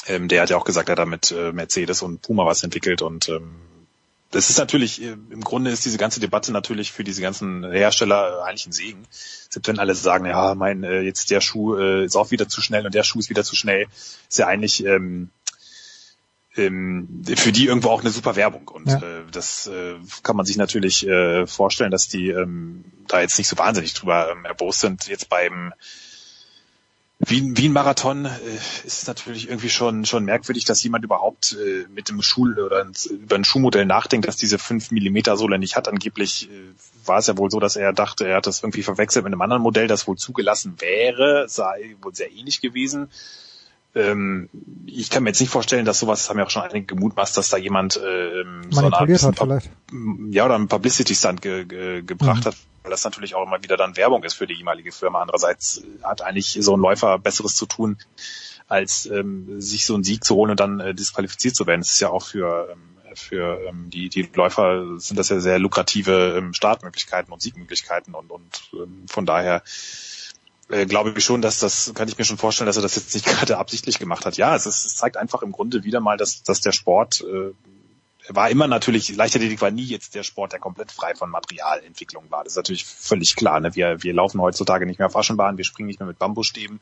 Ähm, der hat ja auch gesagt, er hat da mit äh, Mercedes und Puma was entwickelt und ähm, das ist natürlich, äh, im Grunde ist diese ganze Debatte natürlich für diese ganzen Hersteller eigentlich ein Segen. Selbst wenn alle sagen, ja, mein, äh, jetzt der Schuh äh, ist auch wieder zu schnell und der Schuh ist wieder zu schnell, ist ja eigentlich ähm, ähm, für die irgendwo auch eine super Werbung. Und ja. äh, das äh, kann man sich natürlich äh, vorstellen, dass die ähm, da jetzt nicht so wahnsinnig drüber ähm, erbost sind. Jetzt beim Wien, Wien Marathon äh, ist natürlich irgendwie schon schon merkwürdig, dass jemand überhaupt äh, mit dem Schul oder über ein Schuhmodell nachdenkt, das diese fünf Millimeter Sohle nicht hat. Angeblich äh, war es ja wohl so, dass er dachte, er hat das irgendwie verwechselt mit einem anderen Modell, das wohl zugelassen wäre, sei wohl sehr ähnlich gewesen. Ähm, ich kann mir jetzt nicht vorstellen, dass sowas, das haben ja auch schon einige gemutmaßt, dass da jemand äh, so eine Art hat vielleicht. ja oder einen Publicity Stunt ge, ge, gebracht mhm. hat weil das natürlich auch immer wieder dann Werbung ist für die jeweilige Firma. Andererseits hat eigentlich so ein Läufer Besseres zu tun, als ähm, sich so einen Sieg zu holen und dann äh, disqualifiziert zu werden. Das ist ja auch für ähm, für ähm, die, die Läufer sind das ja sehr lukrative ähm, Startmöglichkeiten und Siegmöglichkeiten und, und ähm, von daher äh, glaube ich schon, dass das, kann ich mir schon vorstellen, dass er das jetzt nicht *laughs* gerade absichtlich gemacht hat. Ja, es, ist, es zeigt einfach im Grunde wieder mal, dass, dass der Sport äh, war immer natürlich, Leichtathletik war nie jetzt der Sport, der komplett frei von Materialentwicklung war. Das ist natürlich völlig klar. Ne? Wir, wir laufen heutzutage nicht mehr auf Aschenbahn, wir springen nicht mehr mit Bambusstäben,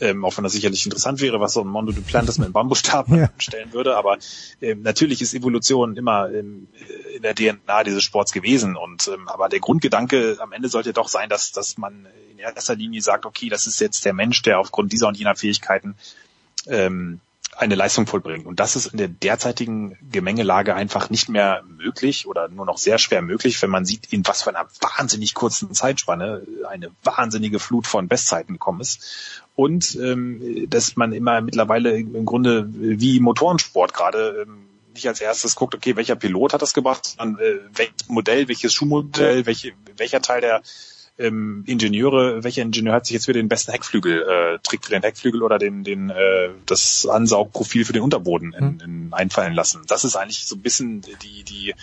ähm, auch wenn das sicherlich interessant wäre, was so ein Mondo Duplantis mit einem Bambusstab *laughs* ja. stellen würde. Aber ähm, natürlich ist Evolution immer ähm, in der DNA dieses Sports gewesen. Und ähm, aber der Grundgedanke am Ende sollte doch sein, dass, dass man in erster Linie sagt, okay, das ist jetzt der Mensch, der aufgrund dieser und jener Fähigkeiten ähm, eine Leistung vollbringen. Und das ist in der derzeitigen Gemengelage einfach nicht mehr möglich oder nur noch sehr schwer möglich, wenn man sieht, in was für einer wahnsinnig kurzen Zeitspanne eine wahnsinnige Flut von Bestzeiten gekommen ist. Und ähm, dass man immer mittlerweile im Grunde wie Motorensport gerade ähm, nicht als erstes guckt, okay, welcher Pilot hat das gebracht, sondern äh, welches Modell, welches Schuhmodell, welche, welcher Teil der ähm, Ingenieure, welcher Ingenieur hat sich jetzt für den besten Heckflügel, äh, Trick für den Heckflügel oder den, den äh, das Ansaugprofil für den Unterboden in, hm. in einfallen lassen. Das ist eigentlich so ein bisschen die, die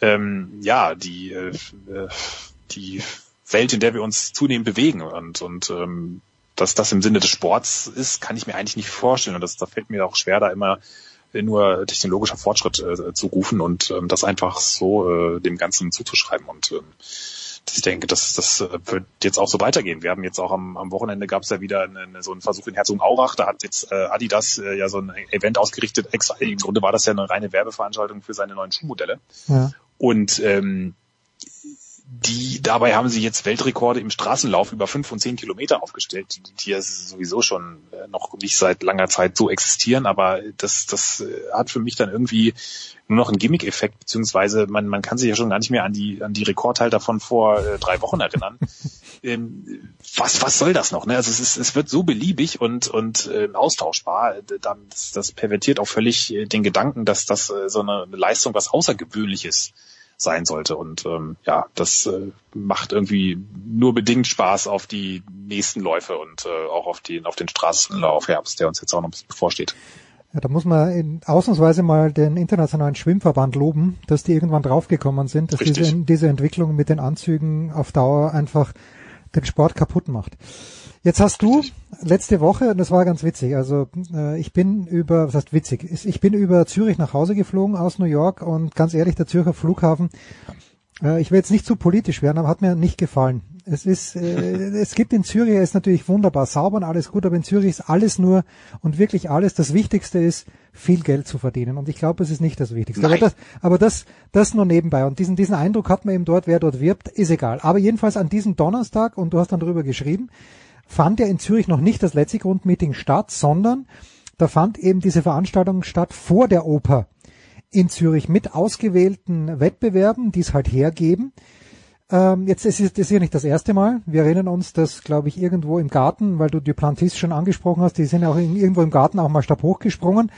ähm, ja, die, äh, die Welt, in der wir uns zunehmend bewegen und, und ähm, dass das im Sinne des Sports ist, kann ich mir eigentlich nicht vorstellen. Und das, da fällt mir auch schwer, da immer nur technologischer Fortschritt äh, zu rufen und ähm, das einfach so äh, dem Ganzen zuzuschreiben. Und ähm, ich denke, das, das äh, wird jetzt auch so weitergehen. Wir haben jetzt auch am, am Wochenende gab es ja wieder eine, so einen Versuch in Herzogenaurach. Da hat jetzt äh, Adidas äh, ja so ein Event ausgerichtet. Extra, Im Grunde war das ja eine reine Werbeveranstaltung für seine neuen Schuhmodelle. Ja. Und ähm, die dabei haben sie jetzt Weltrekorde im Straßenlauf über fünf und zehn Kilometer aufgestellt, die ja sowieso schon äh, noch nicht seit langer Zeit so existieren, aber das, das äh, hat für mich dann irgendwie nur noch einen Gimmick-Effekt, beziehungsweise man, man kann sich ja schon gar nicht mehr an die, an die Rekordhalter von vor äh, drei Wochen erinnern. *laughs* ähm, was, was soll das noch? Ne? Also es, ist, es wird so beliebig und, und äh, austauschbar. Das, das pervertiert auch völlig den Gedanken, dass das äh, so eine Leistung was Außergewöhnliches sein sollte. Und ähm, ja, das äh, macht irgendwie nur bedingt Spaß auf die nächsten Läufe und äh, auch auf, die, auf den Straßenlauf Herbst, der uns jetzt auch noch bevorsteht. Ja, da muss man in, ausnahmsweise mal den internationalen Schwimmverband loben, dass die irgendwann draufgekommen sind, dass diese, diese Entwicklung mit den Anzügen auf Dauer einfach den Sport kaputt macht. Jetzt hast du letzte Woche, das war ganz witzig, also äh, ich bin über, was heißt witzig, ich bin über Zürich nach Hause geflogen aus New York und ganz ehrlich, der Zürcher Flughafen, äh, ich will jetzt nicht zu politisch werden, aber hat mir nicht gefallen. Es ist, äh, *laughs* es gibt in Zürich, er ist natürlich wunderbar sauber und alles gut, aber in Zürich ist alles nur und wirklich alles. Das Wichtigste ist, viel Geld zu verdienen. Und ich glaube, es ist nicht das Wichtigste. Nein. Aber das, aber das, das nur nebenbei. Und diesen, diesen Eindruck hat man eben dort, wer dort wirbt, ist egal. Aber jedenfalls an diesem Donnerstag, und du hast dann darüber geschrieben, fand ja in Zürich noch nicht das letzte Grundmeeting statt, sondern da fand eben diese Veranstaltung statt vor der Oper in Zürich mit ausgewählten Wettbewerben, die es halt hergeben. Ähm, jetzt ist es das ist ja nicht das erste Mal. Wir erinnern uns, dass, glaube ich, irgendwo im Garten, weil du die Plantis schon angesprochen hast, die sind ja auch in, irgendwo im Garten auch mal stab hochgesprungen.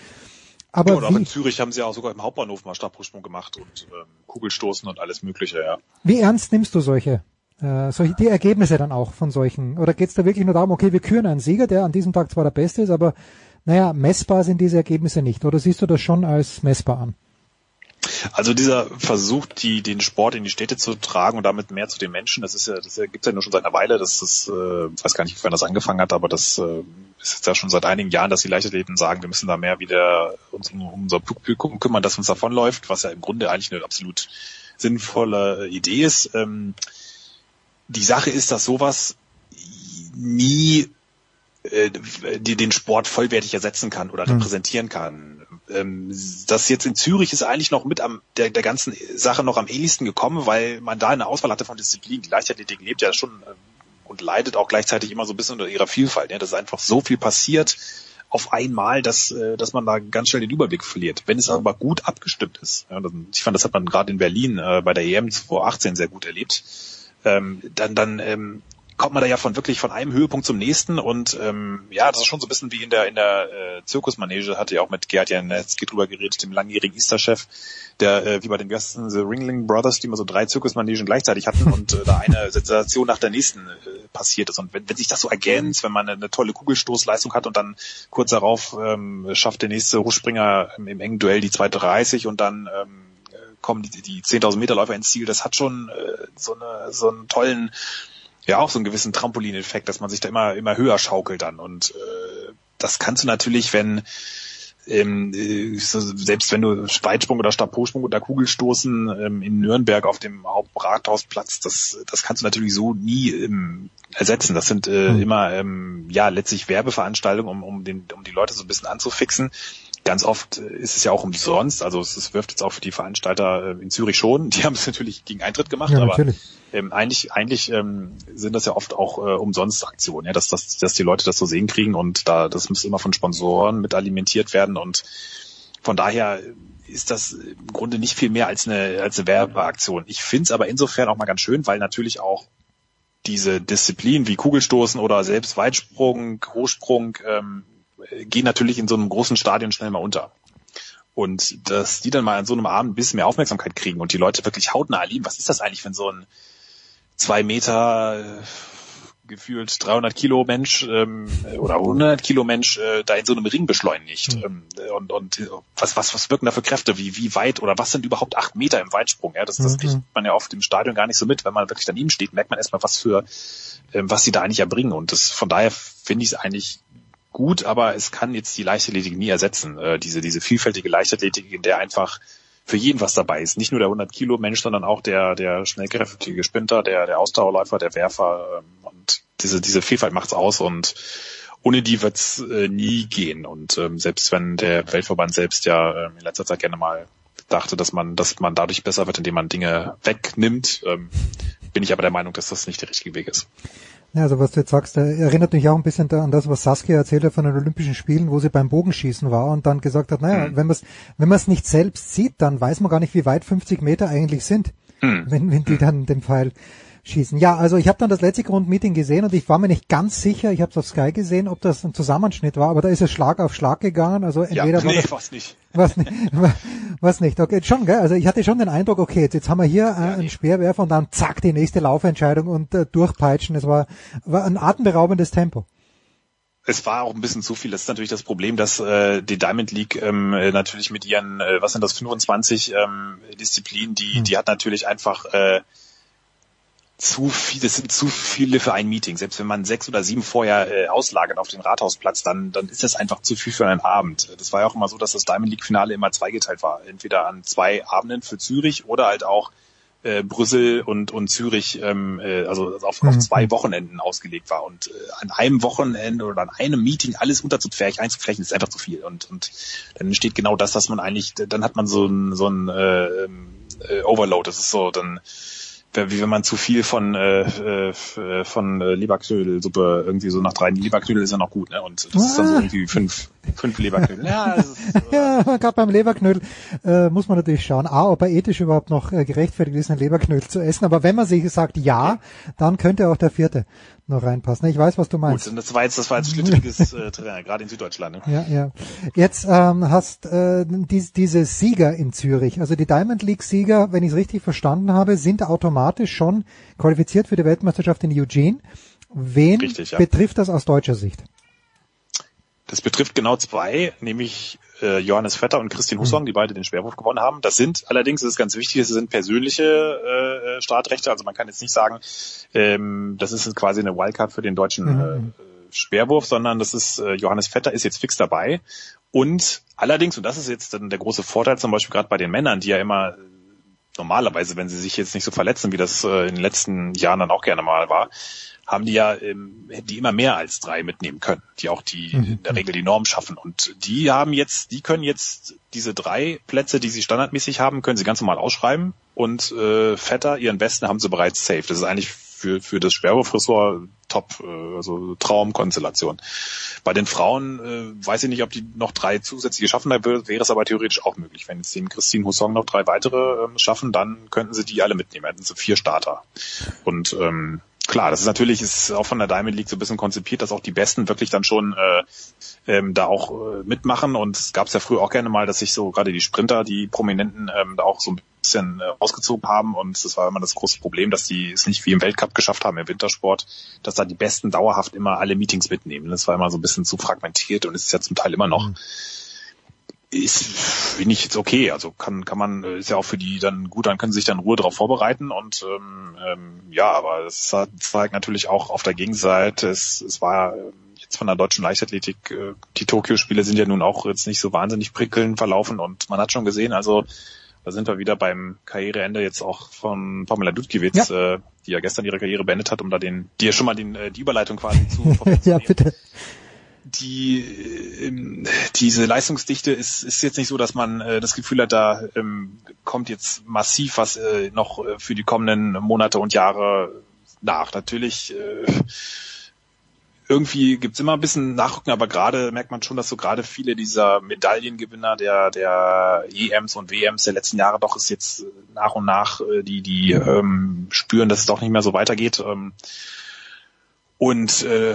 Aber ja, oder auch in Zürich haben sie auch sogar im Hauptbahnhof mal Stabhochsprung gemacht und ähm, Kugelstoßen und alles Mögliche, ja. wie ernst nimmst du solche, äh, solche die Ergebnisse dann auch von solchen? Oder geht es da wirklich nur darum, okay, wir küren einen Sieger, der an diesem Tag zwar der Beste ist, aber naja, messbar sind diese Ergebnisse nicht. Oder siehst du das schon als messbar an? Also dieser Versuch, die, den Sport in die Städte zu tragen und damit mehr zu den Menschen, das ist ja, das gibt's ja nur schon seit einer Weile. Das ist, äh, weiß gar nicht, wann das angefangen hat, aber das äh, ist jetzt ja schon seit einigen Jahren, dass die Leichtathleten sagen, wir müssen da mehr wieder uns um, unser Publikum kümmern, das uns davonläuft, was ja im Grunde eigentlich eine absolut sinnvolle Idee ist. Ähm, die Sache ist, dass sowas nie äh, die den Sport vollwertig ersetzen kann oder Mhm. repräsentieren kann. Ähm, das jetzt in Zürich ist eigentlich noch mit am der, der ganzen Sache noch am ähnlichsten gekommen, weil man da eine Auswahl hatte von Disziplinen. Die Leichtathletik lebt ja schon ähm, und leidet auch gleichzeitig immer so ein bisschen unter ihrer Vielfalt. Ja, dass einfach so viel passiert auf einmal, dass, äh, dass man da ganz schnell den Überblick verliert. Wenn es aber gut abgestimmt ist, ja, ich fand, das hat man gerade in Berlin äh, bei der EM 2018 sehr gut erlebt, ähm, dann, dann ähm, kommt man da ja von wirklich von einem Höhepunkt zum nächsten und ähm, ja, das ist schon so ein bisschen wie in der in der äh, Zirkusmanege, hatte ja auch mit Gerd Janetzki drüber geredet, dem langjährigen Easter-Chef, der äh, wie bei den ersten The Ringling Brothers, die immer so drei Zirkusmanegen gleichzeitig hatten *laughs* und äh, da eine Sensation nach der nächsten äh, passiert ist. Und wenn, wenn sich das so ergänzt, wenn man eine, eine tolle Kugelstoßleistung hat und dann kurz darauf ähm, schafft der nächste Hochspringer im, im engen Duell die 2,30 und dann ähm, kommen die, die 10.000 Meter Läufer ins Ziel, das hat schon äh, so, eine, so einen tollen ja auch so einen gewissen Trampolineffekt, dass man sich da immer immer höher schaukelt dann und äh, das kannst du natürlich, wenn ähm, äh, selbst wenn du Weitsprung oder Stabhochsprung oder Kugelstoßen ähm, in Nürnberg auf dem Hauptrathausplatz, das das kannst du natürlich so nie ähm, ersetzen. Das sind äh, Mhm. immer ähm, ja letztlich Werbeveranstaltungen, um um den um die Leute so ein bisschen anzufixen. Ganz oft ist es ja auch umsonst, also es, es wirft jetzt auch für die Veranstalter äh, in Zürich schon. Die *laughs* haben es natürlich gegen Eintritt gemacht, Ja, aber natürlich. ähm, eigentlich, eigentlich ähm, sind das ja oft auch äh, umsonst Aktionen, ja, dass, dass, dass die Leute das so sehen kriegen und da das muss immer von Sponsoren mit alimentiert werden und von daher ist das im Grunde nicht viel mehr als eine, als eine Werbeaktion. Ich finde es aber insofern auch mal ganz schön, weil natürlich auch diese Disziplinen wie Kugelstoßen oder selbst Weitsprung, Hochsprung ähm, gehen natürlich in so einem großen Stadion schnell mal unter. Und dass die dann mal an so einem Abend ein bisschen mehr Aufmerksamkeit kriegen und die Leute wirklich hautnah erleben, was ist das eigentlich, wenn so ein zwei Meter äh, gefühlt 300 Kilo Mensch ähm, oder 100 Kilo Mensch äh, da in so einem Ring beschleunigt Mhm. und und äh, was was was wirken da für Kräfte wie wie weit oder was sind überhaupt acht Meter im Weitsprung ja das das Mhm. kriegt man ja oft im Stadion gar nicht so mit wenn man wirklich daneben steht merkt man erstmal was für ähm, was sie da eigentlich erbringen und das von daher finde ich es eigentlich gut aber es kann jetzt die Leichtathletik nie ersetzen äh, diese diese vielfältige Leichtathletik in der einfach für jeden was dabei ist. Nicht nur der 100 Kilo Mensch, sondern auch der, der schnellkräftige Sprinter, der, der Ausdauerläufer, der Werfer. Ähm, und diese, diese Vielfalt macht's aus und ohne die wird's äh, nie gehen. Und ähm, selbst wenn der Weltverband selbst ja ähm, in letzter Zeit gerne mal dachte, dass man, dass man dadurch besser wird, indem man Dinge wegnimmt, ähm, bin ich aber der Meinung, dass das nicht der richtige Weg ist. Ja, also was du jetzt sagst, äh, erinnert mich auch ein bisschen an das, was Saskia erzählt hat von den Olympischen Spielen, wo sie beim Bogenschießen war und dann gesagt hat, naja, wenn man es wenn man's nicht selbst sieht, dann weiß man gar nicht, wie weit 50 Meter eigentlich sind, Hm. wenn, wenn die dann den Pfeil schießen. Ja, also ich habe dann das letzte Grundmeeting gesehen und ich war mir nicht ganz sicher, ich habe es auf Sky gesehen, ob das ein Zusammenschnitt war, aber da ist es Schlag auf Schlag gegangen, also Ja, entweder war nee, das, was nicht. *laughs* was nicht, was nicht. Okay, schon, gell? Also ich hatte schon den Eindruck, okay, jetzt, jetzt haben wir hier äh, einen Speerwerfer und dann zack die nächste Laufentscheidung und äh, durchpeitschen. Es war, war ein atemberaubendes Tempo. es war auch ein bisschen zu viel. Das ist natürlich das Problem, dass äh, die Diamond League ähm, äh, natürlich mit ihren, äh, was sind das, 25 ähm, Disziplinen, die, die hat natürlich einfach äh, zu viel, das sind zu viele für ein Meeting. Selbst wenn man sechs oder sieben vorher äh, auslagert auf den Rathausplatz, dann, dann ist das einfach zu viel für einen Abend. Das war ja auch immer so, dass das Diamond League Finale immer zweigeteilt war. Entweder an zwei Abenden für Zürich oder halt auch äh, Brüssel und, und Zürich, ähm, äh, also auf, auf Mhm. zwei Wochenenden ausgelegt war. Und äh, an einem Wochenende oder an einem Meeting alles unterzufärchen, einzufärchen, ist einfach zu viel. Und, und dann entsteht genau das, was man eigentlich, dann hat man so ein, so ein äh, äh, Overload. Das ist so, dann wie wenn man zu viel von äh, äh, von äh, Leberknödelsuppe irgendwie so nach drei Leberknödel ist ja noch gut, ne? Und das ist dann so Ah. irgendwie fünf fünf Leberknödel. Ja, das ist, *laughs* Ja, gerade beim Leberknödel äh, muss man natürlich schauen, A, ob er ethisch überhaupt noch äh, gerechtfertigt ist, einen Leberknödel zu essen. Aber wenn man sich sagt ja, dann könnte auch der vierte noch reinpassen. Ich weiß, was du meinst. gut. Das war jetzt das war jetzt schlittriges äh, Terrain, gerade in Süddeutschland. Ne? Ja, ja. Jetzt ähm, hast äh, dies, diese Sieger in Zürich, also die Diamond League Sieger, wenn ich es richtig verstanden habe, sind automatisch schon qualifiziert für die Weltmeisterschaft in Eugene. Wen Richtig, ja. betrifft das aus deutscher Sicht? Das betrifft genau zwei, nämlich äh, Johannes Vetter und Christine Husong, die beide den Schwerwurf gewonnen haben. Das sind allerdings, das ist ganz wichtig, das sind persönliche äh, Startrechte. Also man kann jetzt nicht sagen, ähm, das ist quasi eine Wildcard für den deutschen Mhm. äh, Speerwurf, sondern das ist äh, Johannes Vetter ist jetzt fix dabei. Und allerdings, und das ist jetzt dann der große Vorteil, zum Beispiel gerade bei den Männern, die ja immer äh, normalerweise, wenn sie sich jetzt nicht so verletzen, wie das äh, in den letzten Jahren dann auch gerne mal war, haben die ja ähm, die immer mehr als drei mitnehmen können, die auch die in der Regel die Norm schaffen. Und die haben jetzt, die können jetzt diese drei Plätze, die sie standardmäßig haben, können sie ganz normal ausschreiben. Und äh, Vetter, ihren besten, haben sie bereits safe. Das ist eigentlich für, für das Sperrwurfressort top, äh, also Traumkonstellation. Bei den Frauen äh, weiß ich nicht, ob die noch drei zusätzliche schaffen, da wär- wäre es aber theoretisch auch möglich. Wenn jetzt den Christine Husson noch drei weitere ähm, schaffen, dann könnten sie die alle mitnehmen. Hätten sie vier Starter. Und ähm, klar, das ist natürlich ist auch von der Diamond League so ein bisschen konzipiert, dass auch die Besten wirklich dann schon äh, ähm, da auch äh, mitmachen. Und es gab es ja früher auch gerne mal, dass sich so gerade die Sprinter, die Prominenten, ähm, da auch so ein bisschen äh, ausgezogen haben. Und das war immer das große Problem, dass die es nicht wie im Weltcup geschafft haben, im Wintersport, dass da die Besten dauerhaft immer alle Meetings mitnehmen. Das war immer so ein bisschen zu fragmentiert und ist ja zum Teil immer noch. Ist, finde ich jetzt okay. Also kann, kann man, äh, ist ja auch für die dann gut, dann können sie sich dann Ruhe darauf vorbereiten und ähm, ähm, ja, aber es zeigt natürlich auch auf der Gegenseite, es, es war ähm, jetzt von der deutschen Leichtathletik, äh, die Tokio-Spiele sind ja nun auch jetzt nicht so wahnsinnig prickelnd verlaufen und man hat schon gesehen, also da sind wir wieder beim Karriereende jetzt auch von Pamela Dudkiewicz, Äh, die ja gestern ihre Karriere beendet hat, um da den, die ja schon mal den, äh, die Überleitung quasi zu *laughs* ja, bitte. Die ähm, diese Leistungsdichte ist ist jetzt nicht so, dass man äh, das Gefühl hat, da ähm, kommt jetzt massiv was äh, noch äh, für die kommenden Monate und Jahre nach. Natürlich äh, irgendwie gibt's immer ein bisschen Nachrücken, aber gerade merkt man schon, dass so gerade viele dieser Medaillengewinner der der EMs und WMs der letzten Jahre doch ist jetzt nach und nach die die ähm, spüren, dass es doch nicht mehr so weitergeht. Und äh,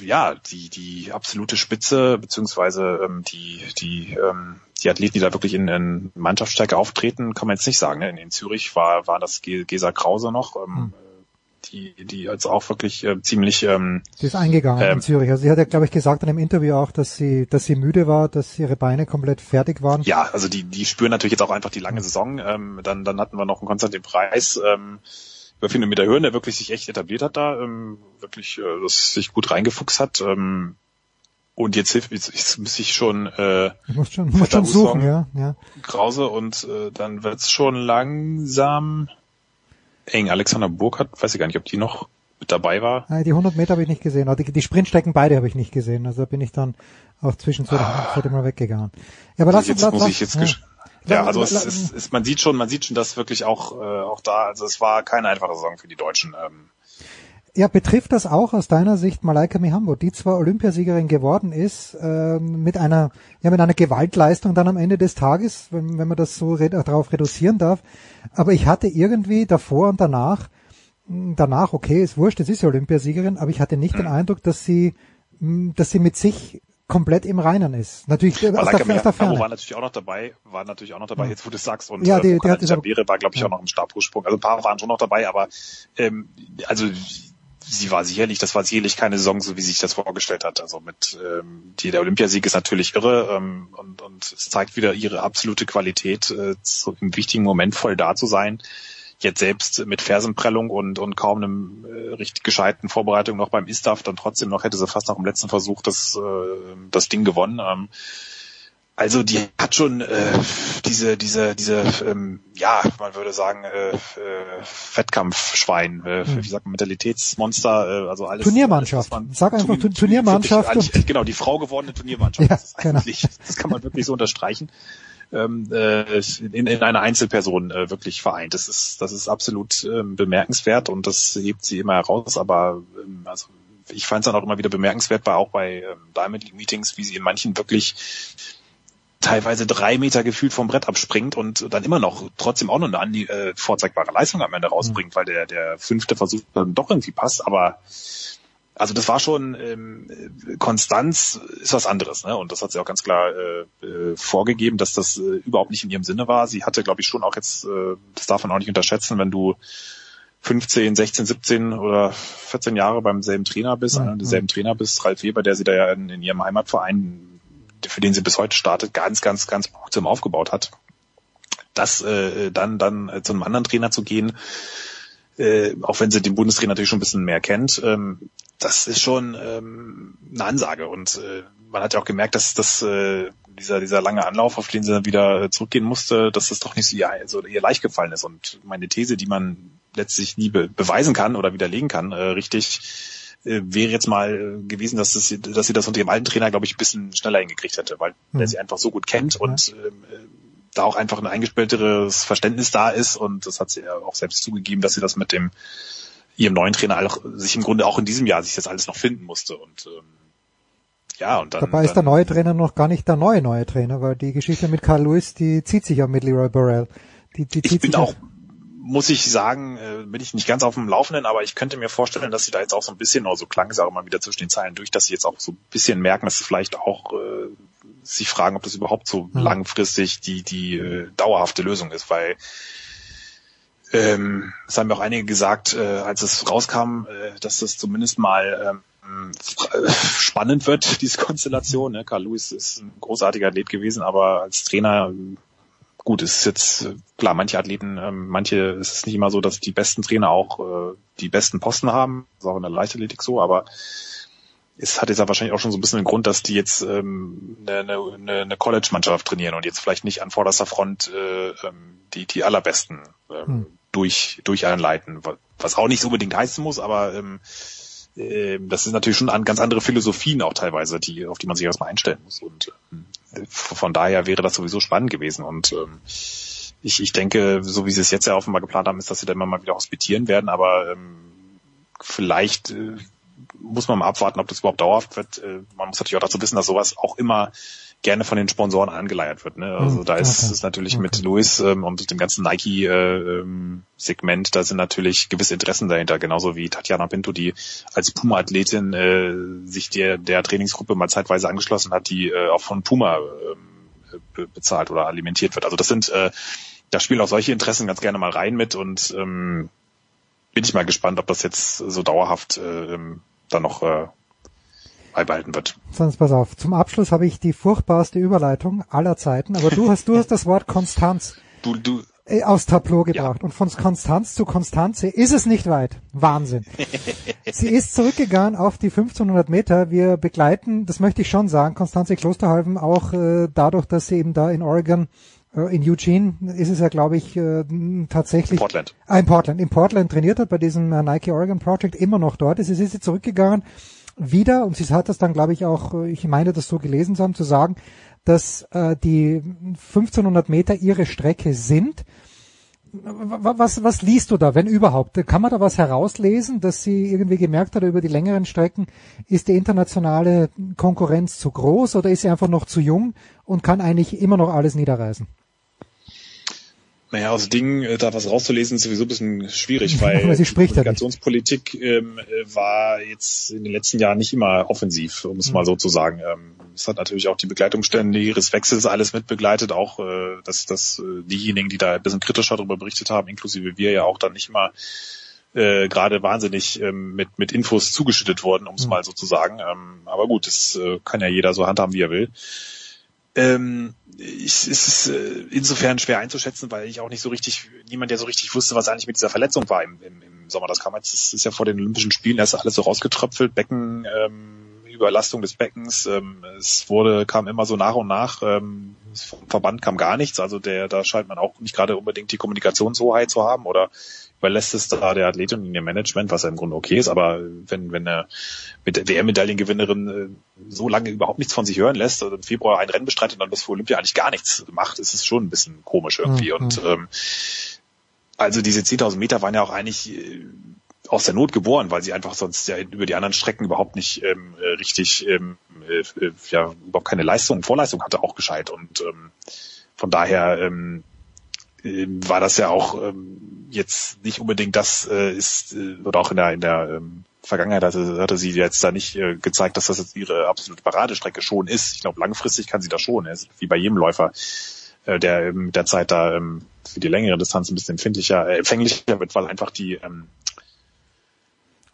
ja, die die absolute Spitze beziehungsweise ähm, die die ähm, die Athleten, die da wirklich in, in Mannschaftsstärke auftreten, kann man jetzt nicht sagen. Ne? In, in Zürich war war das Ge- Gesa Krause noch, ähm, die, die also auch wirklich äh, ziemlich. Ähm, sie ist eingegangen ähm, in Zürich. Also sie hat ja, glaube ich, gesagt in einem Interview auch, dass sie, dass sie müde war, dass ihre Beine komplett fertig waren. Ja, also die, die spüren natürlich jetzt auch einfach die lange Saison. Ähm, dann, dann hatten wir noch einen Konstantin Preis. Ähm, über 400 Meter Höhen, der wirklich sich echt etabliert hat da, ähm, wirklich äh, das sich gut reingefuchst hat. Ähm, und jetzt hilft jetzt, jetzt muss ich schon äh, ich muss schon, muss schon suchen, ja, ja. Krause und äh, dann wird's schon langsam eng. Alexander Burkhardt, weiß ich gar nicht, ob die noch mit dabei war. Nein, die 100 Meter habe ich nicht gesehen. Die, die Sprintstrecken beide habe ich nicht gesehen. Also da bin ich dann auch zwischendurch ah. mal weggegangen. Ja, aber also lass uns muss ich jetzt ja. Ja, also es ist, ist, man sieht schon, man sieht schon, dass wirklich auch äh, auch da, also es war keine einfache Saison für die Deutschen. Ähm. Ja, betrifft das auch aus deiner Sicht Malaika Mihambo, die zwar Olympiasiegerin geworden ist, äh, mit einer ja mit einer Gewaltleistung dann am Ende des Tages, wenn, wenn man das so re darauf reduzieren darf. Aber ich hatte irgendwie davor und danach, hm, danach okay, ist wurscht, es ist ja Olympiasiegerin, aber ich hatte nicht den Eindruck, dass sie hm, dass sie mit sich komplett im Reinen ist. Natürlich aus der, aus der Ferne. war natürlich auch noch dabei, war natürlich auch noch dabei, jetzt wo du es sagst. Und ja, die, äh, die hat Jabere war, glaube ich, ja. auch noch im Stabhochsprung. Also ein paar waren schon noch dabei, aber ähm, also sie war sicherlich, das war sicherlich keine Saison, so wie sich das vorgestellt hat. Also mit ähm, die, der Olympiasieg ist natürlich irre ähm, und, und es zeigt wieder ihre absolute Qualität, äh, so im wichtigen Moment voll da zu sein jetzt selbst mit Fersenprellung und, und kaum einem äh, richtig gescheiten Vorbereitung noch beim Istaf, dann trotzdem noch hätte sie fast nach dem letzten Versuch das, äh, das Ding gewonnen. Ähm, also die hat schon äh, diese, diese, diese, ähm, ja, man würde sagen, äh, äh, Fettkampfschwein, äh, hm. wie sagt man, Mentalitätsmonster, äh, also alles. Turniermannschaft. Alles, Sag einfach Turnier, Turniermannschaft. Wirklich, genau, die Frau gewordene Turniermannschaft. Ja, das, ist genau. das kann man wirklich so unterstreichen ähm, äh, in, in einer Einzelperson äh, wirklich vereint. Das ist, das ist absolut ähm, bemerkenswert und das hebt sie immer heraus, aber ähm, also ich fand es dann auch immer wieder bemerkenswert, war auch bei ähm, Diamond League Meetings, wie sie in manchen wirklich teilweise drei Meter gefühlt vom Brett abspringt und dann immer noch trotzdem auch noch eine äh, vorzeigbare Leistung am Ende rausbringt, mhm. weil der, der fünfte Versuch dann doch irgendwie passt, aber also das war schon ähm, Konstanz ist was anderes, ne? Und das hat sie auch ganz klar äh, äh, vorgegeben, dass das äh, überhaupt nicht in ihrem Sinne war. Sie hatte, glaube ich, schon auch jetzt, äh, das darf man auch nicht unterschätzen, wenn du 15, 16, 17 oder 14 Jahre beim selben Trainer bist, mhm. selben Trainer bist, Ralf Weber, der sie da ja in, in ihrem Heimatverein, für den sie bis heute startet, ganz, ganz, ganz zum aufgebaut hat. Das äh, dann, dann äh, zu einem anderen Trainer zu gehen, äh, auch wenn sie den Bundestrainer natürlich schon ein bisschen mehr kennt, ähm, das ist schon ähm, eine Ansage. Und äh, man hat ja auch gemerkt, dass dass äh, dieser, dieser lange Anlauf, auf den sie dann wieder äh, zurückgehen musste, dass das doch nicht so ihr, so ihr leicht gefallen ist. Und meine These, die man letztlich nie be beweisen kann oder widerlegen kann, äh, richtig, äh, wäre jetzt mal äh, gewesen, dass, das, dass sie das unter dem alten Trainer, glaube ich, ein bisschen schneller hingekriegt hätte, weil mhm. er sie einfach so gut kennt und ähm, äh, da auch einfach ein eingespielteres Verständnis da ist und das hat sie ja auch selbst zugegeben, dass sie das mit dem ihrem neuen Trainer auch, sich im Grunde auch in diesem Jahr sich das alles noch finden musste und ähm, ja und dann dabei ist der neue Trainer noch gar nicht der neue neue Trainer, weil die Geschichte mit Carl Lewis, die zieht sich ja mit Leroy Burrell. Die, die zieht ich bin auch muss ich sagen, äh, bin ich nicht ganz auf dem Laufenden, aber ich könnte mir vorstellen, dass sie da jetzt auch so ein bisschen, oder so klang es auch immer wieder zwischen den Zeilen durch, dass sie jetzt auch so ein bisschen merken, dass sie vielleicht auch äh, sich fragen, ob das überhaupt so mhm. langfristig die, die äh, dauerhafte Lösung ist, weil ähm, es haben mir auch einige gesagt, äh, als es rauskam, äh, dass das zumindest mal ähm, spannend wird, *laughs* diese Konstellation. Ne? Carl Lewis ist ein großartiger Athlet gewesen, aber als Trainer, gut, es ist jetzt klar, manche Athleten, ähm, manche, es ist nicht immer so, dass die besten Trainer auch äh, die besten Posten haben, das ist auch in der Leichtathletik so, aber es hat jetzt ja wahrscheinlich auch schon so ein bisschen den Grund, dass die jetzt ähm, eine, eine, eine College-Mannschaft trainieren und jetzt vielleicht nicht an vorderster Front äh, ähm, die, die allerbesten ähm, hm. Durch, durch einleiten, was auch nicht so unbedingt heißen muss, aber ähm, äh, das ist natürlich schon an ganz andere Philosophien auch teilweise, die, auf die man sich erstmal einstellen muss. Und äh, von daher wäre das sowieso spannend gewesen. Und ähm, ich, ich denke, so wie sie es jetzt ja offenbar geplant haben, ist, dass sie dann immer mal wieder hospitieren werden, aber ähm, vielleicht äh, muss man mal abwarten, ob das überhaupt dauerhaft wird. Äh, man muss natürlich auch dazu wissen, dass sowas auch immer gerne von den Sponsoren angeleiert wird. Ne? Also hm, da ist es natürlich okay. mit Louis ähm, und dem ganzen Nike-Segment, äh, ähm, da sind natürlich gewisse Interessen dahinter, genauso wie Tatjana Pinto, die als Puma-Athletin äh, sich der, der Trainingsgruppe mal zeitweise angeschlossen hat, die äh, auch von Puma äh, bezahlt oder alimentiert wird. Also das sind, äh, da spielen auch solche Interessen ganz gerne mal rein mit und ähm, bin ich mal gespannt, ob das jetzt so dauerhaft äh, dann noch äh, beibehalten wird. Sonst pass auf. Zum Abschluss habe ich die furchtbarste Überleitung aller Zeiten, aber du hast, du hast das Wort Konstanz. Du, du, äh, aus Tableau gebracht. Ja. Und von Konstanz zu Konstanze ist es nicht weit. Wahnsinn. *laughs* Sie ist zurückgegangen auf die 1500 Meter. Wir begleiten, das möchte ich schon sagen, Konstanze Klosterhalfen auch äh, dadurch, dass sie eben da in Oregon äh, in Eugene ist es ja, glaube ich, äh, tatsächlich. Portland. Ah, in Portland. In Portland trainiert hat bei diesem Nike Oregon Project immer noch dort ist. Es ist sie zurückgegangen wieder und sie hat das dann, glaube ich, auch, äh, ich meine, das so gelesen zu haben, zu sagen, dass äh, die 1500 Meter ihre Strecke sind. Was, was liest du da, wenn überhaupt? Kann man da was herauslesen, dass sie irgendwie gemerkt hat, über die längeren Strecken ist die internationale Konkurrenz zu groß oder ist sie einfach noch zu jung und kann eigentlich immer noch alles niederreißen? Naja, aus Dingen äh, da was rauszulesen ist sowieso ein bisschen schwierig, weil die Kommunikationspolitik ähm, äh, war jetzt in den letzten Jahren nicht immer offensiv, um es mhm. mal so zu sagen. Ähm, es hat natürlich auch die Begleitumstände ihres Wechsels alles mit begleitet, auch äh, dass, dass äh, diejenigen, die da ein bisschen kritischer darüber berichtet haben, inklusive wir ja auch dann nicht immer äh, gerade wahnsinnig ähm, mit, mit Infos zugeschüttet worden, um es mhm. mal so zu sagen. Ähm, aber gut, das äh, kann ja jeder so handhaben, wie er will. Ähm, ich, es ist äh, insofern schwer einzuschätzen, weil ich auch nicht so richtig, niemand, der so richtig wusste, was eigentlich mit dieser Verletzung war im, im, im Sommer. Das kam jetzt, das ist ja vor den Olympischen Spielen erst alles so rausgetröpfelt, Becken, ähm, Überlastung des Beckens. Ähm, es wurde, kam immer so nach und nach. Ähm, vom Verband kam gar nichts. Also der, da scheint man auch nicht gerade unbedingt die Kommunikationshoheit zu haben oder überlässt es da der Athletin und dem Management, was ja im Grunde okay ist, aber wenn, wenn er mit der WM-Medaillengewinnerin äh, so lange überhaupt nichts von sich hören lässt, also im Februar ein Rennen bestreitet und dann bis vor Olympia eigentlich gar nichts macht, ist es schon ein bisschen komisch irgendwie. Mhm. Und ähm, also diese 10.000 Meter waren ja auch eigentlich äh, aus der Not geboren, weil sie einfach sonst ja über die anderen Strecken überhaupt nicht ähm, äh, richtig, ähm, äh, äh, ja, überhaupt keine Leistung, Vorleistung hatte auch gescheit. Und ähm, von daher ähm, ähm, war das ja auch ähm, jetzt nicht unbedingt das äh, ist äh, oder auch in der in der ähm, Vergangenheit hatte, hatte sie jetzt da nicht äh, gezeigt, dass das jetzt ihre absolute Paradestrecke schon ist. Ich glaube, langfristig kann sie das schon, wie bei jedem Läufer, äh, der mit der Zeit da ähm, für die längere Distanz ein bisschen empfindlicher, äh, empfänglicher wird, weil einfach die ähm,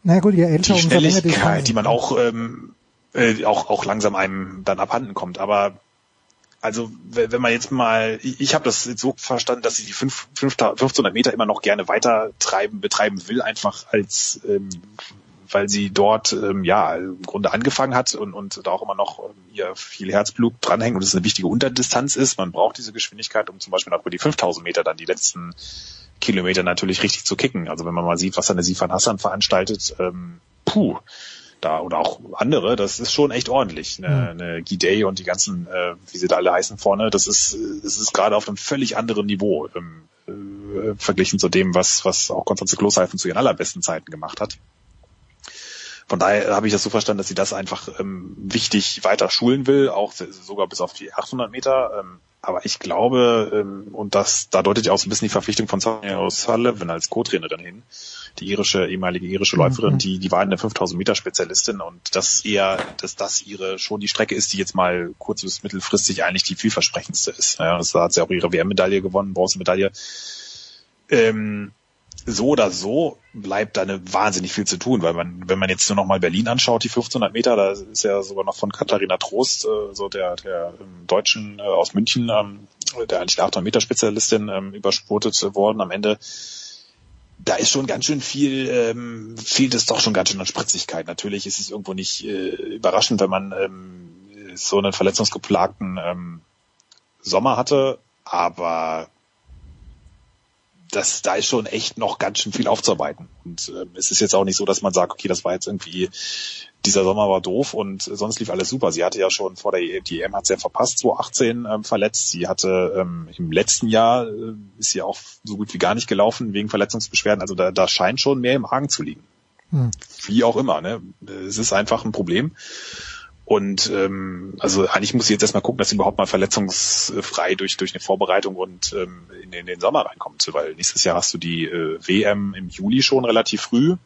na gut, je älter, die Schnelligkeit, die man auch ähm, äh, auch auch langsam einem dann abhanden kommt. Aber also wenn man jetzt mal, ich habe das jetzt so verstanden, dass sie die 5, 1500 Meter immer noch gerne weiter treiben, betreiben will, einfach als ähm, weil sie dort ähm, ja im Grunde angefangen hat und, und da auch immer noch ähm, ihr viel Herzblut dranhängt und es eine wichtige Unterdistanz ist. Man braucht diese Geschwindigkeit, um zum Beispiel auch über die 5000 Meter dann die letzten Kilometer natürlich richtig zu kicken. Also wenn man mal sieht, was eine Sifan Hassan veranstaltet, ähm, puh, da oder auch andere, das ist schon echt ordentlich. Eine, mhm. eine Gidey und die ganzen, äh, wie sie da alle heißen vorne, das ist, das ist gerade auf einem völlig anderen Niveau ähm, äh, verglichen zu dem, was, was auch Konstanze Klosheifen zu ihren allerbesten Zeiten gemacht hat. Von daher habe ich das so verstanden, dass sie das einfach ähm, wichtig weiter schulen will, auch sogar bis auf die 800 Meter. Ähm, aber ich glaube, ähm, und das, da deutet ja auch so ein bisschen die Verpflichtung von Sonia O'Sullivan als Co-Trainerin hin, die irische, ehemalige irische Läuferin, mhm. die, die war eine 5000 Meter Spezialistin und das ist eher, dass das ihre, schon die Strecke ist, die jetzt mal kurz- bis mittelfristig eigentlich die vielversprechendste ist. Ja, das hat sie auch ihre WM-Medaille gewonnen, Bronzemedaille. Ähm, so oder so bleibt da eine wahnsinnig viel zu tun, weil man, wenn man jetzt nur noch mal Berlin anschaut, die 1500 Meter, da ist ja sogar noch von Katharina Trost, äh, so der, der ähm, Deutschen äh, aus München, ähm, der eigentlich eine 800 Meter Spezialistin ähm, überspurtet worden am Ende. Da ist schon ganz schön viel, ähm, fehlt es doch schon ganz schön an Spritzigkeit. Natürlich ist es irgendwo nicht äh, überraschend, wenn man ähm, so einen verletzungsgeplagten ähm, Sommer hatte, aber das, da ist schon echt noch ganz schön viel aufzuarbeiten. Und äh, es ist jetzt auch nicht so, dass man sagt, okay, das war jetzt irgendwie, dieser Sommer war doof und sonst lief alles super. Sie hatte ja schon vor der EM, die EM hat sie ja verpasst, 2018 ähm, verletzt. Sie hatte ähm, im letzten Jahr äh, ist sie auch so gut wie gar nicht gelaufen wegen Verletzungsbeschwerden. Also da, da scheint schon mehr im Argen zu liegen. Hm. Wie auch immer, ne? Es ist einfach ein Problem. Und ähm, also eigentlich muss sie jetzt erstmal gucken, dass sie überhaupt mal verletzungsfrei durch durch eine Vorbereitung und ähm, in, in den Sommer reinkommt, weil nächstes Jahr hast du die äh, WM im Juli schon relativ früh,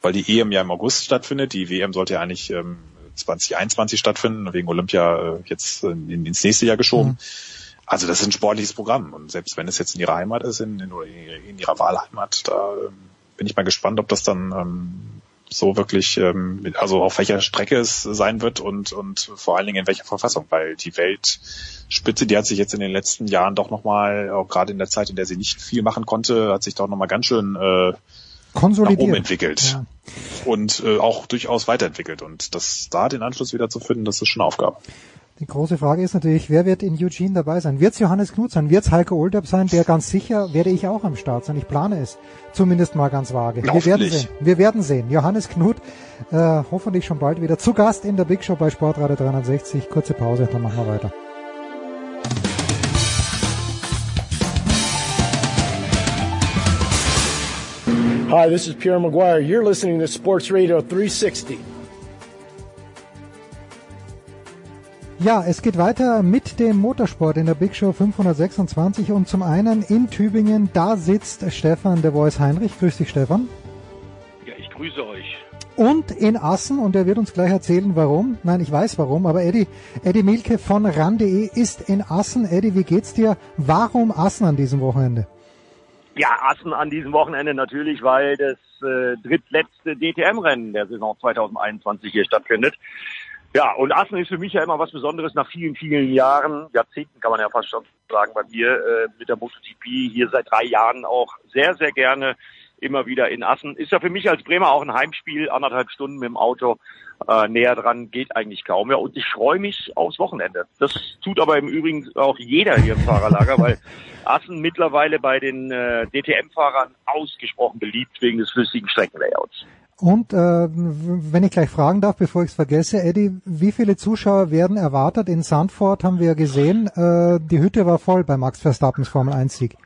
weil die EM ja im August stattfindet. Die WM sollte ja eigentlich ähm, 2021 stattfinden, wegen Olympia äh, jetzt in, ins nächste Jahr geschoben. Mhm. Also das ist ein sportliches Programm und selbst wenn es jetzt in ihrer Heimat ist, in, in, in ihrer Wahlheimat, da ähm, bin ich mal gespannt, ob das dann ähm, so wirklich, ähm, also auf welcher Strecke es sein wird und, und vor allen Dingen in welcher Verfassung, weil die Weltspitze, die hat sich jetzt in den letzten Jahren doch nochmal, auch gerade in der Zeit, in der sie nicht viel machen konnte, hat sich doch nochmal ganz schön äh, Konsolidiert. nach oben entwickelt Ja. und äh, auch durchaus weiterentwickelt. Und das da den Anschluss wieder zu finden, das ist schon eine Aufgabe. Die große Frage ist natürlich, wer wird in Eugene dabei sein? Wird es Johannes Knut sein? Wird es Heiko Olderb sein? Der ganz sicher werde ich auch am Start sein. Ich plane es zumindest mal ganz vage. Wir werden sehen. Wir werden sehen. Johannes Knut äh, hoffentlich schon bald wieder zu Gast in der Big Show bei Sportradio 360. Kurze Pause, dann machen wir weiter. Hi, this is Pierre Maguire. You're listening to Sports Radio 360. Ja, es geht weiter mit dem Motorsport in der Big Show 526 und zum einen in Tübingen, da sitzt Stefan de Voice Heinrich. Grüß dich, Stefan. Ja, ich grüße euch. Und in Assen, und er wird uns gleich erzählen, warum. Nein, ich weiß warum, aber Eddie, Eddie Milke von RAN.de ist in Assen. Eddie, wie geht's dir? Warum Assen an diesem Wochenende? Ja, Assen an diesem Wochenende natürlich, weil das äh, drittletzte DTM-Rennen der Saison 2021 hier stattfindet. Ja, und Assen ist für mich ja immer was Besonderes nach vielen, vielen Jahren, Jahrzehnten kann man ja fast schon sagen bei mir, äh, mit der MotoGP hier seit drei Jahren auch sehr, sehr gerne immer wieder in Assen. Ist ja für mich als Bremer auch ein Heimspiel, anderthalb Stunden mit dem Auto. Äh, näher dran geht eigentlich kaum mehr. Und ich freue mich aufs Wochenende. Das tut aber im Übrigen auch jeder hier im Fahrerlager, weil *laughs* Assen mittlerweile bei den äh, DTM-Fahrern ausgesprochen beliebt wegen des flüssigen Streckenlayouts. Und äh, wenn ich gleich fragen darf, bevor ich es vergesse, Eddie, wie viele Zuschauer werden erwartet? In Sandford haben wir gesehen, äh, die Hütte war voll bei Max Verstappens Formel 1 Sieg.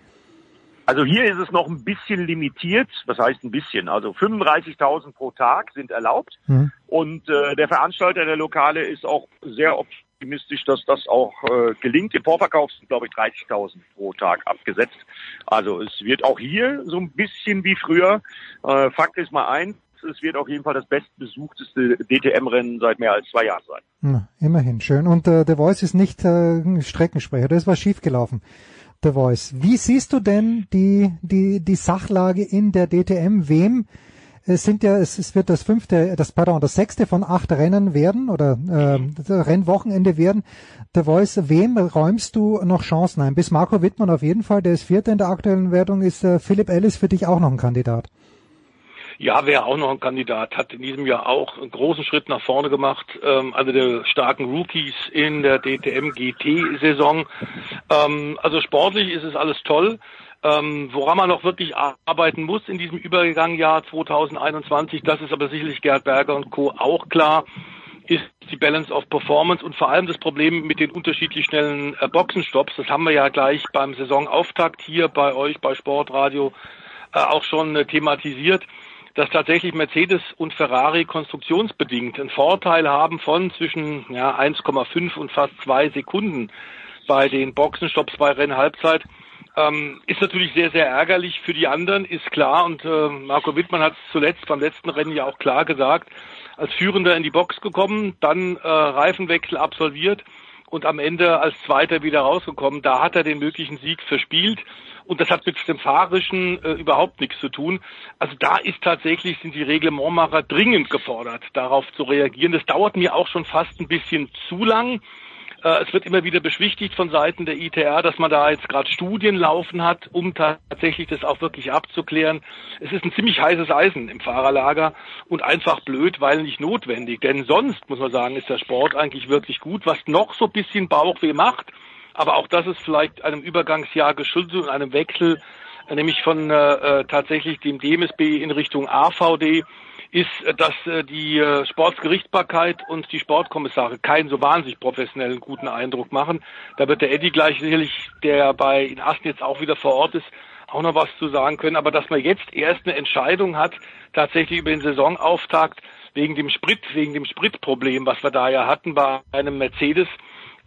Also hier ist es noch ein bisschen limitiert. Was heißt ein bisschen? Also 35.000 pro Tag sind erlaubt. Mhm. Und äh, der Veranstalter der Lokale ist auch sehr optimistisch, dass das auch äh, gelingt. Im Vorverkauf sind, glaube ich, 30.000 pro Tag abgesetzt. Also es wird auch hier so ein bisschen wie früher. Äh, Fakt ist mal eins, es wird auf jeden Fall das bestbesuchteste DTM-Rennen seit mehr als zwei Jahren sein. Na, immerhin, schön. Und äh, The Voice ist nicht äh, Streckensprecher, das war schiefgelaufen. The Voice. Wie siehst du denn die, die, die Sachlage in der DTM? Wem es sind ja, es, es wird das fünfte, das, pardon, das sechste von acht Rennen werden oder äh, Rennwochenende werden. The Voice, wem räumst du noch Chancen ein? Bis Marco Wittmann auf jeden Fall, der ist Vierter in der aktuellen Wertung, ist äh, Philipp Ellis für dich auch noch ein Kandidat. Ja, wäre auch noch ein Kandidat, hat in diesem Jahr auch einen großen Schritt nach vorne gemacht. Ähm, also der starken Rookies in der DTM GT-Saison. Ähm, also sportlich ist es alles toll. Ähm, woran man noch wirklich arbeiten muss in diesem Übergangjahr 2021, das ist aber sicherlich Gerd Berger und Co. auch klar, ist die Balance of Performance und vor allem das Problem mit den unterschiedlich schnellen äh, Boxenstopps. Das haben wir ja gleich beim Saisonauftakt hier bei euch bei Sportradio äh, auch schon äh, thematisiert dass tatsächlich Mercedes und Ferrari konstruktionsbedingt einen Vorteil haben von zwischen ja, 1,5 und fast zwei Sekunden bei den Boxenstopps bei Rennhalbzeit. Ähm, ist natürlich sehr, sehr ärgerlich für die anderen, ist klar. Und äh, Marco Wittmann hat es zuletzt beim letzten Rennen ja auch klar gesagt, als Führender in die Box gekommen, dann äh, Reifenwechsel absolviert und am Ende als Zweiter wieder rausgekommen. Da hat er den möglichen Sieg verspielt. Und das hat mit dem Fahrischen äh, überhaupt nichts zu tun. Also da ist tatsächlich, sind die Reglementmacher dringend gefordert, darauf zu reagieren. Das dauert mir auch schon fast ein bisschen zu lang. Äh, es wird immer wieder beschwichtigt von Seiten der ITR, dass man da jetzt gerade Studien laufen hat, um tatsächlich das auch wirklich abzuklären. Es ist ein ziemlich heißes Eisen im Fahrerlager und einfach blöd, weil nicht notwendig. Denn sonst, muss man sagen, ist der Sport eigentlich wirklich gut. Was noch so ein bisschen Bauchweh macht, aber auch das ist vielleicht einem Übergangsjahr geschuldet und einem Wechsel, äh, nämlich von äh, tatsächlich dem DMSB in Richtung AVD, ist, dass äh, die äh, Sportsgerichtsbarkeit und die Sportkommissare keinen so wahnsinnig professionellen guten Eindruck machen. Da wird der Eddie gleich sicherlich, der bei in Assen jetzt auch wieder vor Ort ist, auch noch was zu sagen können. Aber dass man jetzt erst eine Entscheidung hat, tatsächlich über den Saisonauftakt wegen dem Sprit, wegen dem Spritproblem, was wir da ja hatten bei einem Mercedes,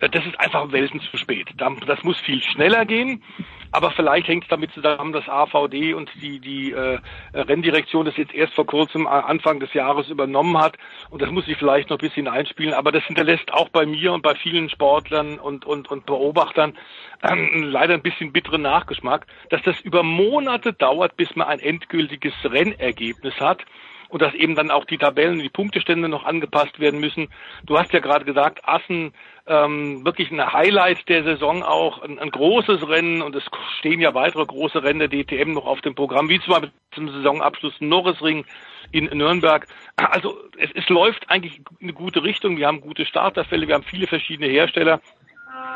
das ist einfach Welten zu spät. Das muss viel schneller gehen, aber vielleicht hängt es damit zusammen, dass AVD und die, die äh, Renndirektion das jetzt erst vor kurzem äh, Anfang des Jahres übernommen hat. Und das muss sich vielleicht noch ein bisschen einspielen, aber das hinterlässt auch bei mir und bei vielen Sportlern und, und, und Beobachtern ähm, leider ein bisschen bitteren Nachgeschmack, dass das über Monate dauert, bis man ein endgültiges Rennergebnis hat und dass eben dann auch die Tabellen, die Punktestände noch angepasst werden müssen. Du hast ja gerade gesagt, Assen ähm, wirklich ein Highlight der Saison auch, ein, ein, großes Rennen und es stehen ja weitere große Rennen der DTM noch auf dem Programm, wie zum Beispiel zum Saisonabschluss Norrisring in Nürnberg. Also es, es läuft eigentlich in eine gute Richtung. Wir haben gute Starterfälle, wir haben viele verschiedene Hersteller.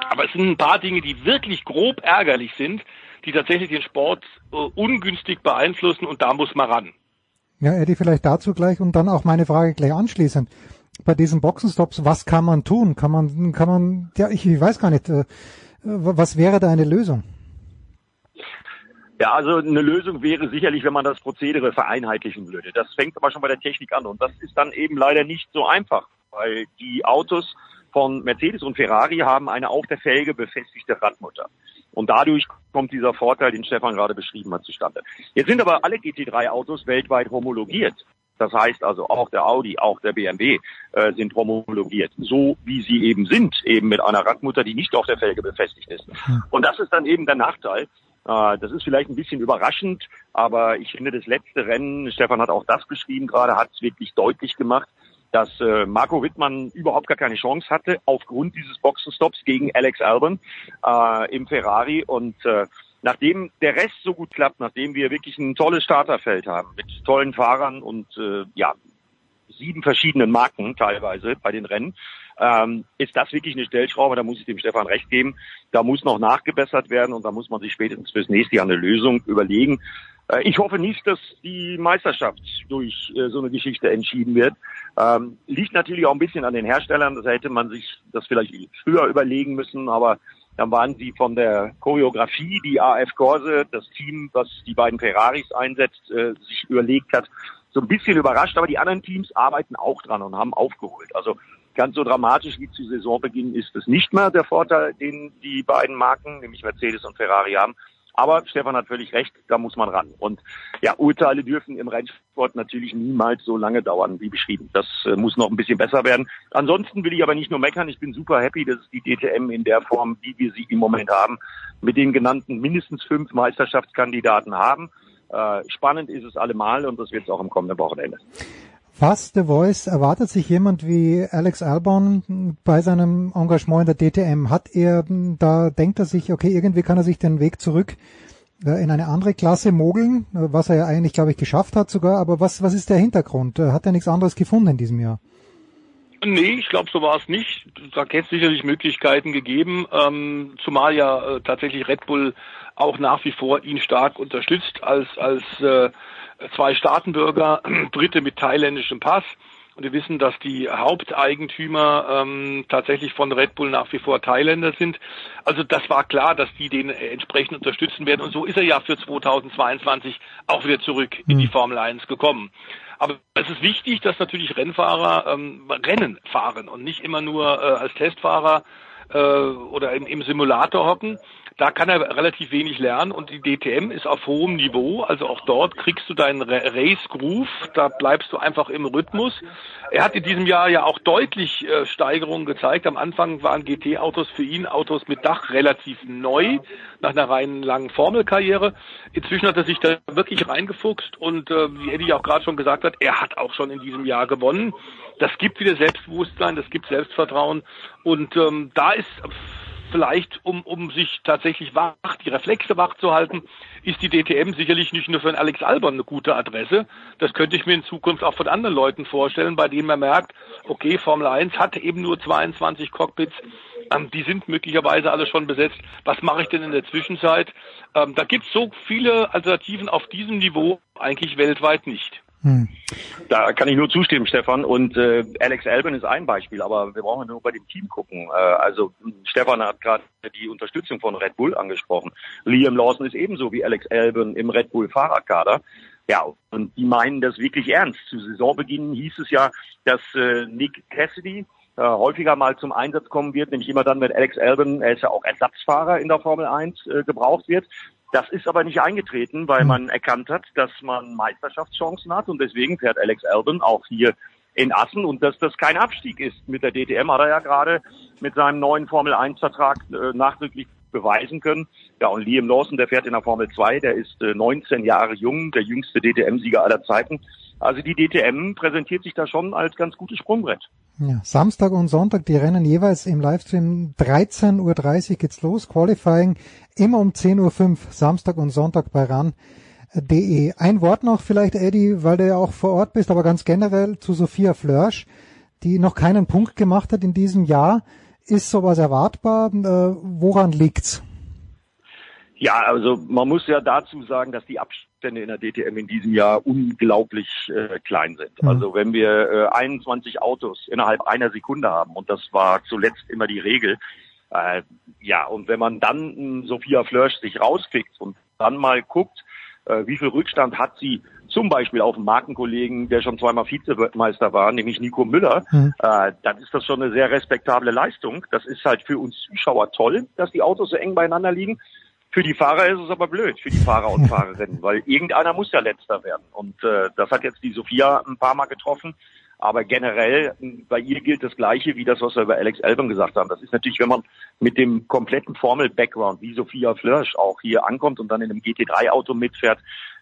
Aber es sind ein paar Dinge, die wirklich grob ärgerlich sind, die tatsächlich den Sport äh, ungünstig beeinflussen und da muss man ran. Ja, Eddie, vielleicht dazu gleich und dann auch meine Frage gleich anschließend. Bei diesen Boxenstops, was kann man tun? Kann man, kann man, ja, ich, ich weiß gar nicht, äh, was wäre da eine Lösung? Ja, also eine Lösung wäre sicherlich, wenn man das Prozedere vereinheitlichen würde. Das fängt aber schon bei der Technik an und das ist dann eben leider nicht so einfach, weil die Autos von Mercedes und Ferrari haben eine auf der Felge befestigte Radmutter. Und dadurch kommt dieser Vorteil, den Stefan gerade beschrieben hat, zustande. Jetzt sind aber alle GT3-Autos weltweit homologiert. Das heißt also auch der Audi, auch der BMW äh, sind homologiert, so wie sie eben sind, eben mit einer Radmutter, die nicht auf der Felge befestigt ist. Hm. Und das ist dann eben der Nachteil. Äh, das ist vielleicht ein bisschen überraschend, aber ich finde das letzte Rennen, Stefan hat auch das beschrieben gerade, hat es wirklich deutlich gemacht, dass äh, Marco Wittmann überhaupt gar keine Chance hatte aufgrund dieses Boxenstops gegen Alex Albon äh, im Ferrari und äh, nachdem der Rest so gut klappt, nachdem wir wirklich ein tolles Starterfeld haben mit tollen Fahrern und äh, ja sieben verschiedenen Marken teilweise bei den Rennen, ähm, ist das wirklich eine Stellschraube, da muss ich dem Stefan recht geben. Da muss noch nachgebessert werden und da muss man sich spätestens fürs nächste Jahr eine Lösung überlegen. Äh, ich hoffe nicht, dass die Meisterschaft durch äh, so eine Geschichte entschieden wird. Ähm, liegt natürlich auch ein bisschen an den Herstellern. Das hätte man sich das vielleicht früher überlegen müssen, aber dann waren sie von der Choreografie, die AF Corse, das Team, was die beiden Ferraris einsetzt, äh, sich überlegt hat, so ein bisschen überrascht. Aber die anderen Teams arbeiten auch dran und haben aufgeholt. Also ganz so dramatisch wie zu Saisonbeginn ist es nicht mehr der Vorteil, den die beiden Marken, nämlich Mercedes und Ferrari haben. Aber Stefan hat völlig recht, da muss man ran. Und ja, Urteile dürfen im Rennsport natürlich niemals so lange dauern, wie beschrieben. Das äh, muss noch ein bisschen besser werden. Ansonsten will ich aber nicht nur meckern, ich bin super happy, dass es die DTM in der Form, wie wir sie im Moment haben, mit den genannten mindestens fünf Meisterschaftskandidaten haben. Äh, spannend ist es allemal und das wird es auch am kommenden Wochenende. Was The Voice erwartet sich jemand wie Alex Albon bei seinem Engagement in der DTM? Hat er, da denkt er sich, okay, irgendwie kann er sich den Weg zurück äh, in eine andere Klasse mogeln, was er ja eigentlich, glaube ich, geschafft hat sogar. Aber was, was ist der Hintergrund? Hat er nichts anderes gefunden in diesem Jahr? Nee, ich glaube, so war es nicht. Da hätte es sicherlich Möglichkeiten gegeben, ähm, zumal ja äh, tatsächlich Red Bull auch nach wie vor ihn stark unterstützt als als äh, zwei Staatenbürger, *clears throat* Dritte mit thailändischem Pass. Und wir wissen, dass die Haupteigentümer ähm, tatsächlich von Red Bull nach wie vor Thailänder sind. Also das war klar, dass die den entsprechend unterstützen werden. Und so ist er ja für 2022 auch wieder zurück in die hm. Formel 1 gekommen. Aber es ist wichtig, dass natürlich Rennfahrer ähm, Rennen fahren und nicht immer nur äh, als Testfahrer äh, oder im, im Simulator hocken. Da kann er relativ wenig lernen und die DTM ist auf hohem Niveau. Also auch dort kriegst du deinen Race Groove, da bleibst du einfach im Rhythmus. Er hat in diesem Jahr ja auch deutlich äh, Steigerungen gezeigt. Am Anfang waren GT-Autos für ihn Autos mit Dach relativ neu, nach einer reinen langen Formelkarriere. Inzwischen hat er sich da wirklich reingefuchst und äh, wie Eddie auch gerade schon gesagt hat, er hat auch schon in diesem Jahr gewonnen. Das gibt wieder Selbstbewusstsein, das gibt Selbstvertrauen und ähm, da ist vielleicht, um, um sich tatsächlich wach, die Reflexe wach zu halten, ist die DTM sicherlich nicht nur für einen Alex Albon eine gute Adresse. Das könnte ich mir in Zukunft auch von anderen Leuten vorstellen, bei denen man merkt, okay, Formel 1 hat eben nur 22 Cockpits, ähm, die sind möglicherweise alle schon besetzt. Was mache ich denn in der Zwischenzeit? Ähm, da gibt es so viele Alternativen auf diesem Niveau eigentlich weltweit nicht. Hm. Da kann ich nur zustimmen, Stefan. Und äh, Alex Albon ist ein Beispiel, aber wir brauchen nur bei dem Team gucken. Äh, also Stefan hat gerade die Unterstützung von Red Bull angesprochen. Liam Lawson ist ebenso wie Alex Albon im Red Bull Fahrradkader. Ja, und die meinen das wirklich ernst. Zu Saisonbeginn hieß es ja, dass äh, Nick Cassidy äh, häufiger mal zum Einsatz kommen wird, nämlich immer dann, wenn Alex Albon, er ist ja auch Ersatzfahrer in der Formel 1, äh, gebraucht wird. Das ist aber nicht eingetreten, weil man erkannt hat, dass man Meisterschaftschancen hat und deswegen fährt Alex Albon auch hier in Assen und dass das kein Abstieg ist. Mit der DTM hat er ja gerade mit seinem neuen Formel 1 Vertrag äh, nachdrücklich beweisen können. Ja, und Liam Lawson, der fährt in der Formel 2, der ist äh, 19 Jahre jung, der jüngste DTM-Sieger aller Zeiten. Also die DTM präsentiert sich da schon als ganz gutes Sprungbrett. Ja, Samstag und Sonntag, die Rennen jeweils im Livestream 13.30 Uhr geht's los. Qualifying immer um 10.05 Uhr, Samstag und Sonntag bei RAN.de. Ein Wort noch vielleicht, Eddie, weil du ja auch vor Ort bist, aber ganz generell zu Sophia Flörsch, die noch keinen Punkt gemacht hat in diesem Jahr. Ist sowas erwartbar? Äh, woran liegt's? Ja, also man muss ja dazu sagen, dass die Abstände in der DTM in diesem Jahr unglaublich äh, klein sind. Mhm. Also wenn wir äh, 21 Autos innerhalb einer Sekunde haben, und das war zuletzt immer die Regel, äh, ja, und wenn man dann äh, Sophia Flörsch sich rauspickt und dann mal guckt, äh, wie viel Rückstand hat sie zum Beispiel auf einen Markenkollegen, der schon zweimal Vizemeister war, nämlich Nico Müller, mhm. äh, dann ist das schon eine sehr respektable Leistung. Das ist halt für uns Zuschauer toll, dass die Autos so eng beieinander liegen. Für die Fahrer ist es aber blöd, für die Fahrer und Fahrerinnen, weil irgendeiner muss ja letzter werden. Und äh, das hat jetzt die Sophia ein paar Mal getroffen. Aber generell, bei ihr gilt das Gleiche wie das, was wir über Alex Albon gesagt haben. Das ist natürlich, wenn man mit dem kompletten Formel-Background, wie Sophia Flörsch auch hier ankommt und dann in einem GT3-Auto mitfährt,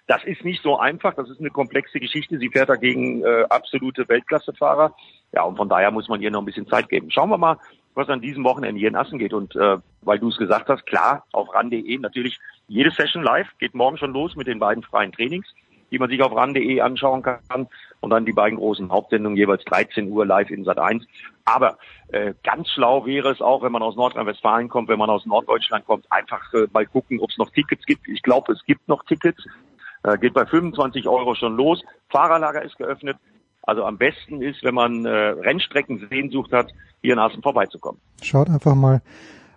das ist nicht so einfach. Das ist eine komplexe Geschichte. Sie fährt dagegen äh, absolute Weltklassefahrer. Ja, und von daher muss man ihr noch ein bisschen Zeit geben. Schauen wir mal, was an diesem Wochenende hier in Assen geht. Und äh, weil du es gesagt hast, klar, auf RAN.de natürlich jede Session live, geht morgen schon los mit den beiden freien Trainings, die man sich auf RAN.de anschauen kann. Und dann die beiden großen Hauptsendungen jeweils 13 Uhr live in Sat 1. Aber äh, ganz schlau wäre es auch, wenn man aus Nordrhein-Westfalen kommt, wenn man aus Norddeutschland kommt, einfach äh, mal gucken, ob es noch Tickets gibt. Ich glaube, es gibt noch Tickets. Äh, geht bei 25 Euro schon los. Fahrerlager ist geöffnet. Also am besten ist, wenn man äh, Rennstreckensehnsucht hat, hier in Assen vorbeizukommen. Schaut einfach mal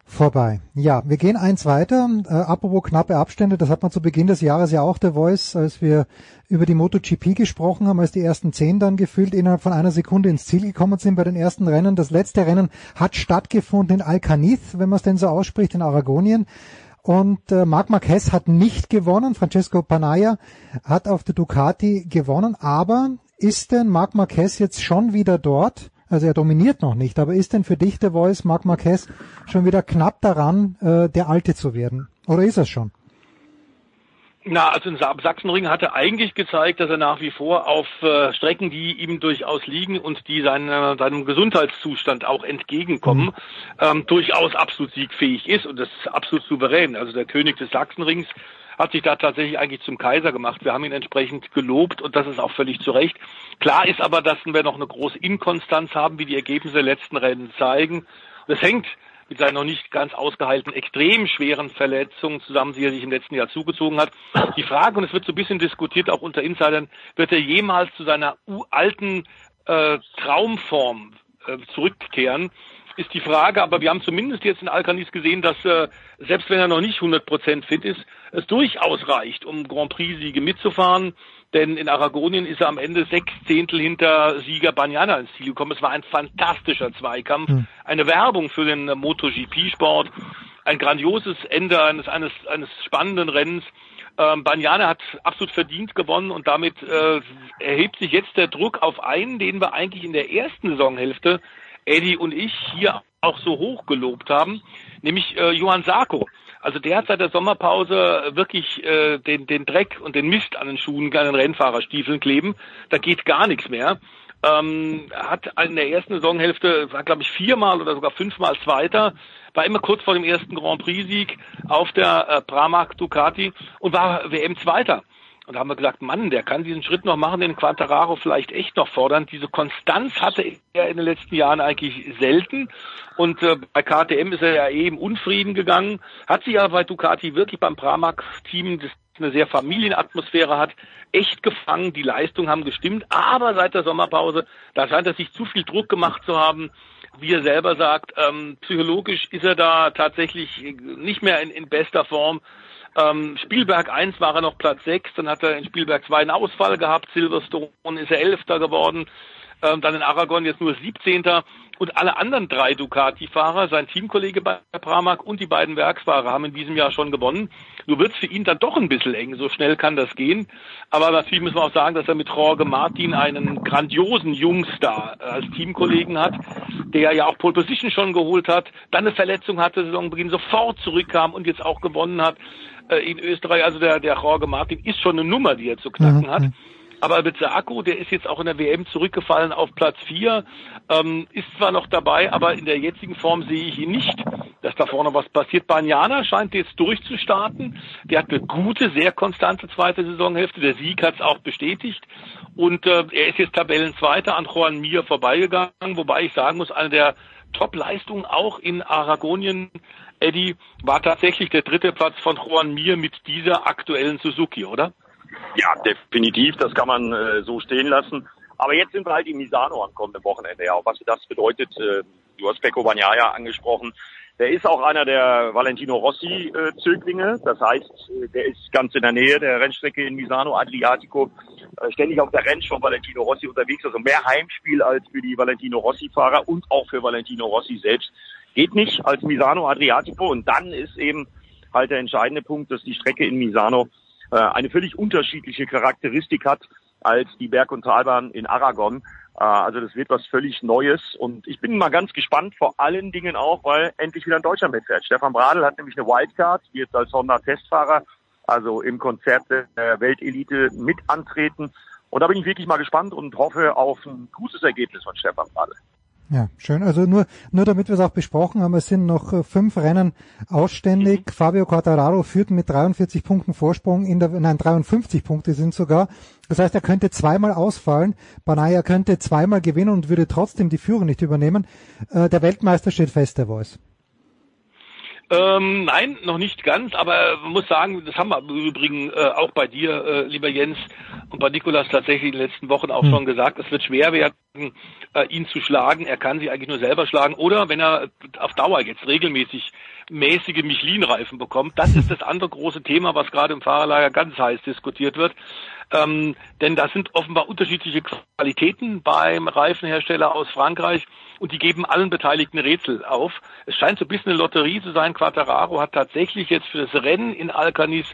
vorbei. Ja, wir gehen eins weiter. Äh, apropos knappe Abstände, das hat man zu Beginn des Jahres ja auch der Voice, als wir über die MotoGP gesprochen haben, als die ersten zehn dann gefühlt innerhalb von einer Sekunde ins Ziel gekommen sind bei den ersten Rennen. Das letzte Rennen hat stattgefunden in Alcaniz, wenn man es denn so ausspricht, in Aragonien. Und äh, Marc Marquez hat nicht gewonnen. Francesco Panaya hat auf der Ducati gewonnen. Aber ist denn Marc Marquez jetzt schon wieder dort? Also er dominiert noch nicht, aber ist denn für dich der Voice Marc Marquez schon wieder knapp daran, äh, der Alte zu werden? Oder ist er schon? Na, also in Sachsenring hat er eigentlich gezeigt, dass er nach wie vor auf äh, Strecken, die ihm durchaus liegen und die seine, seinem Gesundheitszustand auch entgegenkommen, mhm. ähm, durchaus absolut siegfähig ist und das ist absolut souverän. Also der König des Sachsenrings hat sich da tatsächlich eigentlich zum Kaiser gemacht. Wir haben ihn entsprechend gelobt und das ist auch völlig zu Recht. Klar ist aber, dass wir noch eine große Inkonstanz haben, wie die Ergebnisse der letzten Rennen zeigen. Das hängt mit seinen noch nicht ganz ausgeheilten, extrem schweren Verletzungen zusammen, die er sich im letzten Jahr zugezogen hat. Die Frage, und es wird so ein bisschen diskutiert, auch unter Insidern, wird er jemals zu seiner alten äh, Traumform äh, zurückkehren? Ist die Frage, aber wir haben zumindest jetzt in Alcanis gesehen, dass äh, selbst wenn er noch nicht 100% fit ist, es durchaus reicht, um Grand Prix-Siege mitzufahren. Denn in Aragonien ist er am Ende sechs Zehntel hinter Sieger Banyana ins Ziel gekommen. Es war ein fantastischer Zweikampf, mhm. eine Werbung für den MotoGP-Sport, ein grandioses Ende eines, eines, eines spannenden Rennens. Ähm, Banyana hat absolut verdient gewonnen und damit äh, erhebt sich jetzt der Druck auf einen, den wir eigentlich in der ersten Saisonhälfte Eddie und ich hier auch so hoch gelobt haben, nämlich äh, Johann Sarko. Also der hat seit der Sommerpause wirklich äh, den, den Dreck und den Mist an den Schuhen, an den Rennfahrerstiefeln kleben. Da geht gar nichts mehr. Ähm, hat in der ersten Saisonhälfte, war glaube ich viermal oder sogar fünfmal Zweiter, war immer kurz vor dem ersten Grand Prix-Sieg auf der äh, Pramac Ducati und war WM-Zweiter. Und da haben wir gesagt, Mann, der kann diesen Schritt noch machen, den Quattararo vielleicht echt noch fordern. Diese Konstanz hatte er in den letzten Jahren eigentlich selten. Und äh, bei KTM ist er ja eben Unfrieden gegangen, hat sich aber bei Ducati wirklich beim Pramac-Team, das eine sehr Familienatmosphäre hat, echt gefangen. Die Leistungen haben gestimmt. Aber seit der Sommerpause, da scheint er sich zu viel Druck gemacht zu haben wie er selber sagt, ähm, psychologisch ist er da tatsächlich nicht mehr in, in bester Form. Ähm, Spielberg 1 war er noch Platz 6, dann hat er in Spielberg 2 einen Ausfall gehabt, Silverstone ist er Elfter geworden, ähm, dann in Aragon jetzt nur 17. Und alle anderen drei Ducati-Fahrer, sein Teamkollege bei Pramac und die beiden Werksfahrer haben in diesem Jahr schon gewonnen. Nur wird es für ihn dann doch ein bisschen eng. So schnell kann das gehen. Aber natürlich müssen wir auch sagen, dass er mit Jorge Martin einen grandiosen Jungstar als Teamkollegen hat, der ja auch Pole Position schon geholt hat, dann eine Verletzung hatte, Saisonbeginn sofort zurückkam und jetzt auch gewonnen hat äh, in Österreich. Also der, der Jorge Martin ist schon eine Nummer, die er zu knacken mhm. hat. Aber Akku, der ist jetzt auch in der WM zurückgefallen auf Platz 4, ähm, ist zwar noch dabei, aber in der jetzigen Form sehe ich ihn nicht, dass da vorne was passiert. Banyana scheint jetzt durchzustarten. Der hat eine gute, sehr konstante zweite Saisonhälfte. Der Sieg hat es auch bestätigt. Und äh, er ist jetzt Tabellenzweiter an Juan Mir vorbeigegangen, wobei ich sagen muss, eine der Top-Leistungen auch in Aragonien, Eddie, war tatsächlich der dritte Platz von Juan Mir mit dieser aktuellen Suzuki, oder? Ja, definitiv. Das kann man äh, so stehen lassen. Aber jetzt sind wir halt in Misano am kommenden Wochenende. Ja, was das bedeutet, äh, du hast Pecco Bagnaia angesprochen. Der ist auch einer der Valentino Rossi-Zöglinge. Äh, das heißt, äh, der ist ganz in der Nähe der Rennstrecke in Misano Adriatico, äh, ständig auf der Ranch von Valentino Rossi unterwegs. Also mehr Heimspiel als für die Valentino Rossi-Fahrer und auch für Valentino Rossi selbst geht nicht als Misano Adriatico. Und dann ist eben halt der entscheidende Punkt, dass die Strecke in Misano äh, eine völlig unterschiedliche Charakteristik hat als die Berg- und Talbahn in Aragon. Äh, also das wird was völlig Neues und ich bin mal ganz gespannt, vor allen Dingen auch, weil endlich wieder ein Deutscher mitfährt. Stefan Bradl hat nämlich eine Wildcard, wird als Honda-Testfahrer, also im Konzert der Weltelite mit antreten. Und da bin ich wirklich mal gespannt und hoffe auf ein gutes Ergebnis von Stefan Bradl. Ja, schön. Also nur, nur damit wir es auch besprochen haben, es sind noch äh, fünf Rennen ausständig. Mhm. Fabio Quartararo führt mit 43 Punkten Vorsprung in der, nein, 53 Punkte sind sogar. Das heißt, er könnte zweimal ausfallen. Banaya könnte zweimal gewinnen und würde trotzdem die Führung nicht übernehmen. Äh, der Weltmeister steht fest, der Voice. Ähm, nein, noch nicht ganz, aber man muss sagen, das haben wir im Übrigen äh, auch bei dir, äh, lieber Jens, und bei Nikolas tatsächlich in den letzten Wochen auch hm. schon gesagt, es wird schwer werden, äh, ihn zu schlagen. Er kann sich eigentlich nur selber schlagen. Oder wenn er auf Dauer jetzt regelmäßig mäßige Michelin-Reifen bekommt, das ist das andere große Thema, was gerade im Fahrerlager ganz heiß diskutiert wird. Ähm, denn da sind offenbar unterschiedliche Qualitäten beim Reifenhersteller aus Frankreich und die geben allen Beteiligten Rätsel auf. Es scheint so ein bisschen eine Lotterie zu sein. Quattararo hat tatsächlich jetzt für das Rennen in Alcanis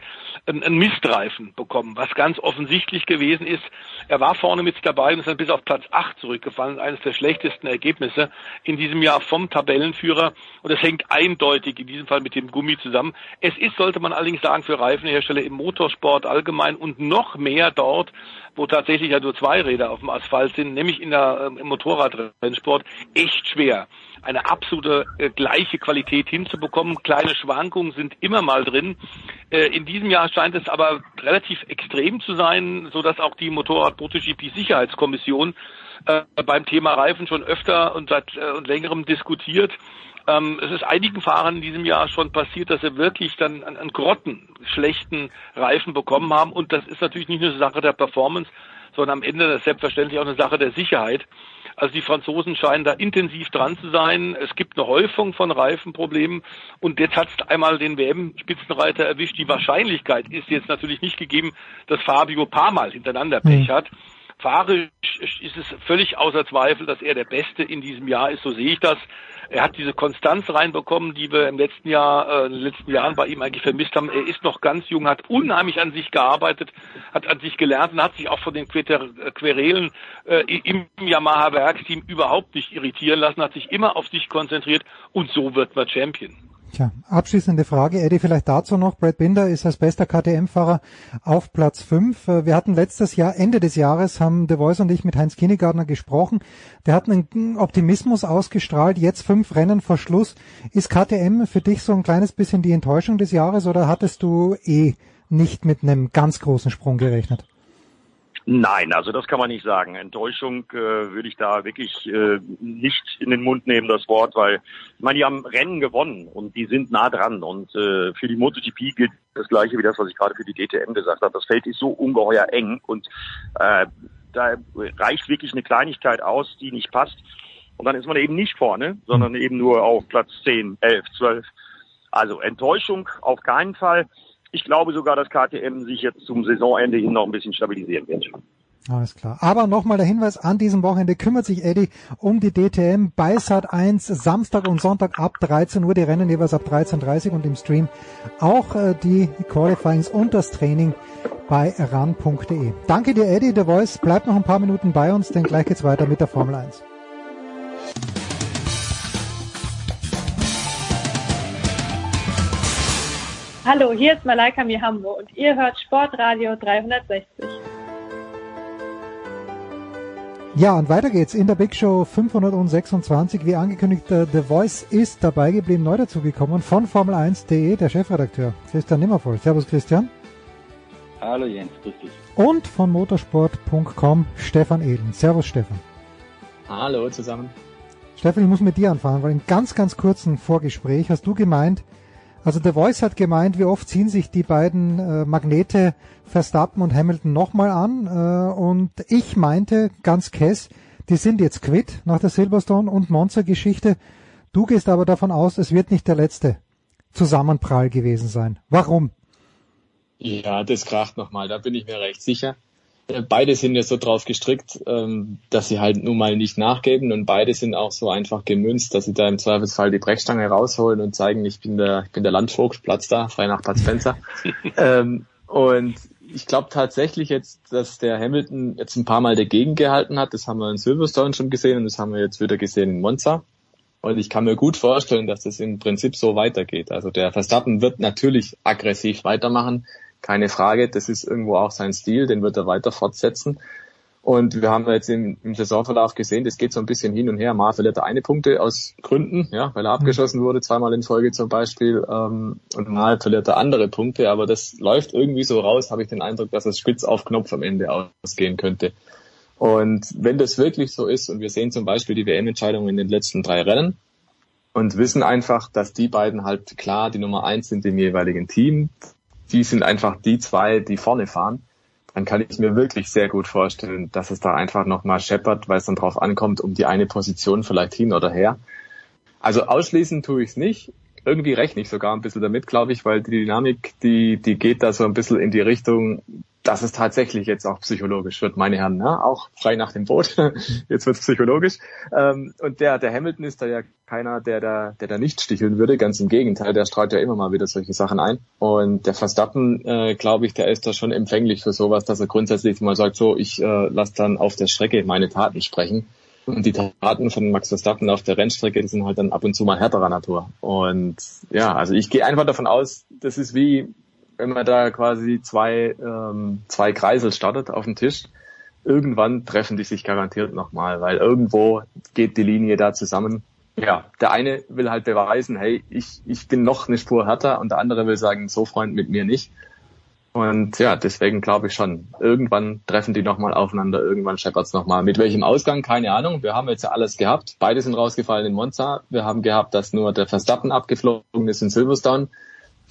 einen Mistreifen bekommen, was ganz offensichtlich gewesen ist. Er war vorne mit dabei und ist dann bis auf Platz 8 zurückgefallen, eines der schlechtesten Ergebnisse in diesem Jahr vom Tabellenführer. Und das hängt eindeutig in diesem Fall mit dem Gummi zusammen. Es ist, sollte man allerdings sagen, für Reifenhersteller im Motorsport allgemein und noch mehr dort, wo tatsächlich ja nur zwei Räder auf dem Asphalt sind, nämlich in der, ähm, im Motorradrennsport, echt schwer, eine absolute äh, gleiche Qualität hinzubekommen. Kleine Schwankungen sind immer mal drin. Äh, in diesem Jahr scheint es aber relativ extrem zu sein, so dass auch die Motorrad MotoGP Sicherheitskommission äh, beim Thema Reifen schon öfter und seit äh, und längerem diskutiert. Ähm, es ist einigen Fahrern in diesem Jahr schon passiert, dass sie wirklich dann an, an Grotten schlechten Reifen bekommen haben. Und das ist natürlich nicht nur eine Sache der Performance, sondern am Ende das selbstverständlich auch eine Sache der Sicherheit. Also die Franzosen scheinen da intensiv dran zu sein. Es gibt eine Häufung von Reifenproblemen und jetzt hat es einmal den WM-Spitzenreiter erwischt. Die Wahrscheinlichkeit ist jetzt natürlich nicht gegeben, dass Fabio paar Mal hintereinander Pech hm. hat. Fahrisch ist es völlig außer Zweifel, dass er der Beste in diesem Jahr ist, so sehe ich das. Er hat diese Konstanz reinbekommen, die wir im letzten Jahr, äh, in den letzten Jahren bei ihm eigentlich vermisst haben. Er ist noch ganz jung, hat unheimlich an sich gearbeitet, hat an sich gelernt und hat sich auch von den Querelen äh, im Yamaha-Werksteam überhaupt nicht irritieren lassen, hat sich immer auf sich konzentriert und so wird man Champion. Tja, abschließende Frage, Eddie, vielleicht dazu noch. Brad Binder ist als bester KTM-Fahrer auf Platz 5. Äh, wir hatten letztes Jahr, Ende des Jahres, haben De Voice und ich mit Heinz Kinnegartner gesprochen. Der hat einen Optimismus ausgestrahlt, jetzt fünf Rennen vor Schluss. Ist KTM für dich so ein kleines bisschen die Enttäuschung des Jahres oder hattest du eh nicht mit einem ganz großen Sprung gerechnet? Nein, also das kann man nicht sagen. Enttäuschung äh, würde ich da wirklich äh, nicht in den Mund nehmen, das Wort, weil ich meine, die haben Rennen gewonnen und die sind nah dran. Und äh, für die MotoGP gilt das gleiche wie das, was ich gerade für die DTM gesagt habe. Das Feld ist so ungeheuer eng und äh, da reicht wirklich eine Kleinigkeit aus, die nicht passt. Und dann ist man eben nicht vorne, sondern eben nur auf Platz 10, 11, 12. Also Enttäuschung auf keinen Fall. Ich glaube sogar, dass KTM sich jetzt zum Saisonende hin noch ein bisschen stabilisieren wird. Alles klar. Aber nochmal der Hinweis, an diesem Wochenende kümmert sich Eddie um die DTM bei Sat 1 Samstag und Sonntag ab 13 Uhr, die Rennen jeweils ab 13.30 Uhr und im Stream auch äh, die Qualifyings und das Training bei ran.de. Danke dir Eddie, The Voice bleibt noch ein paar Minuten bei uns, denn gleich geht's weiter mit der Formel 1. Hallo, hier ist Malaika Mihambo und ihr hört Sportradio 360. Ja, und weiter geht's in der Big Show 526. Wie angekündigt, äh, The Voice ist dabei geblieben, neu dazugekommen von Formel1.de, der Chefredakteur Christian Nimmervoll. Servus Christian. Hallo Jens, grüß dich. Und von motorsport.com Stefan Ehlen. Servus Stefan. Hallo zusammen. Stefan, ich muss mit dir anfangen, weil im ganz, ganz kurzen Vorgespräch hast du gemeint, also The Voice hat gemeint, wie oft ziehen sich die beiden äh, Magnete Verstappen und Hamilton nochmal an. Äh, und ich meinte ganz kess, die sind jetzt quitt nach der Silverstone und Monza-Geschichte. Du gehst aber davon aus, es wird nicht der letzte Zusammenprall gewesen sein. Warum? Ja, das kracht nochmal, da bin ich mir recht sicher. Äh, beide sind ja so drauf gestrickt, ähm, dass sie halt nun mal nicht nachgeben und beide sind auch so einfach gemünzt, dass sie da im Zweifelsfall die Brechstange rausholen und zeigen, ich bin der, ich bin der Landvogt, Platz da, frei nach Bud Spencer. *laughs* ähm, und ich glaube tatsächlich jetzt, dass der Hamilton jetzt ein paar Mal dagegen gehalten hat. Das haben wir in Silverstone schon gesehen und das haben wir jetzt wieder gesehen in Monza. Und ich kann mir gut vorstellen, dass das im Prinzip so weitergeht. Also der Verstappen wird natürlich aggressiv weitermachen keine Frage. Das ist irgendwo auch sein Stil, den wird er weiter fortsetzen. Und wir haben jetzt im, im Saisonverlauf gesehen, das geht so ein bisschen hin und her. Mal verliert er eine Punkte aus Gründen, ja, weil er abgeschossen wurde, zweimal in Folge zum Beispiel, ähm, und mal verliert er andere Punkte, aber das läuft irgendwie so raus, habe ich den Eindruck, dass es spitz auf Knopf am Ende ausgehen könnte. Und wenn das wirklich so ist, und wir sehen zum Beispiel die WM-Entscheidung in den letzten drei Rennen und wissen einfach, dass die beiden halt klar die Nummer eins sind im jeweiligen Team, die sind einfach die zwei, die vorne fahren, dann kann ich mir wirklich sehr gut vorstellen, dass es da einfach nochmal scheppert, weil es dann drauf ankommt, um die eine Position vielleicht hin oder her. Also ausschließen tue ich es nicht. Irgendwie rechne ich sogar ein bisschen damit, glaube ich, weil die Dynamik, die, die geht da so ein bisschen in die Richtung, dass es tatsächlich jetzt auch psychologisch wird, meine Herren, ne? auch frei nach dem Boot. *laughs* jetzt wird es psychologisch. Ähm, und der, der Hamilton ist da ja keiner, der da, der da nicht sticheln würde. Ganz im Gegenteil, der streut ja immer mal wieder solche Sachen ein. Und der Verstappen, äh, glaube ich, der ist da schon empfänglich für sowas, dass er grundsätzlich mal sagt, so, ich äh, lasse dann auf der Strecke meine Taten sprechen. Und die Taten von Max Verstappen auf der Rennstrecke, die sind halt dann ab und zu mal härterer Natur. Und ja, also ich gehe einfach davon aus, das ist wie, wenn man da quasi zwei, ähm, zwei Kreisel startet auf dem Tisch, irgendwann treffen die sich garantiert nochmal, weil irgendwo geht die Linie da zusammen. Ja, der eine will halt beweisen, hey, ich, ich bin noch eine Spur härter und der andere will sagen, so Freund mit mir nicht. Und ja, deswegen glaube ich schon, irgendwann treffen die nochmal aufeinander, irgendwann scheppert's nochmal. Mit welchem Ausgang, keine Ahnung. Wir haben jetzt ja alles gehabt. Beide sind rausgefallen in Monza. Wir haben gehabt, dass nur der Verstappen abgeflogen ist in Silverstone.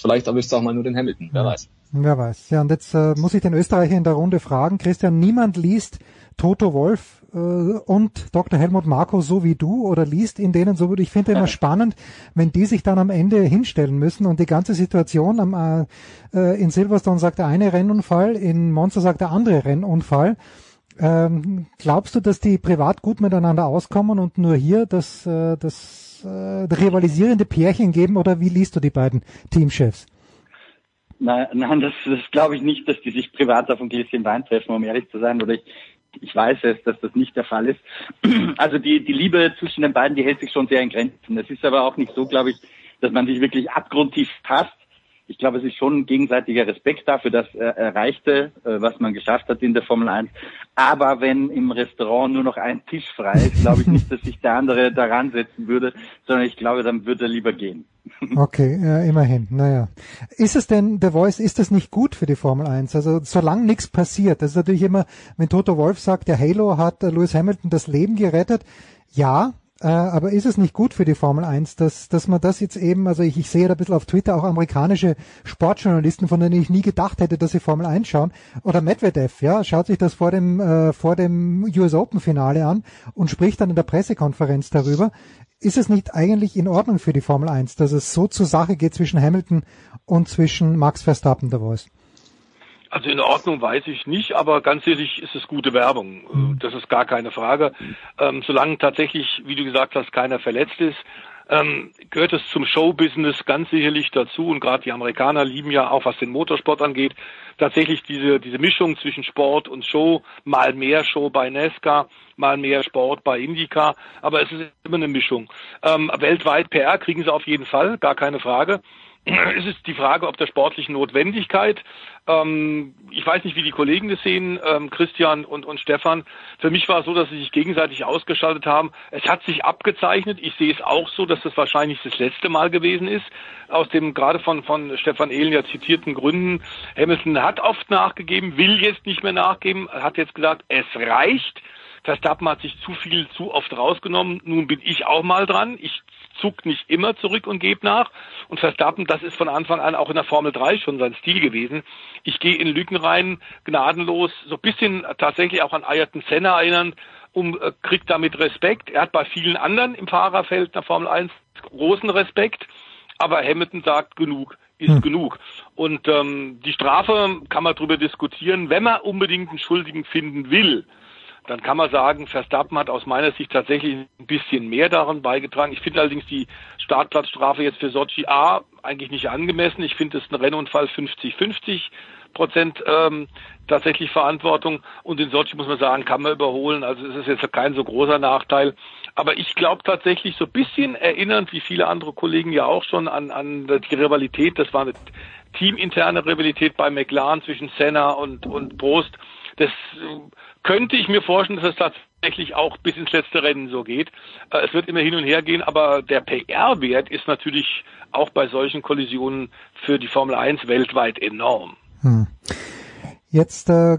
Vielleicht erwischt es auch mal nur den Hamilton, wer weiß. Wer weiß. Ja, und jetzt äh, muss ich den Österreicher in der Runde fragen. Christian, niemand liest Toto Wolf äh, und Dr. Helmut Marko so wie du oder liest in denen so wie Ich finde immer *laughs* spannend, wenn die sich dann am Ende hinstellen müssen und die ganze Situation am, äh, in Silverstone sagt der eine Rennunfall, in Monza sagt der andere Rennunfall. Ähm, glaubst du, dass die privat gut miteinander auskommen und nur hier das, äh, das äh, rivalisierende Pärchen geben oder wie liest du die beiden Teamchefs? Nein, nein das, das glaube ich nicht, dass die sich privat auf ein Gläschen Wein treffen, um ehrlich zu sein. Oder ich, ich weiß es, dass das nicht der Fall ist. *clears throat* Also die, die Liebe zwischen den beiden, die hält sich schon sehr in Grenzen. Es ist aber auch nicht so, glaube ich, dass man sich wirklich abgrundtief hasst. Ich glaube, es ist schon ein gegenseitiger Respekt dafür, das äh, Erreichte, äh, was man geschafft hat in der Formel 1. Aber wenn im Restaurant nur noch ein Tisch frei ist, glaube ich nicht, dass sich der andere daran setzen würde, sondern ich glaube, dann würde er lieber gehen. *laughs* Okay, ja, immerhin. Naja. Ist es denn, The Voice, ist das nicht gut für die Formel 1? Also solange nichts passiert, das ist natürlich immer, wenn Toto Wolf sagt, der Halo hat Lewis Hamilton das Leben gerettet, ja, äh, aber ist es nicht gut für die Formel 1, dass, dass man das jetzt eben, also ich, ich sehe da ein bisschen auf Twitter auch amerikanische Sportjournalisten, von denen ich nie gedacht hätte, dass sie Formel 1 schauen. Oder Medvedev, ja, schaut sich das vor dem, äh, vor dem US Open Finale an und spricht dann in der Pressekonferenz darüber. Ist es nicht eigentlich in Ordnung für die Formel 1, dass es so zur Sache geht zwischen Hamilton und zwischen Max Verstappen, der Voice? Also in Ordnung weiß ich nicht, aber ganz ehrlich ist es gute Werbung. Mhm. Das ist gar keine Frage. Ähm, solange tatsächlich, wie du gesagt hast, keiner verletzt ist, ähm, gehört es zum Showbusiness ganz sicherlich dazu. Und gerade die Amerikaner lieben ja auch, was den Motorsport angeht, tatsächlich diese, diese Mischung zwischen Sport und Show, mal mehr Show bei NASCAR, mal mehr Sport bei IndyCar, aber es ist immer eine Mischung. Ähm, weltweit PR kriegen sie auf jeden Fall, gar keine Frage. *clears throat* Es ist die Frage, ob der sportlichen Notwendigkeit. Ähm, ich weiß nicht, wie die Kollegen das sehen, ähm, Christian und, und Stefan. Für mich war es so, dass sie sich gegenseitig ausgeschaltet haben. Es hat sich abgezeichnet. Ich sehe es auch so, dass das wahrscheinlich das letzte Mal gewesen ist. Aus dem gerade von, von Stefan Ehlen ja zitierten Gründen. Hamilton hat oft nachgegeben, will jetzt nicht mehr nachgeben, hat jetzt gesagt, es reicht. Verstappen hat sich zu viel zu oft rausgenommen. Nun bin ich auch mal dran. Ich zuck nicht immer zurück und gebe nach. Und Verstappen, das ist von Anfang an auch in der Formel 3 schon sein Stil gewesen. Ich gehe in Lücken rein, gnadenlos, so ein bisschen tatsächlich auch an Ayrton Senna erinnern, um, äh, kriegt damit Respekt. Er hat bei vielen anderen im Fahrerfeld der Formel 1 großen Respekt. Aber Hamilton sagt genug ist hm. genug. Und ähm, die Strafe kann man darüber diskutieren, wenn man unbedingt einen Schuldigen finden will dann kann man sagen, Verstappen hat aus meiner Sicht tatsächlich ein bisschen mehr daran beigetragen. Ich finde allerdings die Startplatzstrafe jetzt für Sochi A eigentlich nicht angemessen. Ich finde es ein Rennunfall 50-50 Prozent ähm, tatsächlich Verantwortung und in Sochi muss man sagen, kann man überholen. Also es ist jetzt kein so großer Nachteil. Aber ich glaube tatsächlich so ein bisschen erinnernd, wie viele andere Kollegen ja auch schon an, an die Rivalität, das war eine teaminterne Rivalität bei McLaren zwischen Senna und, und Prost. Das könnte ich mir vorstellen, dass es tatsächlich auch bis ins letzte Rennen so geht. Äh, es wird immer hin und her gehen, aber der PR-Wert ist natürlich auch bei solchen Kollisionen für die Formel 1 weltweit enorm. Hm. Jetzt äh,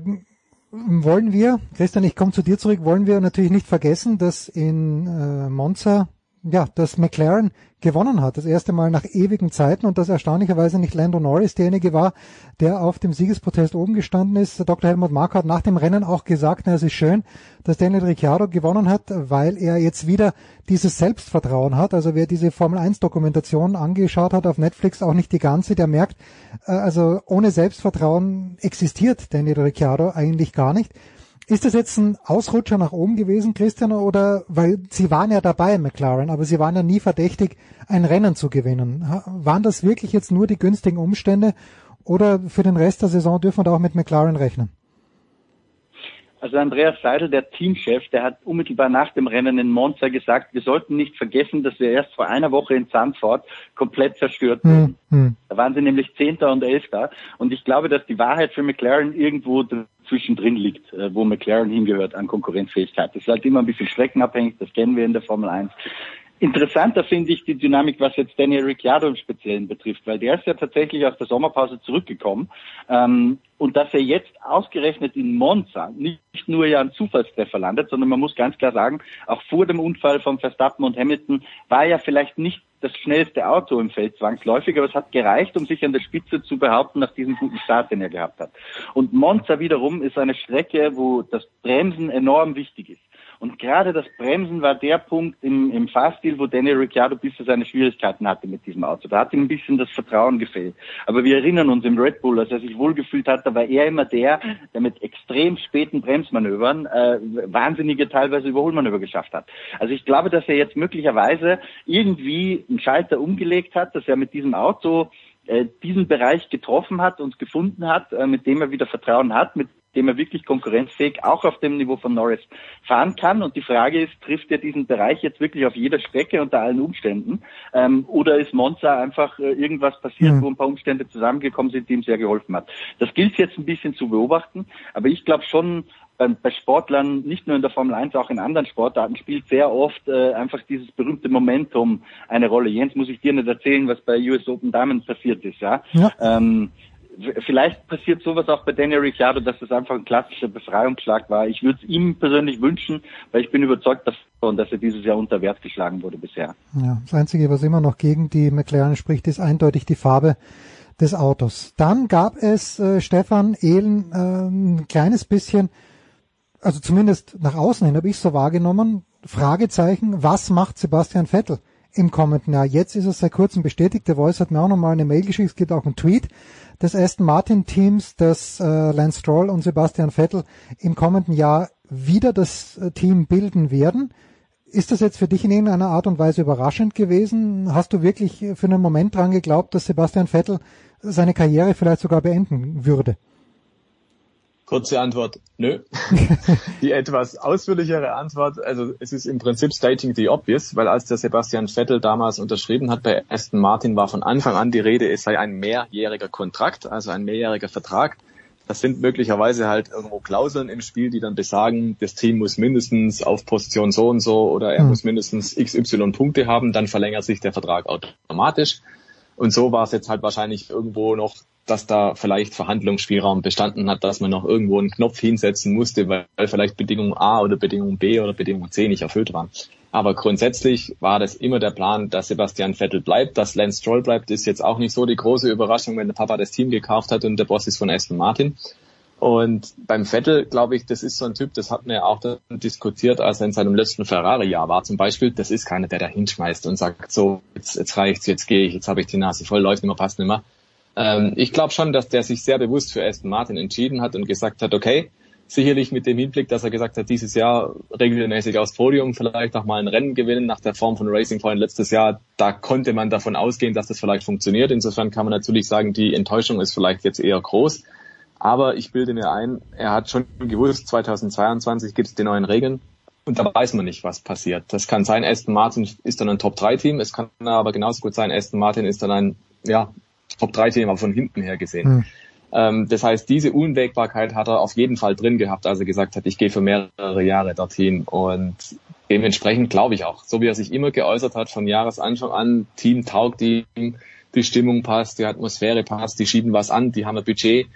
wollen wir, Christian, ich komme zu dir zurück, wollen wir natürlich nicht vergessen, dass in äh, Monza ja, dass McLaren gewonnen hat. Das erste Mal nach ewigen Zeiten und dass erstaunlicherweise nicht Lando Norris derjenige war, der auf dem Siegesprotest oben gestanden ist. Dr. Helmut Marko hat nach dem Rennen auch gesagt, na, es ist schön, dass Daniel Ricciardo gewonnen hat, weil er jetzt wieder dieses Selbstvertrauen hat. Also wer diese Formel 1 Dokumentation angeschaut hat auf Netflix, auch nicht die ganze, der merkt, äh, also ohne Selbstvertrauen existiert Daniel Ricciardo eigentlich gar nicht. Ist das jetzt ein Ausrutscher nach oben gewesen, Christian, oder weil Sie waren ja dabei, McLaren, aber Sie waren ja nie verdächtig, ein Rennen zu gewinnen. Waren das wirklich jetzt nur die günstigen Umstände oder für den Rest der Saison dürfen wir da auch mit McLaren rechnen? Also Andreas Seidel, der Teamchef, der hat unmittelbar nach dem Rennen in Monza gesagt, wir sollten nicht vergessen, dass wir erst vor einer Woche in Zandvoort komplett zerstört wurden. Hm. Da waren sie nämlich Zehnter und Elfter. Und ich glaube, dass die Wahrheit für McLaren irgendwo zwischendrin liegt, äh, wo McLaren hingehört an Konkurrenzfähigkeit. Das ist halt immer ein bisschen streckenabhängig, das kennen wir in der Formel 1. Interessanter finde ich die Dynamik, was jetzt Daniel Ricciardo im Speziellen betrifft, weil der ist ja tatsächlich aus der Sommerpause zurückgekommen ähm, und dass er jetzt ausgerechnet in Monza nicht nur ja ein Zufallstreffer landet, sondern man muss ganz klar sagen, auch vor dem Unfall von Verstappen und Hamilton war ja vielleicht nicht das schnellste Auto im Feld zwangsläufig, aber es hat gereicht, um sich an der Spitze zu behaupten nach diesem guten Start, den er gehabt hat. Und Monza wiederum ist eine Strecke, wo das Bremsen enorm wichtig ist. Und gerade das Bremsen war der Punkt im, im Fahrstil, wo Daniel Ricciardo bisher seine Schwierigkeiten hatte mit diesem Auto. Da hat ihm ein bisschen das Vertrauen gefehlt. Aber wir erinnern uns im Red Bull, als er sich wohlgefühlt hat, da war er immer der, der mit extrem späten Bremsmanövern äh, wahnsinnige teilweise Überholmanöver geschafft hat. Also ich glaube, dass er jetzt möglicherweise irgendwie einen Schalter umgelegt hat, dass er mit diesem Auto äh, diesen Bereich getroffen hat und gefunden hat, äh, mit dem er wieder Vertrauen hat, mit dem er wirklich konkurrenzfähig auch auf dem Niveau von Norris fahren kann. Und die Frage ist, trifft er diesen Bereich jetzt wirklich auf jeder Strecke unter allen Umständen? Ähm, oder ist Monza einfach äh, irgendwas passiert, mhm. wo ein paar Umstände zusammengekommen sind, die ihm sehr geholfen hat? Das gilt jetzt ein bisschen zu beobachten, aber ich glaube schon, bei Sportlern, nicht nur in der Formel 1, auch in anderen Sportarten, spielt sehr oft äh, einfach dieses berühmte Momentum eine Rolle. Jens, muss ich dir nicht erzählen, was bei US Open Damen passiert ist, ja? ja. Ähm, vielleicht passiert sowas auch bei Daniel Ricciardo, dass das einfach ein klassischer Befreiungsschlag war. Ich würde es ihm persönlich wünschen, weil ich bin überzeugt davon, dass er dieses Jahr unter Wert geschlagen wurde bisher. Ja, das Einzige, was immer noch gegen die McLaren spricht, ist eindeutig die Farbe des Autos. Dann gab es, äh, Stefan Ehlen, äh, ein kleines bisschen, also zumindest nach außen hin habe ich so wahrgenommen, Fragezeichen, was macht Sebastian Vettel im kommenden Jahr. Jetzt ist es seit kurzem bestätigt. Der Voice hat mir auch nochmal eine Mail geschickt. Es gibt auch einen Tweet des Aston Martin Teams, dass äh, Lance Stroll und Sebastian Vettel im kommenden Jahr wieder das äh, Team bilden werden. Ist das jetzt für dich in irgendeiner Art und Weise überraschend gewesen? Hast du wirklich für einen Moment dran geglaubt, dass Sebastian Vettel seine Karriere vielleicht sogar beenden würde? Kurze Antwort, nö. *laughs* Die etwas ausführlichere Antwort, also es ist im Prinzip stating the obvious, weil als der Sebastian Vettel damals unterschrieben hat bei Aston Martin, war von Anfang an die Rede, es sei ein mehrjähriger Kontrakt, also ein mehrjähriger Vertrag. Das sind möglicherweise halt irgendwo Klauseln im Spiel, die dann besagen, das Team muss mindestens auf Position so und so oder er mhm. muss mindestens XY Punkte haben, dann verlängert sich der Vertrag automatisch. Und so war es jetzt halt wahrscheinlich irgendwo noch dass da vielleicht Verhandlungsspielraum bestanden hat, dass man noch irgendwo einen Knopf hinsetzen musste, weil vielleicht Bedingung A oder Bedingung B oder Bedingung C nicht erfüllt waren. Aber grundsätzlich war das immer der Plan, dass Sebastian Vettel bleibt, dass Lance Stroll bleibt, ist jetzt auch nicht so die große Überraschung, wenn der Papa das Team gekauft hat und der Boss ist von Aston Martin. Und beim Vettel, glaube ich, das ist so ein Typ, das hat man ja auch diskutiert, als er in seinem letzten Ferrari-Jahr war zum Beispiel. Das ist keiner, der da hinschmeißt und sagt, so, jetzt, jetzt reicht's, jetzt gehe ich, jetzt habe ich die Nase voll, läuft nicht mehr, passt nicht mehr ähm, ich glaube schon, dass der sich sehr bewusst für Aston Martin entschieden hat und gesagt hat, okay, sicherlich mit dem Hinblick, dass er gesagt hat, dieses Jahr regelmäßig aufs Podium, vielleicht auch mal ein Rennen gewinnen nach der Form von Racing Point letztes Jahr, da konnte man davon ausgehen, dass das vielleicht funktioniert. Insofern kann man natürlich sagen, die Enttäuschung ist vielleicht jetzt eher groß. Aber ich bilde mir ein, er hat schon gewusst, 2022 gibt es die neuen Regeln. Und da weiß man nicht, was passiert. Das kann sein, Aston Martin ist dann ein Top-3-Team. Es kann aber genauso gut sein, Aston Martin ist dann ein ja, Top-3-Thema von hinten her gesehen. Mhm. Das heißt, diese Unwägbarkeit hat er auf jeden Fall drin gehabt, als er gesagt hat, ich gehe für mehrere Jahre dorthin. Und dementsprechend glaube ich auch, so wie er sich immer geäußert hat, von Jahresanfang an, Team taugt ihm, die Stimmung passt, die Atmosphäre passt, die schieben was an, die haben ein Budget.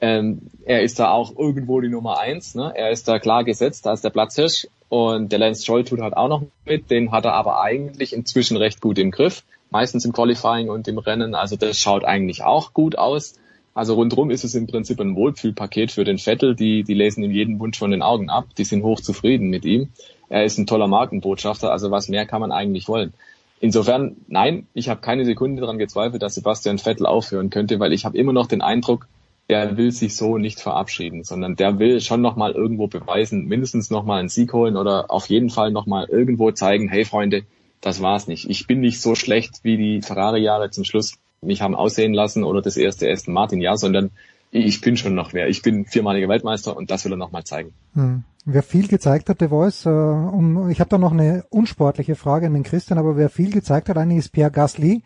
Ähm, er ist da auch irgendwo die Nummer eins. Ne? Er ist da klar gesetzt als der Platzhirsch. Und der Lance Stroll tut halt auch noch mit. Den hat er aber eigentlich inzwischen recht gut im Griff meistens im Qualifying und im Rennen. Also das schaut eigentlich auch gut aus. Also rundrum ist es im Prinzip ein Wohlfühlpaket für den Vettel. Die, die lesen ihm jeden Wunsch von den Augen ab. Die sind hochzufrieden mit ihm. Er ist ein toller Markenbotschafter. Also was mehr kann man eigentlich wollen. Insofern, nein, ich habe keine Sekunde daran gezweifelt, dass Sebastian Vettel aufhören könnte, weil ich habe immer noch den Eindruck, der will sich so nicht verabschieden, sondern der will schon nochmal irgendwo beweisen, mindestens nochmal einen Sieg holen oder auf jeden Fall nochmal irgendwo zeigen, hey Freunde, das war's nicht. Ich bin nicht so schlecht, wie die Ferrari-Jahre zum Schluss mich haben aussehen lassen oder das erste Aston Martin-Jahr, sondern ich bin schon noch wer. Ich bin viermaliger Weltmeister und das will er nochmal zeigen. Hm. Wer viel gezeigt hat, The Voice, äh, um, ich habe da noch eine unsportliche Frage an den Christian, aber wer viel gezeigt hat, eigentlich ist Pierre Gasly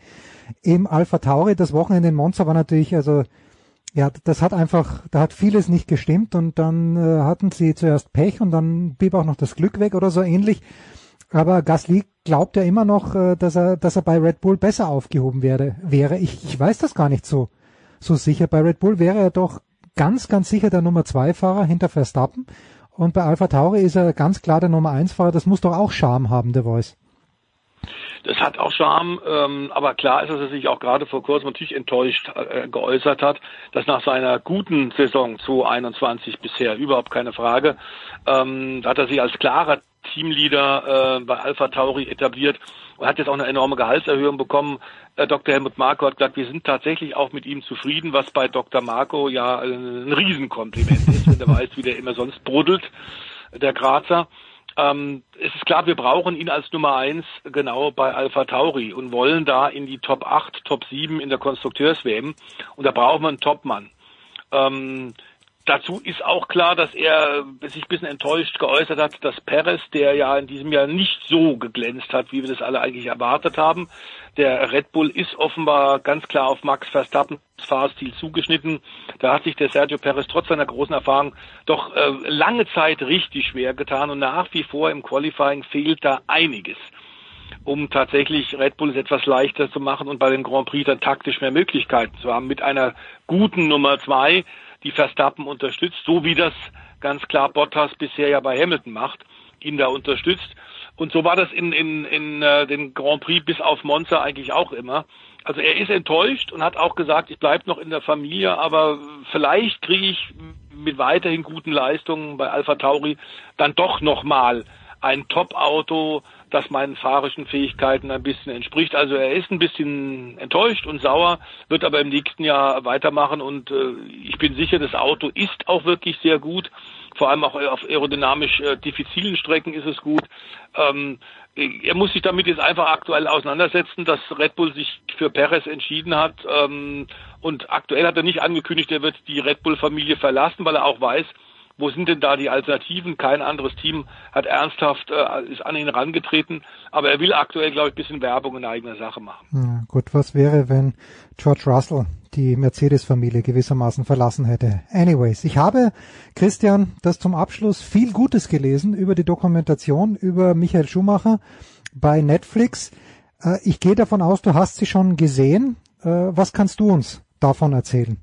im Alpha Tauri. Das Wochenende in Monza war natürlich, also ja, das hat einfach, da hat vieles nicht gestimmt und dann äh, hatten sie zuerst Pech und dann blieb auch noch das Glück weg oder so ähnlich. Aber Gasly glaubt ja immer noch, äh, dass er, dass er bei Red Bull besser aufgehoben wäre. wäre. Ich, ich weiß das gar nicht so, so sicher. Bei Red Bull wäre er doch ganz, ganz sicher der Nummer zwei Fahrer hinter Verstappen. Und bei Alpha Tauri ist er ganz klar der Nummer eins Fahrer. Das muss doch auch Charme haben, der Voice. Das hat auch Charme, ähm, aber klar ist, dass er sich auch gerade vor kurzem natürlich enttäuscht äh, geäußert hat, dass nach seiner guten Saison 2021 bisher überhaupt keine Frage, ähm, hat er sich als klarer Teamleader äh, bei Alpha Tauri etabliert und hat jetzt auch eine enorme Gehaltserhöhung bekommen. Äh, Dr. Helmut Marko hat gesagt, wir sind tatsächlich auch mit ihm zufrieden, was bei Dr. Marco ja ein Riesenkompliment ist, wenn er weiß, wie der immer sonst brodelt, der Grazer. Ähm, es ist klar, wir brauchen ihn als Nummer eins genau bei Alpha Tauri und wollen da in die Top 8, Top 7 in der Konstrukteurswm und da brauchen wir einen Topmann. Ähm, Dazu ist auch klar, dass er sich ein bisschen enttäuscht geäußert hat, dass Perez, der ja in diesem Jahr nicht so geglänzt hat, wie wir das alle eigentlich erwartet haben, der Red Bull ist offenbar ganz klar auf Max Verstappens Fahrstil zugeschnitten. Da hat sich der Sergio Perez trotz seiner großen Erfahrung doch äh, lange Zeit richtig schwer getan und nach wie vor im Qualifying fehlt da einiges um tatsächlich Red Bull es etwas leichter zu machen und bei den Grand Prix dann taktisch mehr Möglichkeiten zu haben. Mit einer guten Nummer zwei die Verstappen unterstützt, so wie das ganz klar Bottas bisher ja bei Hamilton macht, ihn da unterstützt. Und so war das in, in, in äh, den Grand Prix bis auf Monza eigentlich auch immer. Also er ist enttäuscht und hat auch gesagt, ich bleibe noch in der Familie, aber vielleicht kriege ich mit weiterhin guten Leistungen bei Alpha Tauri dann doch nochmal ein Top-Auto, das meinen fahrischen Fähigkeiten ein bisschen entspricht. Also er ist ein bisschen enttäuscht und sauer, wird aber im nächsten Jahr weitermachen und äh, ich bin sicher, das Auto ist auch wirklich sehr gut. Vor allem auch auf aerodynamisch äh, diffizilen Strecken ist es gut. Ähm, er muss sich damit jetzt einfach aktuell auseinandersetzen, dass Red Bull sich für Perez entschieden hat. Ähm, und aktuell hat er nicht angekündigt, er wird die Red Bull-Familie verlassen, weil er auch weiß, wo sind denn da die Alternativen? Kein anderes Team hat ernsthaft, äh, ist an ihn herangetreten, aber er will aktuell, glaube ich, ein bisschen Werbung in eigener Sache machen. Ja, gut, was wäre, wenn George Russell die Mercedes-Familie gewissermaßen verlassen hätte. Anyways, ich habe, Christian, das zum Abschluss viel Gutes gelesen über die Dokumentation über Michael Schumacher bei Netflix. Äh, ich gehe davon aus, du hast sie schon gesehen. Äh, was kannst du uns davon erzählen?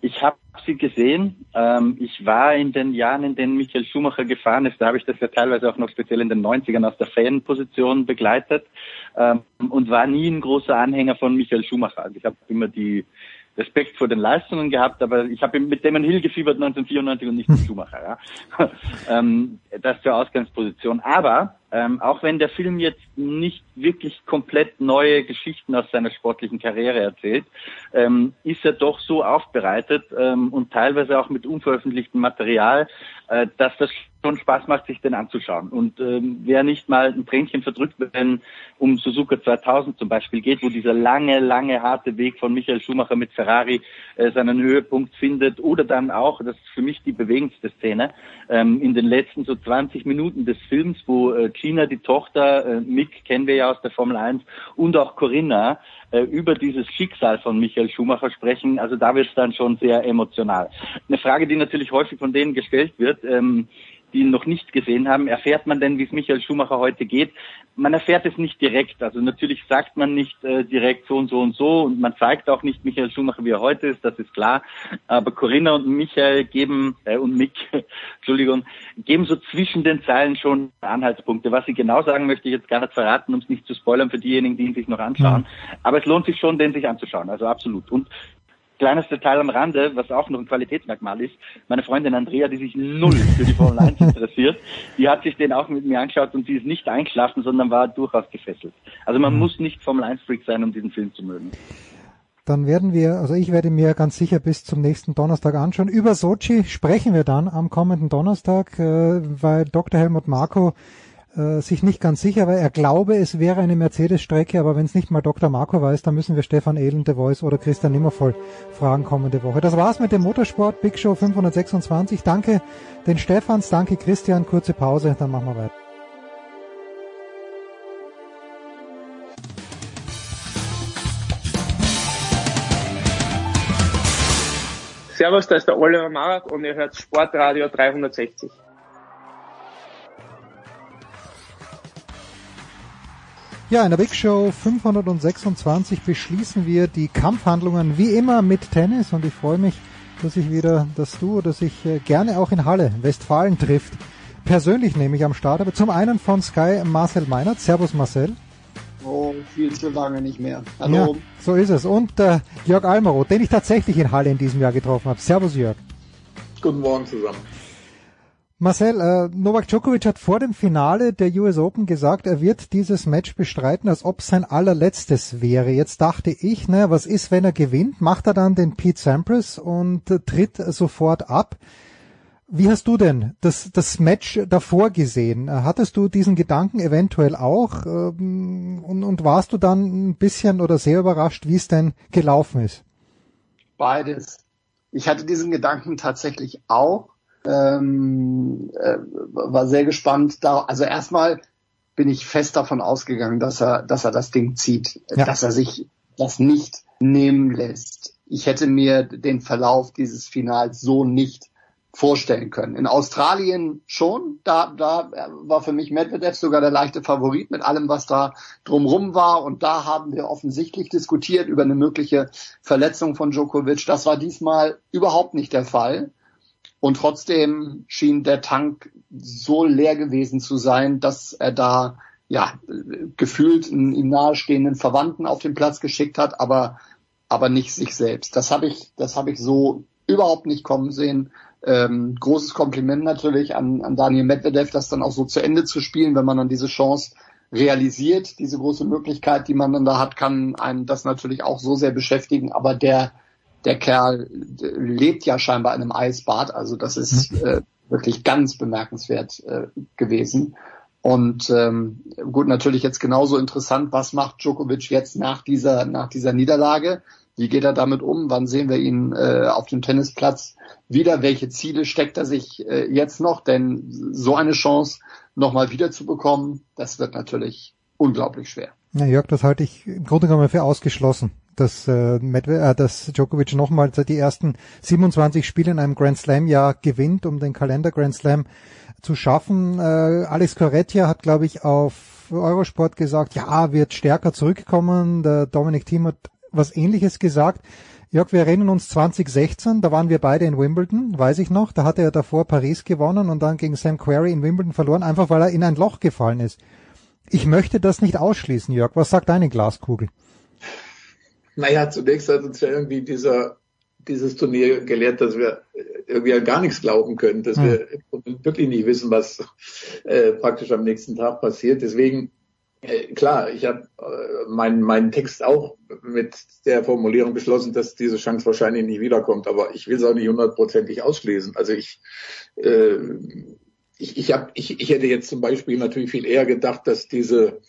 Ich habe sie gesehen. Ähm, ich war in den Jahren, in denen Michael Schumacher gefahren ist, da habe ich das ja teilweise auch noch speziell in den 90ern aus der Fanposition begleitet ähm, und war nie ein großer Anhänger von Michael Schumacher. Also ich habe immer die Respekt vor den Leistungen gehabt, aber ich habe mit Damon Hill gefiebert 1994 und nicht mit *laughs* Schumacher. Ja. *laughs* ähm, das zur Ausgangsposition. Aber ähm, auch wenn der Film jetzt nicht wirklich komplett neue Geschichten aus seiner sportlichen Karriere erzählt, ähm, ist er doch so aufbereitet ähm, und teilweise auch mit unveröffentlichtem Material, äh, dass das schon Spaß macht, sich den anzuschauen. Und ähm, wer nicht mal ein Tränchen verdrückt, wenn um Suzuka 2000 zum Beispiel geht, wo dieser lange, lange, harte Weg von Michael Schumacher mit Ferrari äh, seinen Höhepunkt findet, oder dann auch, das ist für mich die bewegendste Szene, ähm, in den letzten so 20 Minuten des Films, wo äh, Gina, die Tochter, äh, Mick kennen wir ja aus der Formel 1, und auch Corinna äh, über dieses Schicksal von Michael Schumacher sprechen. Also da wird es dann schon sehr emotional. Eine Frage, die natürlich häufig von denen gestellt wird, ähm, die ihn noch nicht gesehen haben, erfährt man denn, wie es Michael Schumacher heute geht? Man erfährt es nicht direkt. Also natürlich sagt man nicht äh, direkt so und so und so und man zeigt auch nicht Michael Schumacher, wie er heute ist, das ist klar. Aber Corinna und Michael geben, äh, und Mick, *laughs* Entschuldigung, geben so zwischen den Zeilen schon Anhaltspunkte. Was sie genau sagen, möchte ich jetzt gar nicht verraten, um es nicht zu spoilern für diejenigen, die ihn sich noch anschauen. Mhm. Aber es lohnt sich schon, den sich anzuschauen. Also absolut. Und kleines Detail am Rande, was auch noch ein Qualitätsmerkmal ist. Meine Freundin Andrea, die sich null für die Formel 1 interessiert, die hat sich den auch mit mir angeschaut und sie ist nicht eingeschlafen, sondern war durchaus gefesselt. Also man mhm. muss nicht Formel 1 Freak sein, um diesen Film zu mögen. Dann werden wir, also ich werde mir ganz sicher bis zum nächsten Donnerstag anschauen. Über Sochi sprechen wir dann am kommenden Donnerstag, äh, weil Dr. Helmut Marko äh, sich nicht ganz sicher, weil er glaube, es wäre eine Mercedes-Strecke, aber wenn es nicht mal Dr. Marco weiß, dann müssen wir Stefan Ehlen, The Voice oder Christian Nimmervoll fragen kommende Woche. Das war's mit dem Motorsport Big Show 526. Danke den Stefans, danke Christian, kurze Pause, dann machen wir weiter. Servus, da ist der Oliver Marak und ihr hört Sportradio 360. Ja, in der Big Show 526 beschließen wir die Kampfhandlungen wie immer mit Tennis und ich freue mich, dass ich wieder das Duo, das ich äh, gerne auch in Halle, Westfalen trifft, persönlich nehme ich am Start. Aber zum einen von Sky Marcel Meinert. Servus Marcel. Oh, viel zu lange nicht mehr. Hallo. Ja, so ist es. Und äh, Jörg Almaroth, den ich tatsächlich in Halle in diesem Jahr getroffen habe. Servus Jörg. Guten Morgen zusammen. Marcel, äh, Novak Djokovic hat vor dem Finale der US Open gesagt, er wird dieses Match bestreiten, als ob es sein allerletztes wäre. Jetzt dachte ich, ne, was ist, wenn er gewinnt? Macht er dann den Pete Sampras und äh, tritt sofort ab? Wie hast du denn das, das Match davor gesehen? Hattest du diesen Gedanken eventuell auch? Ähm, und, und warst du dann ein bisschen oder sehr überrascht, wie es denn gelaufen ist? Beides. Ich hatte diesen Gedanken tatsächlich auch ähm, äh, war sehr gespannt. Da, also erstmal bin ich fest davon ausgegangen, dass er, dass er das Ding zieht, ja. dass er sich das nicht nehmen lässt. Ich hätte mir den Verlauf dieses Finals so nicht vorstellen können. In Australien schon, da, da war für mich Medvedev sogar der leichte Favorit mit allem, was da drumrum war. Und da haben wir offensichtlich diskutiert über eine mögliche Verletzung von Djokovic. Das war diesmal überhaupt nicht der Fall. Und trotzdem schien der Tank so leer gewesen zu sein, dass er da ja gefühlt einen ihm nahestehenden Verwandten auf den Platz geschickt hat, aber aber nicht sich selbst. Das habe ich, das habe ich so überhaupt nicht kommen sehen. Ähm, großes Kompliment natürlich an, an Daniel Medvedev, das dann auch so zu Ende zu spielen, wenn man dann diese Chance realisiert, diese große Möglichkeit, die man dann da hat, kann einen das natürlich auch so sehr beschäftigen. Aber der, der Kerl lebt ja scheinbar in einem Eisbad, also das ist äh, wirklich ganz bemerkenswert äh, gewesen. Und ähm, gut, natürlich jetzt genauso interessant, was macht Djokovic jetzt nach dieser, nach dieser Niederlage? Wie geht er damit um? Wann sehen wir ihn äh, auf dem Tennisplatz wieder? Welche Ziele steckt er sich äh, jetzt noch? Denn so eine Chance nochmal wiederzubekommen, das wird natürlich unglaublich schwer. Ja, Jörg, das halte ich im Grunde genommen für ausgeschlossen, dass, äh, Medve äh, dass Djokovic nochmal die ersten 27 Spiele in einem Grand Slam Jahr gewinnt, um den Kalender Grand Slam zu schaffen. Äh, Alex Correttia hat, glaube ich, auf Eurosport gesagt, ja, wird stärker zurückkommen. Der Dominik Thiem hat was ähnliches gesagt. Jörg, wir erinnern uns 2016, da waren wir beide in Wimbledon, weiß ich noch. Da hatte er davor Paris gewonnen und dann gegen Sam Querrey in Wimbledon verloren, einfach weil er in ein Loch gefallen ist. Ich möchte das nicht ausschließen, Jörg. Was sagt deine Glaskugel? Naja, zunächst hat uns ja irgendwie dieser, dieses Turnier gelehrt, dass wir irgendwie an gar nichts glauben können, dass hm. wir wirklich nicht wissen, was äh, praktisch am nächsten Tag passiert. Deswegen äh, klar, ich habe äh, meinen mein Text auch mit der Formulierung beschlossen, dass diese Chance wahrscheinlich nicht wiederkommt, aber ich will es auch nicht hundertprozentig ausschließen. Also ich, äh, ich, ich, hab, ich, ich hätte jetzt zum Beispiel natürlich viel eher gedacht, dass diese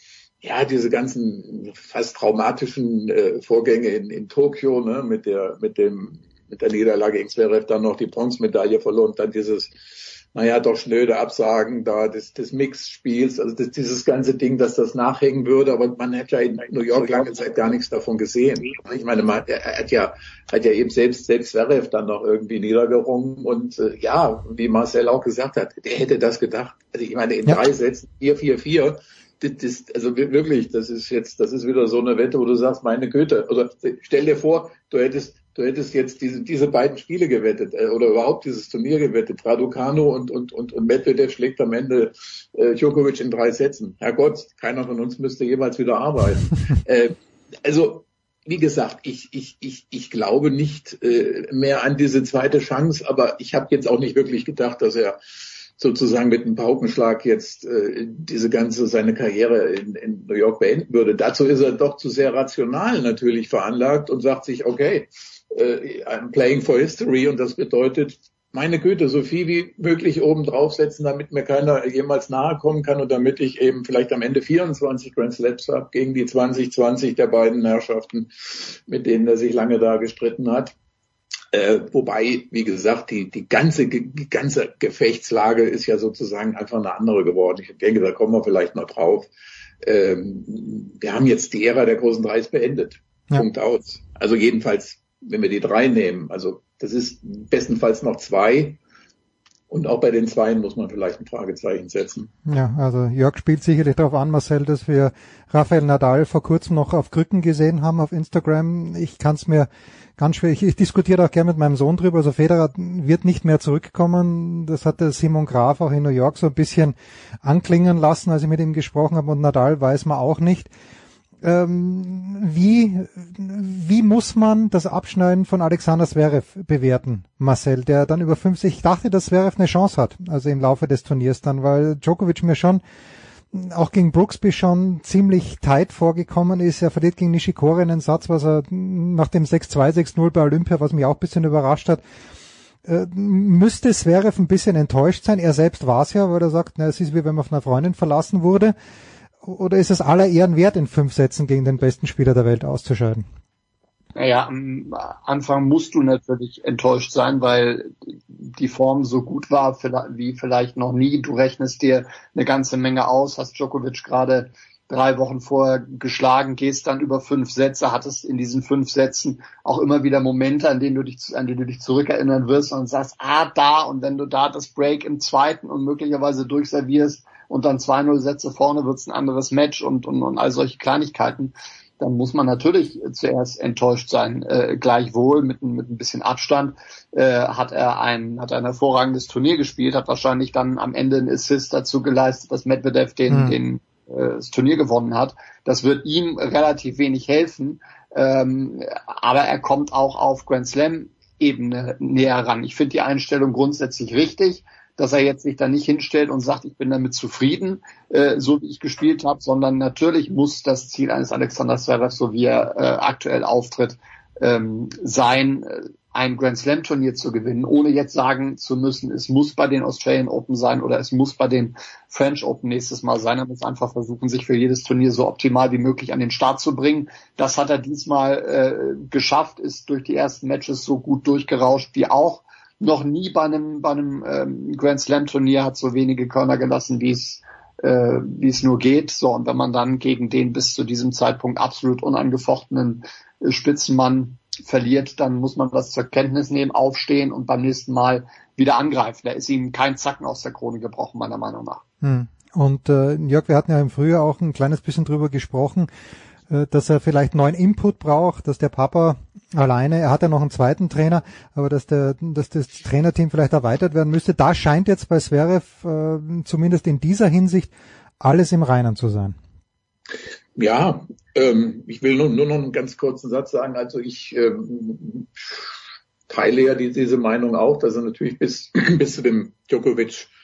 ja, diese ganzen fast traumatischen äh, Vorgänge in, in Tokio, ne, mit der, mit dem, mit der Niederlage gegen Zverev dann noch die Bronzemedaille verloren, dann dieses naja, doch schnöde Absagen da des, des Mix-Spiels, also das, dieses ganze Ding, dass das nachhängen würde, aber man hat ja in New York lange Zeit gar nichts davon gesehen. Ich meine, man, er hat ja, hat ja eben selbst, selbst Zverev dann noch irgendwie niedergerungen und äh, ja, wie Marcel auch gesagt hat, der hätte das gedacht. Also ich meine, in ja. drei Sätzen, vier, vier, vier, das, das, also wirklich, das ist jetzt, das ist wieder so eine Wette, wo du sagst, meine Güte, also stell dir vor, du hättest du hättest jetzt diese, diese beiden Spiele gewettet äh, oder überhaupt dieses Turnier gewettet. Raducano und, und, und, und Medvedev schlägt am Ende äh, Djokovic in drei Sätzen. Herrgott, keiner von uns müsste jeweils wieder arbeiten. *laughs* äh, also wie gesagt, ich, ich, ich, ich glaube nicht äh, mehr an diese zweite Chance, aber ich habe jetzt auch nicht wirklich gedacht, dass er sozusagen mit einem Paukenschlag jetzt äh, diese ganze seine Karriere in, in New York beenden würde. Dazu ist er doch zu sehr rational natürlich veranlagt und sagt sich, okay, äh, I'm playing for history und das bedeutet, meine Güte, so viel wie möglich oben draufsetzen, damit mir keiner jemals nahe kommen kann und damit ich eben vielleicht am Ende 24 Grand Slams habe gegen die 2020 der beiden Herrschaften, mit denen er sich lange da gestritten hat. Äh, wobei, wie gesagt, die, die ganze, die ganze Gefechtslage ist ja sozusagen einfach eine andere geworden. Ich denke, da kommen wir vielleicht noch drauf. Ähm, wir haben jetzt die Ära der großen Dreis beendet. Ja. Punkt aus. Also jedenfalls wenn wir die drei nehmen, also das ist bestenfalls noch zwei. Und auch bei den Zweien muss man vielleicht ein Fragezeichen setzen. Ja, also Jörg spielt sicherlich darauf an, Marcel, dass wir Rafael Nadal vor kurzem noch auf Krücken gesehen haben auf Instagram. Ich kann es mir ganz schwer, ich, ich diskutiere auch gerne mit meinem Sohn drüber. Also Federer wird nicht mehr zurückkommen. Das hat der Simon Graf auch in New York so ein bisschen anklingen lassen, als ich mit ihm gesprochen habe. Und Nadal weiß man auch nicht ähm, wie, wie muss man das Abschneiden von Alexander Zverev bewerten, Marcel, der dann über 50, ich dachte, dass Zverev eine Chance hat, also im Laufe des Turniers dann, weil Djokovic mir schon auch gegen Brooksby schon ziemlich tight vorgekommen ist. Er verliert gegen Nishikori einen Satz, was er nach dem 6-2, 6-0 bei Olympia, was mich auch ein bisschen überrascht hat, äh, müsste Zverev ein bisschen enttäuscht sein. Er selbst war es ja, weil er sagt, na, es ist wie wenn man von einer Freundin verlassen wurde oder ist es aller Ehren wert, in fünf Sätzen gegen den besten Spieler der Welt auszuscheiden? Naja, am Anfang musst du natürlich enttäuscht sein, weil die Form so gut war wie vielleicht noch nie. Du rechnest dir eine ganze Menge aus, hast Djokovic gerade drei Wochen vorher geschlagen, gehst dann über fünf Sätze, hattest in diesen fünf Sätzen auch immer wieder Momente, an denen du dich, an die du dich zurückerinnern wirst und sagst, ah, da, und wenn du da das Break im zweiten und möglicherweise durchservierst, und dann 2-0 Sätze vorne wird's ein anderes Match und, und, und all solche Kleinigkeiten, dann muss man natürlich zuerst enttäuscht sein. Äh, gleichwohl mit, mit ein bisschen Abstand äh, hat er ein hat ein hervorragendes Turnier gespielt, hat wahrscheinlich dann am Ende einen Assist dazu geleistet, dass Medvedev den, mhm. den äh, das Turnier gewonnen hat. Das wird ihm relativ wenig helfen, ähm, aber er kommt auch auf Grand Slam Ebene näher ran. Ich finde die Einstellung grundsätzlich richtig, dass er jetzt sich da nicht hinstellt und sagt, ich bin damit zufrieden, äh, so wie ich gespielt habe, sondern natürlich muss das Ziel eines Alexander Zverev, so wie er äh, aktuell auftritt, ähm, sein, äh, ein Grand Slam Turnier zu gewinnen, ohne jetzt sagen zu müssen, es muss bei den Australian Open sein oder es muss bei den French Open nächstes Mal sein. Er muss einfach versuchen, sich für jedes Turnier so optimal wie möglich an den Start zu bringen. Das hat er diesmal äh, geschafft, ist durch die ersten Matches so gut durchgerauscht wie auch noch nie bei einem, bei einem ähm, Grand Slam Turnier hat so wenige Körner gelassen, wie es äh, wie es nur geht. So und wenn man dann gegen den bis zu diesem Zeitpunkt absolut unangefochtenen äh, Spitzenmann verliert, dann muss man das zur Kenntnis nehmen, aufstehen und beim nächsten Mal wieder angreifen. Da ist ihm kein Zacken aus der Krone gebrochen, meiner Meinung nach. Hm. Und äh, Jörg, wir hatten ja im Frühjahr auch ein kleines bisschen drüber gesprochen, dass er vielleicht neuen Input braucht, dass der Papa alleine, er hat ja noch einen zweiten Trainer, aber dass der, dass das Trainerteam vielleicht erweitert werden müsste. Da scheint jetzt bei Zverev äh, zumindest in dieser Hinsicht alles im Reinen zu sein. Ja, ähm, ich will nur, nur noch einen ganz kurzen Satz sagen. Also ich ähm, teile ja die, diese Meinung auch, dass er natürlich bis, *clears throat* bis zu dem Djokovic äh,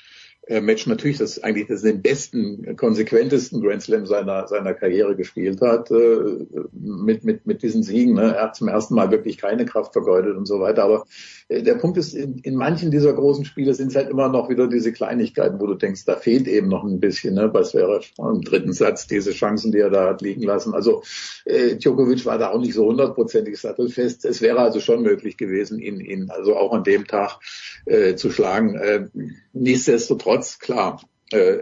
Match natürlich das eigentlich das den besten, konsequentesten Grand Slam seiner seiner Karriere gespielt hat äh, mit mit mit diesen Siegen. Ne? Er hat zum ersten Mal wirklich keine Kraft vergeudet und so weiter. Aber äh, der Punkt ist, in, in manchen dieser großen Spiele sind es halt immer noch wieder diese Kleinigkeiten, wo du denkst, da fehlt eben noch ein bisschen. Ne? Was wäre im dritten Satz diese Chancen, die er da hat liegen lassen. Also äh, Djokovic war da auch nicht so hundertprozentig sattelfest. Es wäre also schon möglich gewesen, ihn ihn also auch an dem Tag äh, zu schlagen. Äh, nichtsdestotrotz klar. Äh,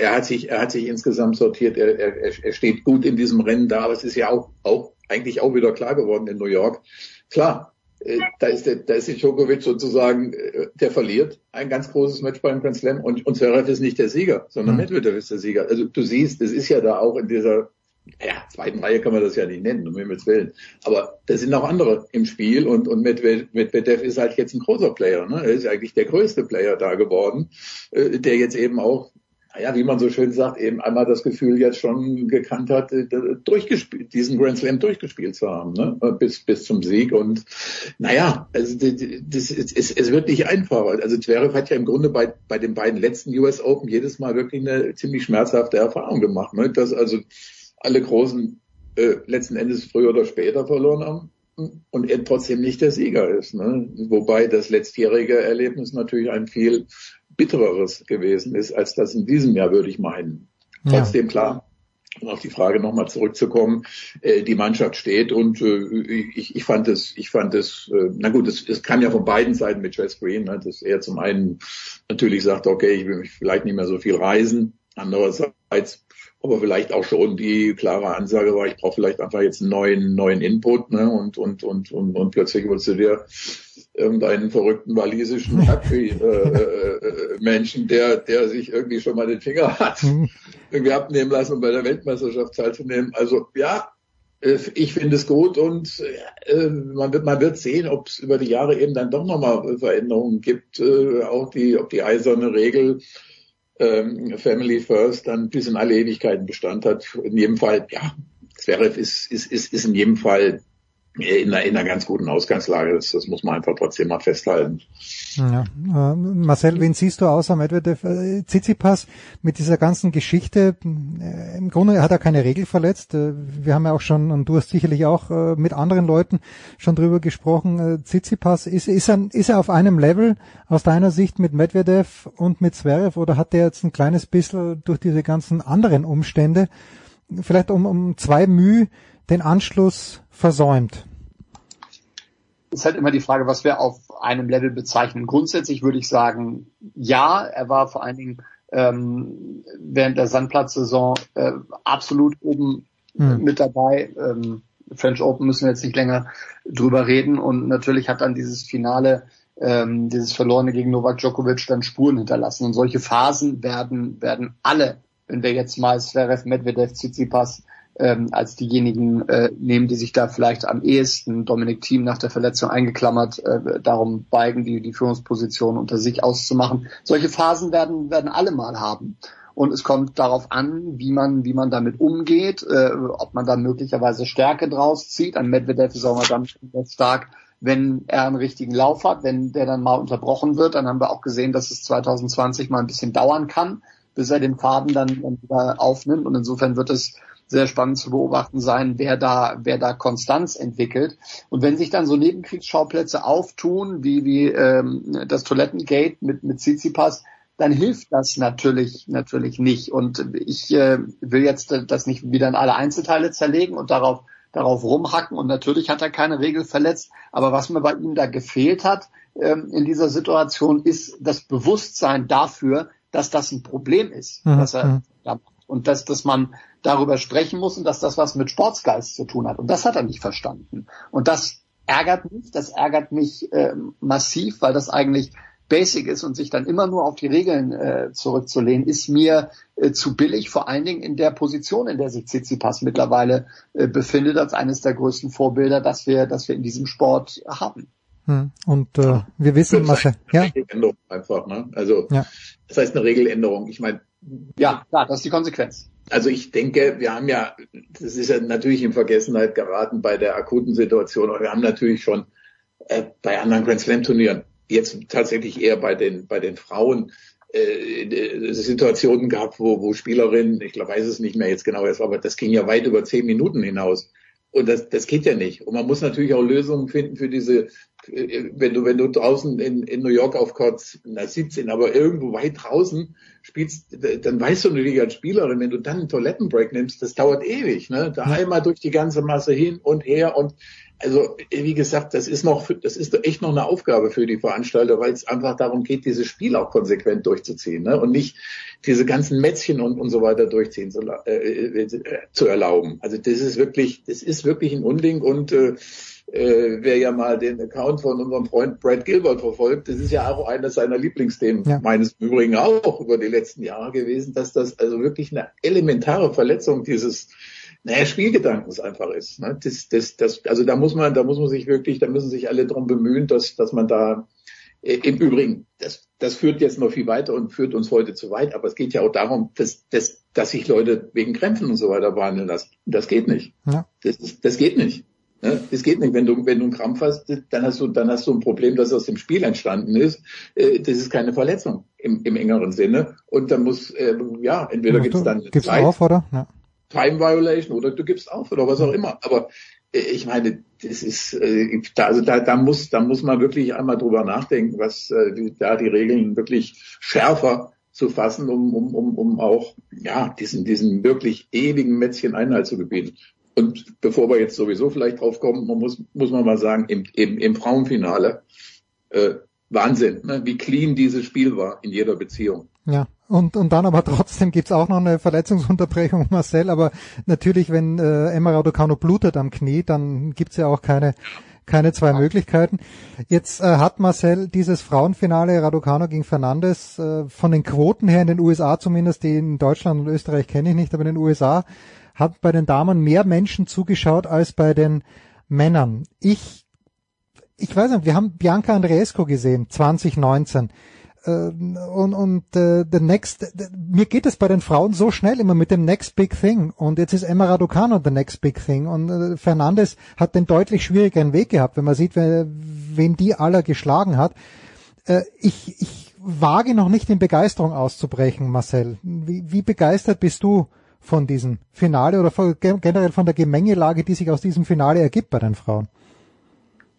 er hat sich, er hat sich insgesamt sortiert. Er, er, er steht gut in diesem Rennen da. Aber es ist ja auch, auch eigentlich auch wieder klar geworden in New York. Klar, äh, da ist der, da ist der Djokovic sozusagen, äh, der verliert ein ganz großes Match beim Grand Slam und, und Zverev ist nicht der Sieger, sondern mhm. Medvedev ist der Sieger. Also du siehst, es ist ja da auch in dieser ja, zweiten Reihe kann man das ja nicht nennen, um Himmels Willen. Aber da sind auch andere im Spiel und, und Medvedev ist halt jetzt ein großer Player. Ne? Er ist eigentlich der größte Player da geworden, äh, der jetzt eben auch naja, wie man so schön sagt, eben einmal das Gefühl jetzt schon gekannt hat, äh, durchgespielt, diesen Grand Slam durchgespielt zu haben, ne? bis, bis zum Sieg. Und naja, also das, es, es wird nicht einfacher. Also Zverev hat ja im Grunde bei, bei den beiden letzten US Open jedes Mal wirklich eine ziemlich schmerzhafte Erfahrung gemacht, ne? dass also alle Großen äh, letzten Endes früher oder später verloren haben und er trotzdem nicht der Sieger ist. Ne? Wobei das letztjährige Erlebnis natürlich ein viel bittereres gewesen ist, als das in diesem Jahr, würde ich meinen. Ja. Trotzdem klar, um auf die Frage nochmal zurückzukommen, äh, die Mannschaft steht und äh, ich, ich fand es, ich fand es, äh, na gut, es, es kam ja von beiden Seiten mit Jess Green, ne, dass er zum einen natürlich sagt, okay, ich will vielleicht nicht mehr so viel reisen, andererseits aber vielleicht auch schon die klare Ansage war, ich brauche vielleicht einfach jetzt einen neuen, neuen Input, ne? Und, und, und, und, und plötzlich wolltest du dir irgendeinen verrückten walisischen *laughs* Rugby-Menschen, äh, äh, der, der sich irgendwie schon mal den Finger hat, mhm. irgendwie abnehmen lassen, um bei der Weltmeisterschaft teilzunehmen. Also ja, äh, ich finde es gut und äh, man wird man wird sehen, ob es über die Jahre eben dann doch nochmal Veränderungen gibt. Äh, auch die, ob die eiserne Regel ähm, Family First dann bis in alle Ewigkeiten Bestand hat. In jedem Fall, ja, Zverev ist, ist, ist, ist in jedem Fall in einer, in einer ganz guten Ausgangslage. Das, das muss man einfach trotzdem mal festhalten. Ja. Äh, Marcel, wen siehst du außer Medvedev? Äh, Tsitsipas mit dieser ganzen Geschichte, äh, im Grunde hat er keine Regel verletzt. Äh, wir haben ja auch schon, und du hast sicherlich auch äh, mit anderen Leuten schon drüber gesprochen, äh, Tsitsipas, ist, ist, er, ist er auf einem Level aus deiner Sicht mit Medvedev und mit Zverev oder hat der jetzt ein kleines bisschen durch diese ganzen anderen Umstände vielleicht um, um zwei Mühe den Anschluss versäumt? ist halt immer die Frage, was wir auf einem Level bezeichnen. Grundsätzlich würde ich sagen, ja, er war vor allen Dingen ähm, während der Sandplatzsaison äh, absolut oben mhm. mit dabei. Ähm, French Open müssen wir jetzt nicht länger drüber reden und natürlich hat dann dieses Finale, ähm, dieses Verlorene gegen Novak Djokovic dann Spuren hinterlassen und solche Phasen werden werden alle, wenn wir jetzt mal Zverev, Medvedev, Tsitsipas ähm, als diejenigen äh, nehmen, die sich da vielleicht am ehesten, Dominik Thiem nach der Verletzung eingeklammert, äh, darum beigen, die, die Führungsposition unter sich auszumachen. Solche Phasen werden, werden alle mal haben. Und es kommt darauf an, wie man, wie man damit umgeht, äh, ob man dann möglicherweise Stärke draus zieht. An Medvedev ist auch mal dann stark, wenn er einen richtigen Lauf hat, wenn der dann mal unterbrochen wird, dann haben wir auch gesehen, dass es 2020 mal ein bisschen dauern kann, bis er den Faden dann, dann wieder aufnimmt. Und insofern wird es sehr spannend zu beobachten sein, wer da, wer da Konstanz entwickelt. Und wenn sich dann so Nebenkriegsschauplätze auftun, wie, wie ähm, das Toilettengate mit, mit Tsitsipas, dann hilft das natürlich natürlich nicht. Und ich äh, will jetzt das nicht wieder in alle Einzelteile zerlegen und darauf darauf rumhacken. Und natürlich hat er keine Regel verletzt. Aber was mir bei ihm da gefehlt hat ähm, in dieser Situation, ist das Bewusstsein dafür, dass das ein Problem ist, mhm. dass er mhm. da und dass, dass man darüber sprechen muss und dass das was mit Sportsgeist zu tun hat. Und das hat er nicht verstanden. Und das ärgert mich, das ärgert mich äh, massiv, weil das eigentlich basic ist und sich dann immer nur auf die Regeln äh, zurückzulehnen, ist mir äh, zu billig, vor allen Dingen in der Position, in der sich Tsitsipas mittlerweile äh, befindet, als eines der größten Vorbilder, dass wir, dass wir in diesem Sport haben. Hm. Und äh, wir wissen, was er, ja. Regeländerung einfach, ne? Also ja. das heißt eine Regeländerung. Ich meine, ja, klar, das ist die Konsequenz. Also ich denke, wir haben ja, das ist ja natürlich in Vergessenheit geraten bei der akuten Situation, aber wir haben natürlich schon äh, bei anderen Grand Slam Turnieren, jetzt tatsächlich eher bei den bei den Frauen äh, Situationen gehabt, wo, wo Spielerinnen, ich glaube, weiß es nicht mehr jetzt genau, aber das ging ja weit über zehn Minuten hinaus. Und das, das geht ja nicht. Und man muss natürlich auch Lösungen finden für diese, wenn du, wenn du draußen in, in New York auf Court, na 17, aber irgendwo weit draußen spielst, dann weißt du natürlich als Spielerin, wenn du dann einen Toilettenbreak nimmst, das dauert ewig, ne? Da einmal durch die ganze Masse hin und her und also wie gesagt, das ist noch, das ist echt noch eine Aufgabe für die Veranstalter, weil es einfach darum geht, dieses Spiel auch konsequent durchzuziehen ne? und nicht diese ganzen Mätzchen und, und so weiter durchziehen zu, äh, äh, zu erlauben. Also das ist wirklich, das ist wirklich ein Unding und äh, äh, wer ja mal den Account von unserem Freund Brad Gilbert verfolgt, das ist ja auch eines seiner Lieblingsthemen, ja. meines Übrigen auch über die letzten Jahre gewesen, dass das also wirklich eine elementare Verletzung dieses naja, Spielgedankens einfach ist. Ne? Das, das, das, also da muss man, da muss man sich wirklich, da müssen sich alle drum bemühen, dass, dass man da äh, im Übrigen, das, das führt jetzt noch viel weiter und führt uns heute zu weit, aber es geht ja auch darum, dass, dass, dass sich Leute wegen Krämpfen und so weiter behandeln lassen. Das geht nicht. Ja. Das, das geht nicht. Ne? Das geht nicht. Wenn du, wenn du einen Krampf hast, dann hast du, dann hast du ein Problem, das aus dem Spiel entstanden ist. Äh, das ist keine Verletzung im, im engeren Sinne. Und dann muss, äh, ja, entweder gibt es dann gibt's Zeit, auf, oder? Ja. Time Violation oder du gibst auf oder was auch immer. Aber äh, ich meine, das ist, äh, da, also da, da muss, da muss man wirklich einmal drüber nachdenken, was äh, da die Regeln wirklich schärfer zu fassen, um, um, um, um auch ja diesen, diesen wirklich ewigen Mätzchen Einhalt zu gebieten. Und bevor wir jetzt sowieso vielleicht drauf kommen, man muss, muss man mal sagen, im, im, im Frauenfinale, äh, Wahnsinn, ne, wie clean dieses Spiel war in jeder Beziehung. Ja, und, und dann aber *laughs* trotzdem gibt's auch noch eine Verletzungsunterbrechung, Marcel. Aber natürlich, wenn äh, Emma blutet am Knie, dann gibt's ja auch keine, keine zwei Möglichkeiten. Jetzt äh, hat Marcel dieses Frauenfinale Raducanu gegen Fernandes äh, von den Quoten her in den USA zumindest, die in Deutschland und Österreich kenne ich nicht, aber in den USA hat bei den Damen mehr Menschen zugeschaut als bei den Männern. Ich, ich weiß nicht, wir haben Bianca Andreescu gesehen, 2019 äh, und, und äh, the next, the, mir geht es bei den Frauen so schnell immer mit dem next big thing und jetzt ist Emma Raducano the next big thing und äh, Fernandes hat den deutlich schwierigeren Weg gehabt, wenn man sieht, wen, wen die aller geschlagen hat. Äh, ich, ich wage noch nicht in Begeisterung auszubrechen, Marcel. Wie, wie begeistert bist du von diesem Finale oder von, generell von der Gemengelage, die sich aus diesem Finale ergibt bei den Frauen?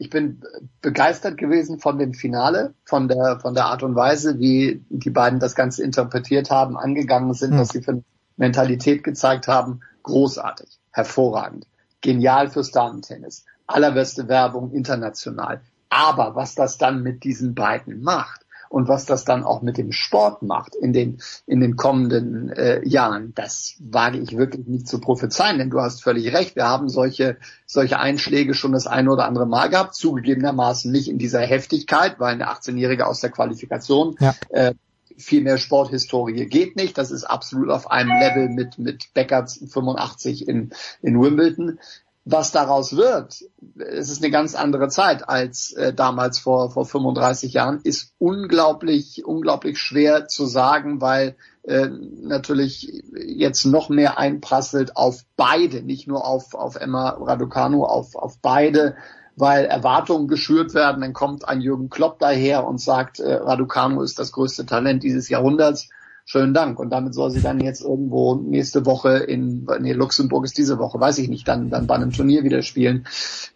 Ich bin begeistert gewesen von dem Finale, von der, von der Art und Weise, wie die beiden das Ganze interpretiert haben, angegangen sind, mhm. was sie für Mentalität gezeigt haben. Großartig, hervorragend, genial fürs Damentennis, allerbeste Werbung international. Aber was das dann mit diesen beiden macht, und was das dann auch mit dem Sport macht in den, in den kommenden äh, Jahren, das wage ich wirklich nicht zu prophezeien, denn du hast völlig recht, wir haben solche, solche Einschläge schon das eine oder andere Mal gehabt, zugegebenermaßen nicht in dieser Heftigkeit, weil eine 18-Jährige aus der Qualifikation ja. äh, viel mehr Sporthistorie geht nicht. Das ist absolut auf einem Level mit, mit Becker 85 in, in Wimbledon was daraus wird, es ist eine ganz andere Zeit als äh, damals vor, vor 35 Jahren, ist unglaublich, unglaublich schwer zu sagen, weil äh, natürlich jetzt noch mehr einprasselt auf beide, nicht nur auf, auf Emma Raducanu, auf, auf beide weil Erwartungen geschürt werden. Dann kommt ein Jürgen Klopp daher und sagt, äh, Raducanu ist das größte Talent dieses Jahrhunderts. Schönen Dank. Und damit soll sie dann jetzt irgendwo nächste Woche in, nee, Luxemburg ist diese Woche, weiß ich nicht, dann, dann bei einem Turnier wieder spielen.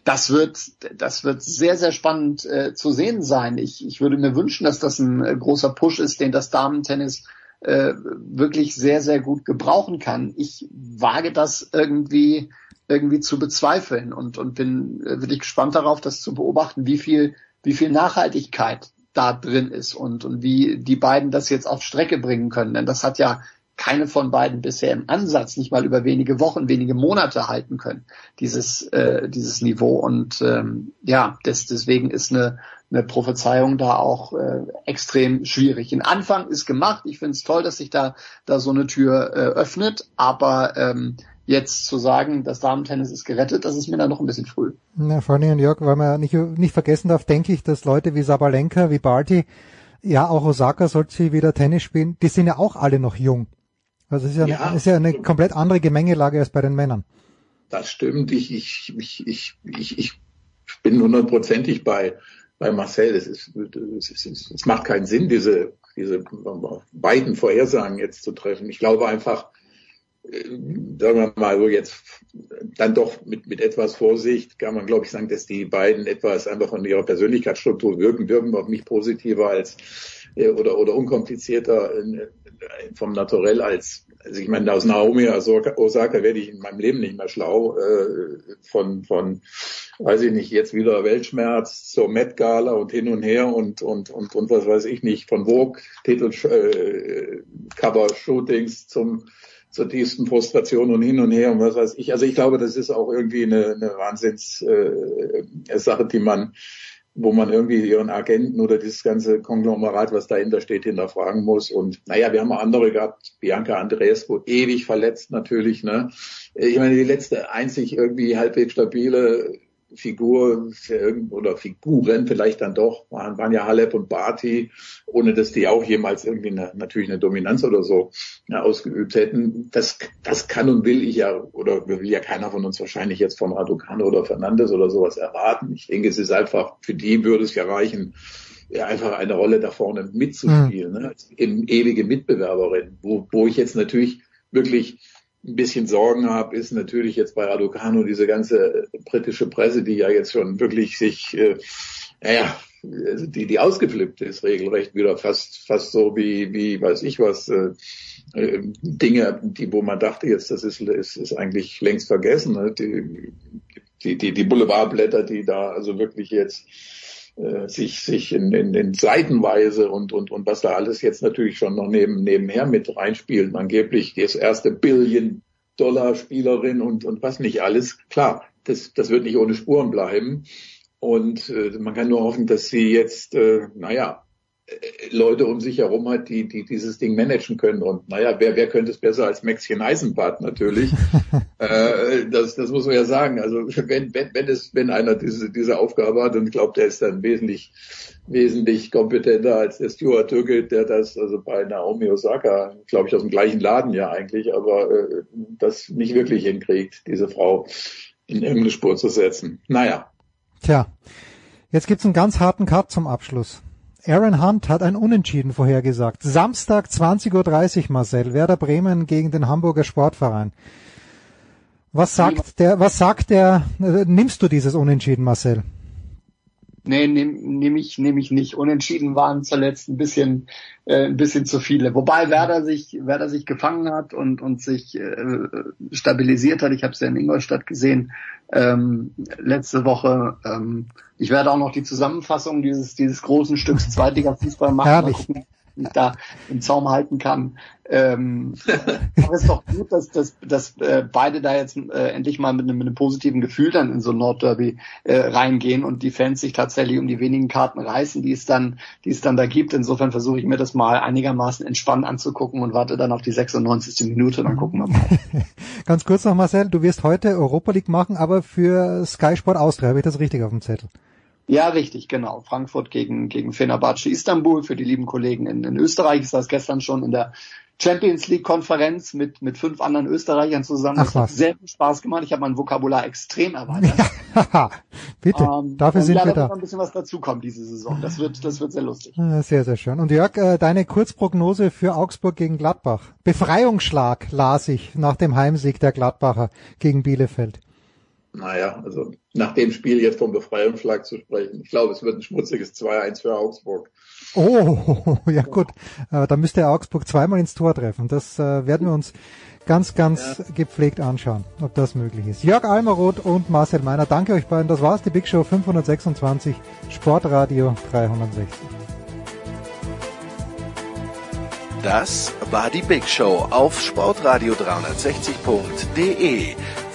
Das wird, das wird sehr, sehr spannend äh, zu sehen sein. Ich, ich würde mir wünschen, dass das ein äh, großer Push ist, den das Damentennis äh, wirklich sehr, sehr gut gebrauchen kann. Ich wage das irgendwie, irgendwie zu bezweifeln und, und bin äh, wirklich gespannt darauf, das zu beobachten, wie viel, wie viel Nachhaltigkeit da drin ist und, und wie die beiden das jetzt auf Strecke bringen können. Denn das hat ja keine von beiden bisher im Ansatz nicht mal über wenige Wochen, wenige Monate halten können, dieses, äh, dieses Niveau. Und ähm, ja, das, deswegen ist eine, eine Prophezeiung da auch äh, extrem schwierig. Ein Anfang ist gemacht. Ich finde es toll, dass sich da, da so eine Tür äh, öffnet, aber ähm, jetzt zu sagen, das Damentennis ist gerettet, das ist mir dann noch ein bisschen früh. Ja, vor allem, Jörg, weil man nicht, nicht vergessen darf, denke ich, dass Leute wie Sabalenka, wie Barty, ja, auch Osaka sollte sie wieder Tennis spielen, die sind ja auch alle noch jung. Also es ist ja, ja. ist ja eine komplett andere Gemengelage als bei den Männern. Das stimmt. Ich, ich, ich, ich, ich, ich bin hundertprozentig bei, bei Marcel. Es, ist, es, ist, es macht keinen Sinn, diese, diese beiden Vorhersagen jetzt zu treffen. Ich glaube einfach, sagen wir mal so jetzt dann doch mit, mit etwas Vorsicht kann man, glaube ich, sagen, dass die beiden etwas einfach von ihrer Persönlichkeitsstruktur wirken, wirken auf mich positiver als äh, oder, oder unkomplizierter äh, vom Naturell als, also ich meine, aus Naomi Osaka werde ich in meinem Leben nicht mehr schlau, äh, von, von, weiß ich nicht, jetzt wieder Weltschmerz zur Met Gala und hin und her und, und, und, und was weiß ich nicht, von Vogue, Titel, äh, Cover Shootings zum, zur tiefsten Frustration und hin und her und was weiß ich. Also ich glaube, das ist auch irgendwie eine, eine Wahnsinns äh, die man, wo man irgendwie ihren Agenten oder dieses ganze Konglomerat, was dahinter steht, hinterfragen muss. Und naja, wir haben auch andere gehabt, Bianca Andreescu, ewig verletzt natürlich. Ne? Ich meine, die letzte einzig irgendwie halbwegs stabile Figur oder Figuren vielleicht dann doch waren, waren ja Halep und Barty, ohne dass die auch jemals irgendwie eine, natürlich eine Dominanz oder so ja, ausgeübt hätten. Das, das kann und will ich ja, oder will ja keiner von uns wahrscheinlich jetzt von Raducano oder Fernandes oder sowas erwarten. Ich denke, es ist einfach, für die würde es ja reichen, ja, einfach eine Rolle da vorne mitzuspielen, mhm. ne? als ewige Mitbewerberin, wo, wo ich jetzt natürlich wirklich ein bisschen Sorgen habe, ist natürlich jetzt bei Raducanu diese ganze britische Presse, die ja jetzt schon wirklich sich, äh, naja, also die, die ausgeflippt ist, regelrecht wieder fast, fast so wie, wie, weiß ich was, äh, äh, Dinge, die, wo man dachte jetzt, das ist, ist, ist eigentlich längst vergessen, ne? die, die, die, die Boulevardblätter, die da also wirklich jetzt äh, sich sich in, in, in Seitenweise und und und was da alles jetzt natürlich schon noch neben nebenher mit reinspielt, angeblich das erste Billion Dollar Spielerin und und was nicht alles. Klar, das das wird nicht ohne Spuren bleiben und äh, man kann nur hoffen, dass sie jetzt äh, naja Leute um sich herum hat, die, die dieses Ding managen können. Und naja, wer, wer könnte es besser als Maxchen Eisenbart natürlich? *laughs* äh, das, das muss man ja sagen. Also wenn, wenn, wenn es, wenn einer diese, diese Aufgabe hat und glaubt, er ist dann wesentlich, wesentlich kompetenter als der Stuart Türke, der das also bei Naomi Osaka, glaube ich, aus dem gleichen Laden ja eigentlich, aber äh, das nicht wirklich hinkriegt, diese Frau in irgendeine Spur zu setzen. Naja. Tja, jetzt gibt's einen ganz harten Cut zum Abschluss. Aaron Hunt hat ein Unentschieden vorhergesagt. Samstag 20.30 Uhr, Marcel. Werder Bremen gegen den Hamburger Sportverein. Was sagt der, was sagt der, äh, nimmst du dieses Unentschieden, Marcel? Nee, nehme nehm ich, nehm ich nicht. Unentschieden waren zuletzt ein bisschen, äh, ein bisschen zu viele. Wobei Werder sich, Werder sich gefangen hat und, und sich äh, stabilisiert hat. Ich habe es ja in Ingolstadt gesehen ähm, letzte Woche. Ähm, ich werde auch noch die Zusammenfassung dieses, dieses großen Stücks Zweitliga Fußball machen. Herrlich ich da im Zaum halten kann. Ähm, *laughs* aber es ist doch gut, dass, dass, dass äh, beide da jetzt äh, endlich mal mit einem, mit einem positiven Gefühl dann in so ein Nordderby äh, reingehen und die Fans sich tatsächlich um die wenigen Karten reißen, die es dann, die es dann da gibt. Insofern versuche ich mir das mal einigermaßen entspannt anzugucken und warte dann auf die 96. Minute, dann gucken wir mal. *laughs* Ganz kurz noch, Marcel, du wirst heute Europa League machen, aber für Sky Sport Austria, habe ich das richtig auf dem Zettel? Ja, richtig, genau. Frankfurt gegen, gegen Fenerbahce Istanbul. Für die lieben Kollegen in, in Österreich ist das gestern schon in der Champions League Konferenz mit, mit fünf anderen Österreichern zusammen. Ach das hat was. sehr viel Spaß gemacht. Ich habe mein Vokabular extrem erweitert. *laughs* Bitte, Ähm, dafür und sind ja, wir da wird ein bisschen was dazukommen diese Saison. Das wird, das wird sehr lustig. Ah, Sehr, sehr schön. Und Jörg, äh, deine Kurzprognose für Augsburg gegen Gladbach. Befreiungsschlag las ich nach dem Heimsieg der Gladbacher gegen Bielefeld. Naja, also nach dem Spiel jetzt vom Befreiungsschlag zu sprechen. Ich glaube, es wird ein schmutziges 2-1 für Augsburg. Oh, *laughs* ja gut. Äh, da müsste Augsburg zweimal ins Tor treffen. Das äh, werden wir uns ganz, ganz gepflegt anschauen, ob das möglich ist. Jörg Almeroth und Marcel Meiner, danke euch beiden. Das war's, die Big Show 526, Sportradio 360. Das war die Big Show auf Sportradio 360.de.